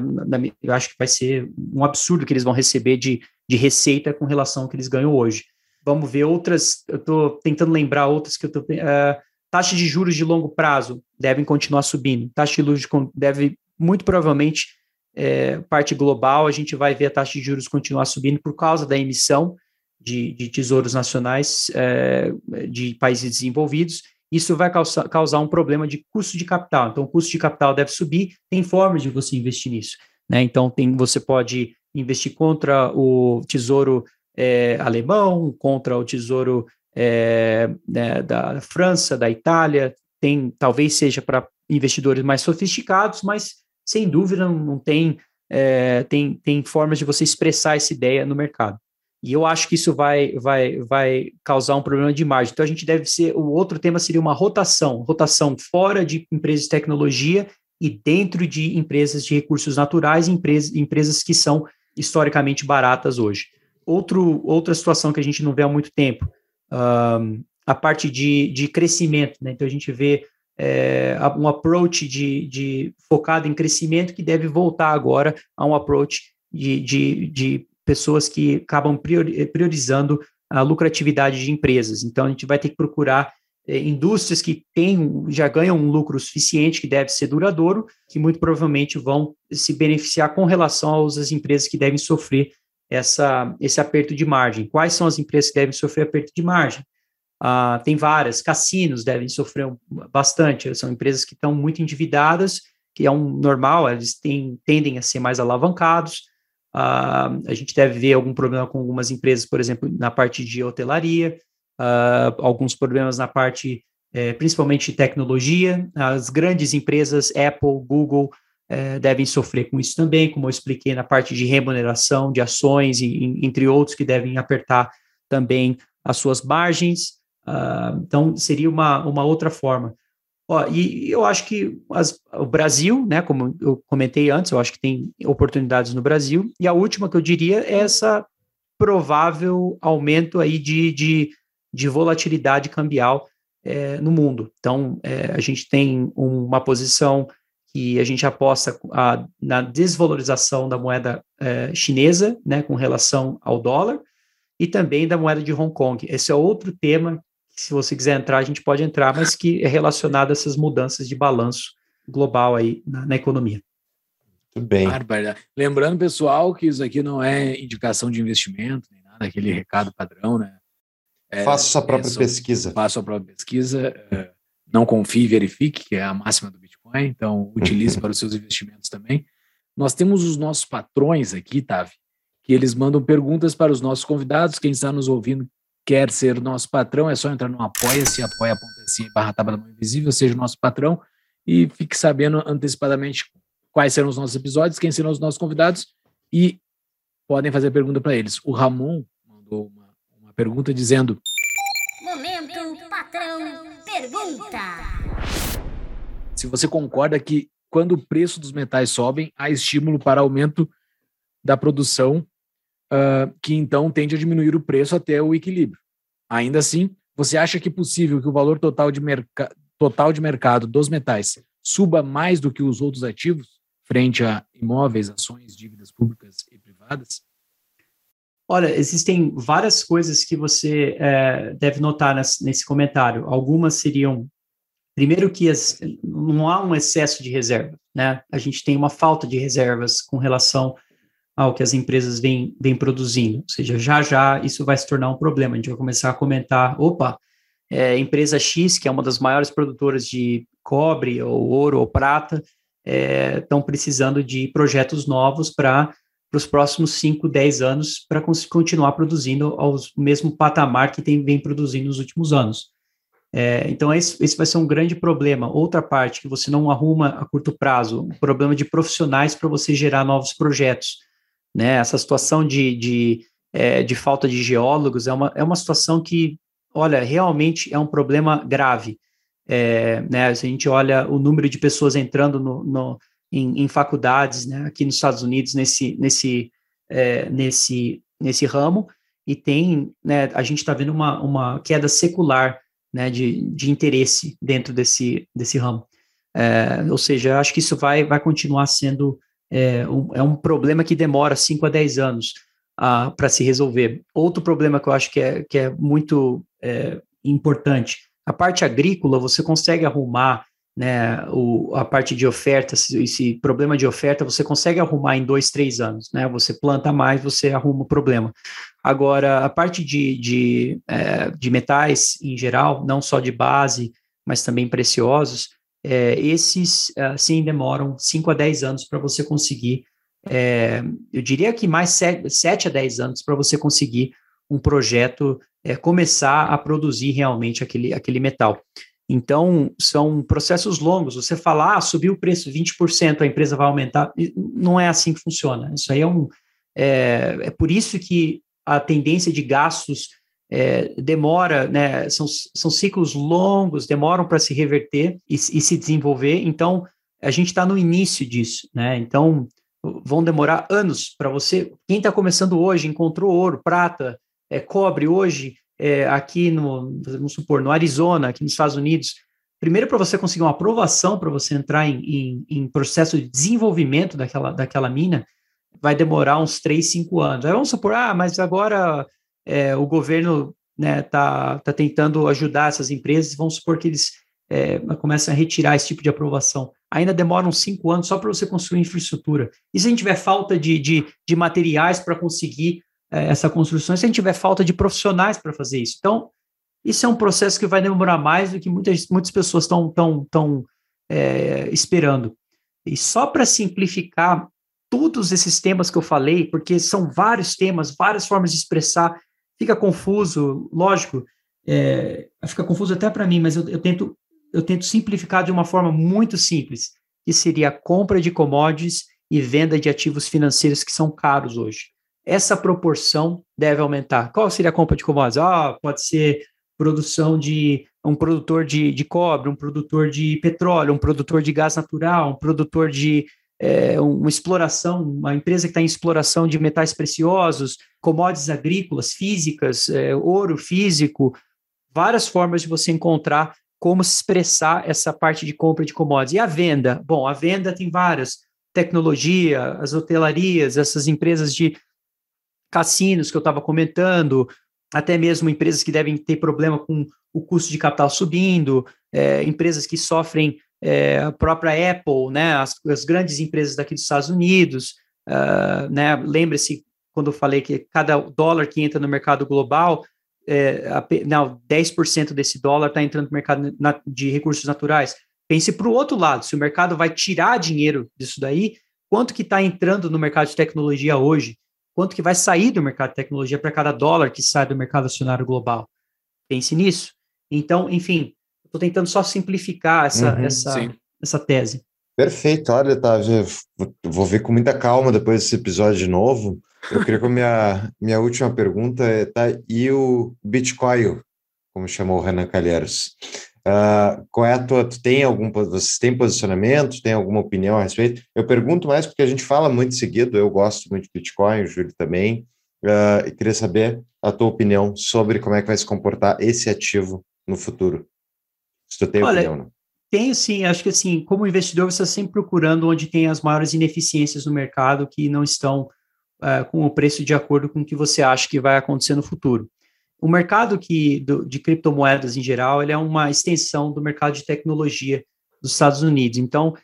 eu acho que vai ser um absurdo que eles vão receber de, de receita com relação ao que eles ganham hoje. Vamos ver outras. Eu estou tentando lembrar outras que eu estou. Uh, taxa de juros de longo prazo devem continuar subindo. Taxa de juros deve, muito provavelmente, é, parte global, a gente vai ver a taxa de juros continuar subindo por causa da emissão de, de tesouros nacionais é, de países desenvolvidos isso vai causar, causar um problema de custo de capital. Então, o custo de capital deve subir, tem formas de você investir nisso. Né? Então, tem, você pode investir contra o tesouro é, alemão, contra o tesouro é, né, da França, da Itália, tem talvez seja para investidores mais sofisticados, mas sem dúvida não tem, é, tem, tem formas de você expressar essa ideia no mercado. E eu acho que isso vai, vai, vai causar um problema de margem. Então a gente deve ser. O outro tema seria uma rotação, rotação fora de empresas de tecnologia e dentro de empresas de recursos naturais, empresas, empresas que são historicamente baratas hoje. Outro, outra situação que a gente não vê há muito tempo, um, a parte de, de crescimento. Né? Então a gente vê é, um approach de, de, focado em crescimento que deve voltar agora a um approach de, de, de pessoas que acabam priorizando a lucratividade de empresas. Então, a gente vai ter que procurar é, indústrias que têm, já ganham um lucro suficiente, que deve ser duradouro, que muito provavelmente vão se beneficiar com relação às empresas que devem sofrer essa, esse aperto de margem. Quais são as empresas que devem sofrer aperto de margem? Ah, tem várias, cassinos devem sofrer bastante, são empresas que estão muito endividadas, que é um normal, eles têm, tendem a ser mais alavancados, Uh, a gente deve ver algum problema com algumas empresas, por exemplo, na parte de hotelaria, uh, alguns problemas na parte, eh, principalmente tecnologia. As grandes empresas, Apple, Google, eh, devem sofrer com isso também, como eu expliquei na parte de remuneração de ações, e, entre outros, que devem apertar também as suas margens. Uh, então, seria uma, uma outra forma. Ó, e eu acho que as, o Brasil, né, como eu comentei antes, eu acho que tem oportunidades no Brasil. E a última que eu diria é essa provável aumento aí de, de, de volatilidade cambial é, no mundo. Então, é, a gente tem uma posição que a gente aposta a, na desvalorização da moeda é, chinesa, né, com relação ao dólar, e também da moeda de Hong Kong. Esse é outro tema se você quiser entrar, a gente pode entrar, mas que é relacionado a essas mudanças de balanço global aí na, na economia. Tudo bem. Bárbara. Lembrando, pessoal, que isso aqui não é indicação de investimento, nem nada, aquele recado padrão, né? É, Faça sua própria é só- pesquisa. Faça sua própria pesquisa, é, não confie e verifique, que é a máxima do Bitcoin, então utilize para os seus investimentos também. Nós temos os nossos patrões aqui, Tavi, que eles mandam perguntas para os nossos convidados. Quem está nos ouvindo quer ser nosso patrão, é só entrar no apoia-se, apoia.se barra Mão Invisível, seja o nosso patrão e fique sabendo antecipadamente quais serão os nossos episódios, quem serão os nossos convidados e podem fazer pergunta para eles. O Ramon mandou uma, uma pergunta dizendo Momento patrão pergunta. se você concorda que quando o preço dos metais sobem, há estímulo para aumento da produção, ah, que então tende a diminuir o preço até o equilíbrio. Ainda assim, você acha que é possível que o valor total de, total de mercado dos metais suba mais do que os outros ativos, frente a imóveis, ações, dívidas públicas e privadas? Olha, existem várias coisas que você eh, deve notar nesse, nesse comentário. Algumas seriam, primeiro que as- não há um excesso de reserva, né? A gente tem uma falta de reservas com relação ao que as empresas vêm, vêm produzindo. Ou seja, já já isso vai se tornar um problema. A gente vai começar a comentar, opa, é, empresa X, que é uma das maiores produtoras de cobre, ou ouro, ou prata, estão precisando de projetos novos para os próximos 5, 10 anos para continuar produzindo ao mesmo patamar que tem, vem produzindo nos últimos anos. É, então, esse, esse vai ser um grande problema. Outra parte que você não arruma a curto prazo, um problema de profissionais para você gerar novos projetos. Né? Essa situação de, de, é, de falta de geólogos é uma, é uma situação que, olha, realmente é um problema grave. É, né, se a gente olha o número de pessoas entrando no, no, em, em faculdades né, aqui nos Estados Unidos nesse, nesse, é, nesse, nesse ramo, e tem, né, a gente está vendo uma, uma queda secular né, de, de interesse dentro desse, desse ramo. É, ou seja, acho que isso vai, vai continuar sendo é, um, é um problema que demora 5 a 10 anos para se resolver. Outro problema que eu acho que é, que é muito é, importante, a parte agrícola, você consegue arrumar né, o, a parte de oferta, esse, esse problema de oferta, você consegue arrumar em dois, três anos, né? Você planta mais, você arruma o problema. Agora, a parte de, de, é, de metais em geral, não só de base, mas também preciosos, é, esses, sim, demoram 5 a 10 anos para você conseguir, é, eu diria que mais 7 a 10 anos para você conseguir um projeto é, começar a produzir realmente aquele, aquele metal. Então, são processos longos. Você falar, ah, subiu o preço 20%, a empresa vai aumentar. Não é assim que funciona. Isso aí é um. É, é por isso que a tendência de gastos é, demora, né? São, são ciclos longos, demoram para se reverter e, e, se desenvolver. Então, a gente está no início disso, né? Então, vão demorar anos para você. Quem está começando hoje encontrou ouro, prata, é, cobre hoje é, aqui no, vamos supor, no Arizona, aqui nos Estados Unidos, primeiro para você conseguir uma aprovação para você entrar em, em, em, processo de desenvolvimento daquela, daquela mina, vai demorar uns 3, 5 anos. Aí vamos supor, ah, mas agora é, o governo está né, tá, tá tentando ajudar essas empresas, vamos supor que eles é, começam a retirar esse tipo de aprovação. Ainda demora uns cinco anos só para você construir infraestrutura. E se a gente tiver falta de, de, de materiais para conseguir é, essa construção, se a gente tiver falta de profissionais para fazer isso. Então, isso é um processo que vai demorar mais do que muitas, muitas pessoas estão tão, tão, é, esperando. E só para simplificar todos esses temas que eu falei, porque são vários temas, várias formas de expressar, fica confuso, lógico, é, fica confuso até para mim, mas eu, eu, tento, eu tento simplificar de uma forma muito simples, que seria a compra de commodities e venda de ativos financeiros que são caros hoje essa proporção deve aumentar. Qual seria a compra de commodities? Ah, pode ser produção de um produtor de, de cobre, um produtor de petróleo, um produtor de gás natural, um produtor de é, uma exploração, uma empresa que está em exploração de metais preciosos, commodities agrícolas, físicas, é, ouro físico, várias formas de você encontrar como se expressar essa parte de compra de commodities. E a venda? Bom, a venda tem várias, tecnologia, as hotelarias, essas empresas de cassinos que eu estava comentando, até mesmo empresas que devem ter problema com o custo de capital subindo, é, empresas que sofrem é, a própria Apple, né, as, as, grandes empresas daqui dos Estados Unidos, uh, né, lembre-se quando eu falei que cada dólar que entra no mercado global, é, a, não, 10% desse dólar está entrando no mercado na, de recursos naturais. Pense para o outro lado, se o mercado vai tirar dinheiro disso daí, quanto que está entrando no mercado de tecnologia hoje? quanto que vai sair do mercado de tecnologia para cada dólar que sai do mercado acionário global. Pense nisso. Então, enfim, estou tentando só simplificar essa, uhum, essa, essa tese. Perfeito, olha, tá, vou ver com muita calma depois desse episódio de novo. Eu queria que a minha, minha última pergunta é, tá, e o Bitcoin, como chamou o Renan Calheiros? Uh, qual é a tua, tu tem algum, você tem posicionamento, tem alguma opinião a respeito? Eu pergunto mais porque a gente fala muito seguido, eu gosto muito de Bitcoin, o Júlio também, uh, e queria saber a tua opinião sobre como é que vai se comportar esse ativo no futuro. Se tu tem Olha, opinião, não. Tenho sim, acho que assim, como investidor, você está sempre procurando onde tem as maiores ineficiências no mercado que não estão uh, com o preço de acordo com o que você acha que vai acontecer no futuro. O mercado que, do, de criptomoedas em geral, ele é uma extensão do mercado de tecnologia dos Estados Unidos. Então,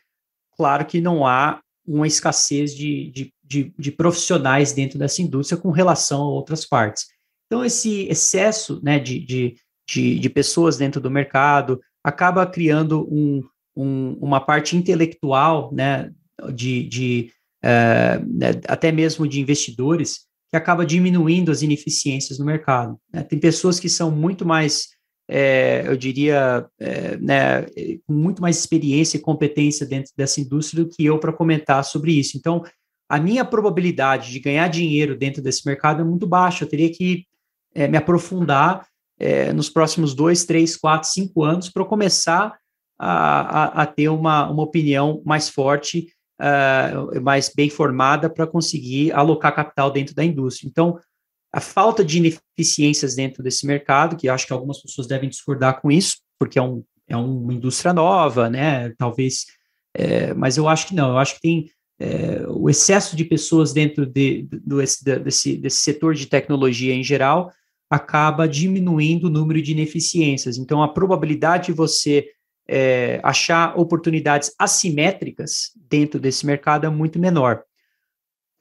claro que não há uma escassez de, de, de, de profissionais dentro dessa indústria com relação a outras partes. Então, esse excesso né, de, de, de, de pessoas dentro do mercado acaba criando um, um, uma parte intelectual né, de, de uh, até mesmo de investidores que acaba diminuindo as ineficiências no mercado. Né? Tem pessoas que são muito mais, é, eu diria, é, né, com muito mais experiência e competência dentro dessa indústria do que eu para comentar sobre isso. Então, a minha probabilidade de ganhar dinheiro dentro desse mercado é muito baixa. Eu teria que é, me aprofundar é, nos próximos dois, três, quatro, cinco anos para começar a, a, a, ter uma, uma opinião mais forte uh, mais bem formada para conseguir alocar capital dentro da indústria. Então, a falta de ineficiências dentro desse mercado, que acho que algumas pessoas devem discordar com isso, porque é, um, é uma indústria nova, né? Talvez, é, mas eu acho que não, eu acho que tem é, o excesso de pessoas dentro de, do, desse, desse setor de tecnologia em geral acaba diminuindo o número de ineficiências. Então, a probabilidade de você é, achar oportunidades assimétricas dentro desse mercado é muito menor.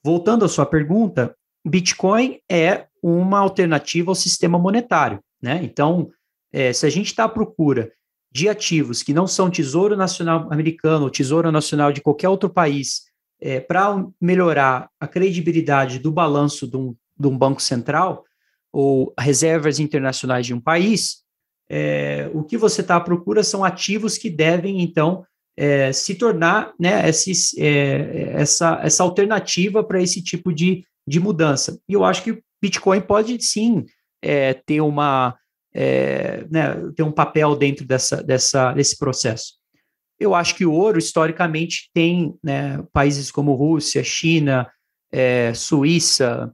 Voltando à sua pergunta, Bitcoin é uma alternativa ao sistema monetário, né? Então, é, se a gente está à procura de ativos que não são Tesouro Nacional americano ou Tesouro Nacional de qualquer outro país, é, para melhorar a credibilidade do balanço de um, de um banco central, ou reservas internacionais de um país, é, o que você está à procura são ativos que devem, então, é, se tornar né, é, essa, essa alternativa para esse tipo de, de mudança. E eu acho que o Bitcoin pode sim é, ter, uma, é, né, ter um papel dentro dessa, dessa, desse processo. Eu acho que o ouro, historicamente, tem né, países como Rússia, China, é, Suíça,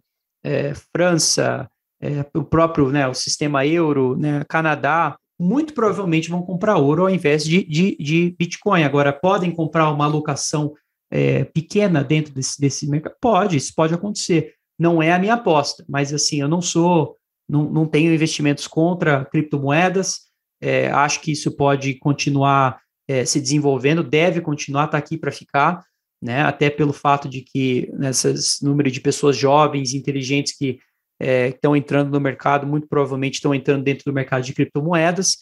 França, é, o próprio né, o sistema euro, né, Canadá, muito provavelmente vão comprar ouro ao invés de, de, de Bitcoin. Agora, podem comprar uma alocação é, pequena dentro desse, desse mercado? Pode, isso pode acontecer. Não é a minha aposta, mas assim, eu não sou, não, não tenho investimentos contra criptomoedas, é, acho que isso pode continuar é, se desenvolvendo, deve continuar, está aqui para ficar, né, até pelo fato de que nesses número de pessoas jovens, inteligentes que é, estão entrando no mercado, muito provavelmente estão entrando dentro do mercado de criptomoedas.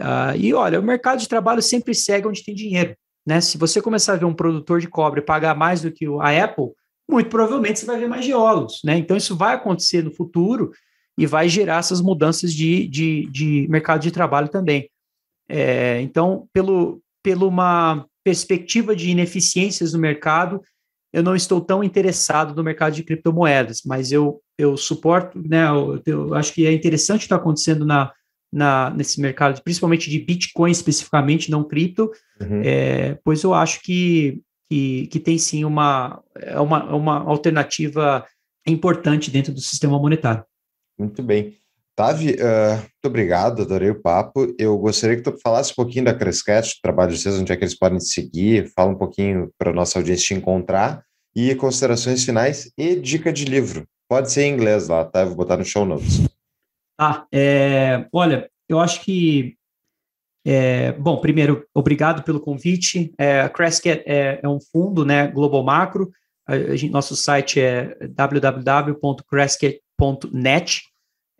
Uh, e olha, o mercado de trabalho sempre segue onde tem dinheiro. Né? Se você começar a ver um produtor de cobre pagar mais do que a Apple, muito provavelmente você vai ver mais geólogos. Né? Então, isso vai acontecer no futuro e vai gerar essas mudanças de, de, de mercado de trabalho também. É, então, pelo, pela uma perspectiva de ineficiências no mercado, eu não estou tão interessado no mercado de criptomoedas, mas eu, eu suporto, né, eu, eu acho que é interessante estar acontecendo na, na, nesse mercado, principalmente de Bitcoin especificamente, não cripto, uhum. é, pois eu acho que, que, que tem sim uma, é uma, uma alternativa importante dentro do sistema monetário. Muito bem. Tavi, uh, muito obrigado, adorei o papo. Eu gostaria que tu falasse um pouquinho da Crescat, do trabalho de vocês, onde é que eles podem seguir, fala um pouquinho para a nossa audiência te encontrar, e considerações finais e dica de livro. Pode ser em inglês lá, tá? Vou botar no show notes. Ah, é, olha, eu acho que. É, bom, primeiro, obrigado pelo convite. É, a Crescat é, é, um fundo, né, Global Macro. A, a gente, nosso site é www.crescat.net.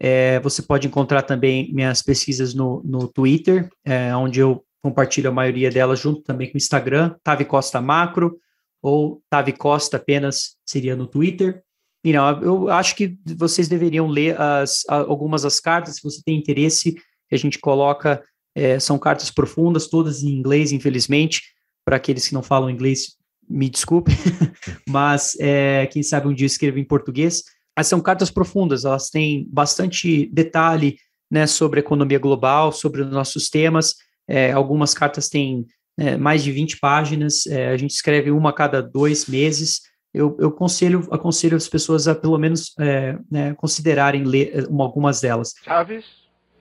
É, você pode encontrar também minhas pesquisas no, no Twitter, é, onde eu compartilho a maioria delas junto também com o Instagram, Tavi Costa Macro, ou Tavi Costa apenas seria no Twitter. E não, eu acho que vocês deveriam ler as, algumas das cartas, se você tem interesse, que a gente coloca, é, são cartas profundas, todas em inglês, infelizmente, para aqueles que não falam inglês, me desculpe, mas é, quem sabe um dia escrevo em português mas são cartas profundas, elas têm bastante detalhe né, sobre a economia global, sobre os nossos temas. É, algumas cartas têm é, mais de 20 páginas, é, a gente escreve uma a cada dois meses. Eu, eu aconselho, aconselho as pessoas a pelo menos é, né, considerarem ler é, uma, algumas delas. Chaves,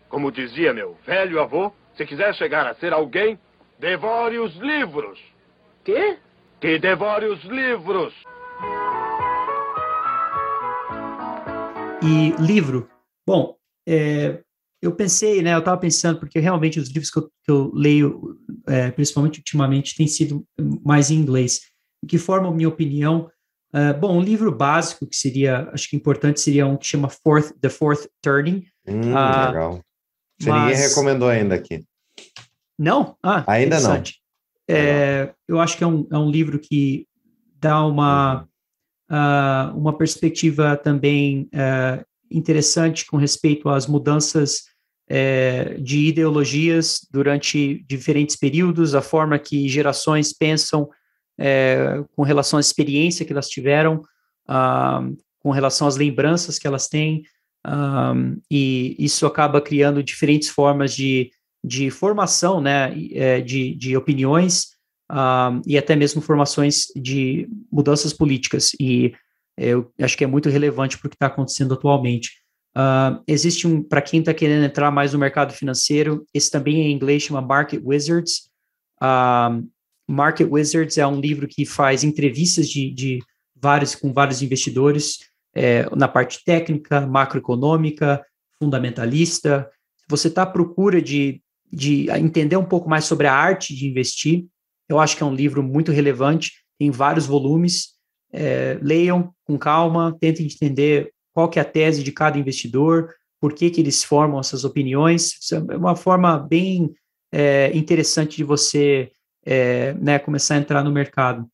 como dizia meu velho avô, se quiser chegar a ser alguém, devore os livros. Quê? Que devore os livros. E livro, bom, é, eu pensei, né, eu estava pensando, porque realmente os livros que eu, que eu leio, é, principalmente ultimamente, têm sido mais em inglês. Que forma, minha opinião, é, bom, um livro básico que seria, acho que importante, seria um que chama Fourth, The Fourth Turning. Hum, uh, legal. Você mas... ninguém recomendou ainda aqui. Não? Ah, ainda não. É, eu acho que é um, é um livro que dá uma... Uh, uma perspectiva também uh, interessante com respeito às mudanças uh, de ideologias durante diferentes períodos, a forma que gerações pensam eh, com relação à experiência que elas tiveram, com relação às lembranças que elas têm, e isso acaba criando diferentes formas de, de formação né, de, de opiniões uh, e até mesmo formações de mudanças políticas. E eu acho que é muito relevante para o que está acontecendo atualmente. Uh, existe um, para quem está querendo entrar mais no mercado financeiro, esse também é em inglês, chama Market Wizards. Uh, Market Wizards é um livro que faz entrevistas de, de vários com vários investidores é, na parte técnica, macroeconômica, fundamentalista. Se você está à procura de, de entender um pouco mais sobre a arte de investir, eu acho que é um livro muito relevante, tem vários volumes. É, leiam com calma, tentem entender qual que é a tese de cada investidor, por que, que eles formam essas opiniões. Isso é uma forma bem é, interessante de você é, né, começar a entrar no mercado.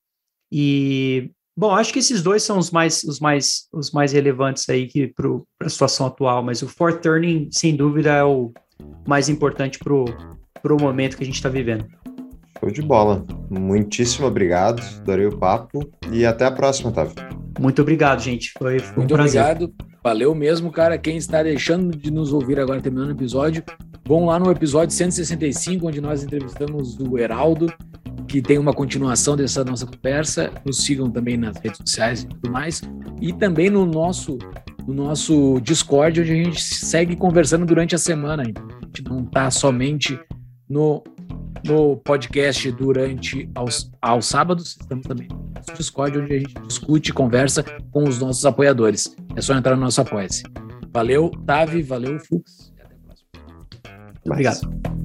E Bom, acho que esses dois são os mais, os mais, os mais relevantes aí para a situação atual, mas o fourth turning, sem dúvida, é o mais importante para o momento que a gente está vivendo. Show de bola. Muitíssimo obrigado, adorei o papo e até a próxima, Otávio. Muito obrigado, gente. Foi, foi um Muito prazer. obrigado. Valeu mesmo, cara. Quem está deixando de nos ouvir agora, terminando o episódio, vão lá no episódio 165, onde nós entrevistamos o Heraldo, que tem uma continuação dessa nossa conversa. Nos sigam também nas redes sociais e tudo mais. E também no nosso, no nosso Discord, onde a gente segue conversando durante a semana. A gente não está somente no, no podcast durante aos, aos sábados, estamos também no Discord, onde a gente discute e conversa com os nossos apoiadores. É só entrar no nosso Apoia-se. Valeu, Tavi, valeu, Fux. Até a próxima. Obrigado.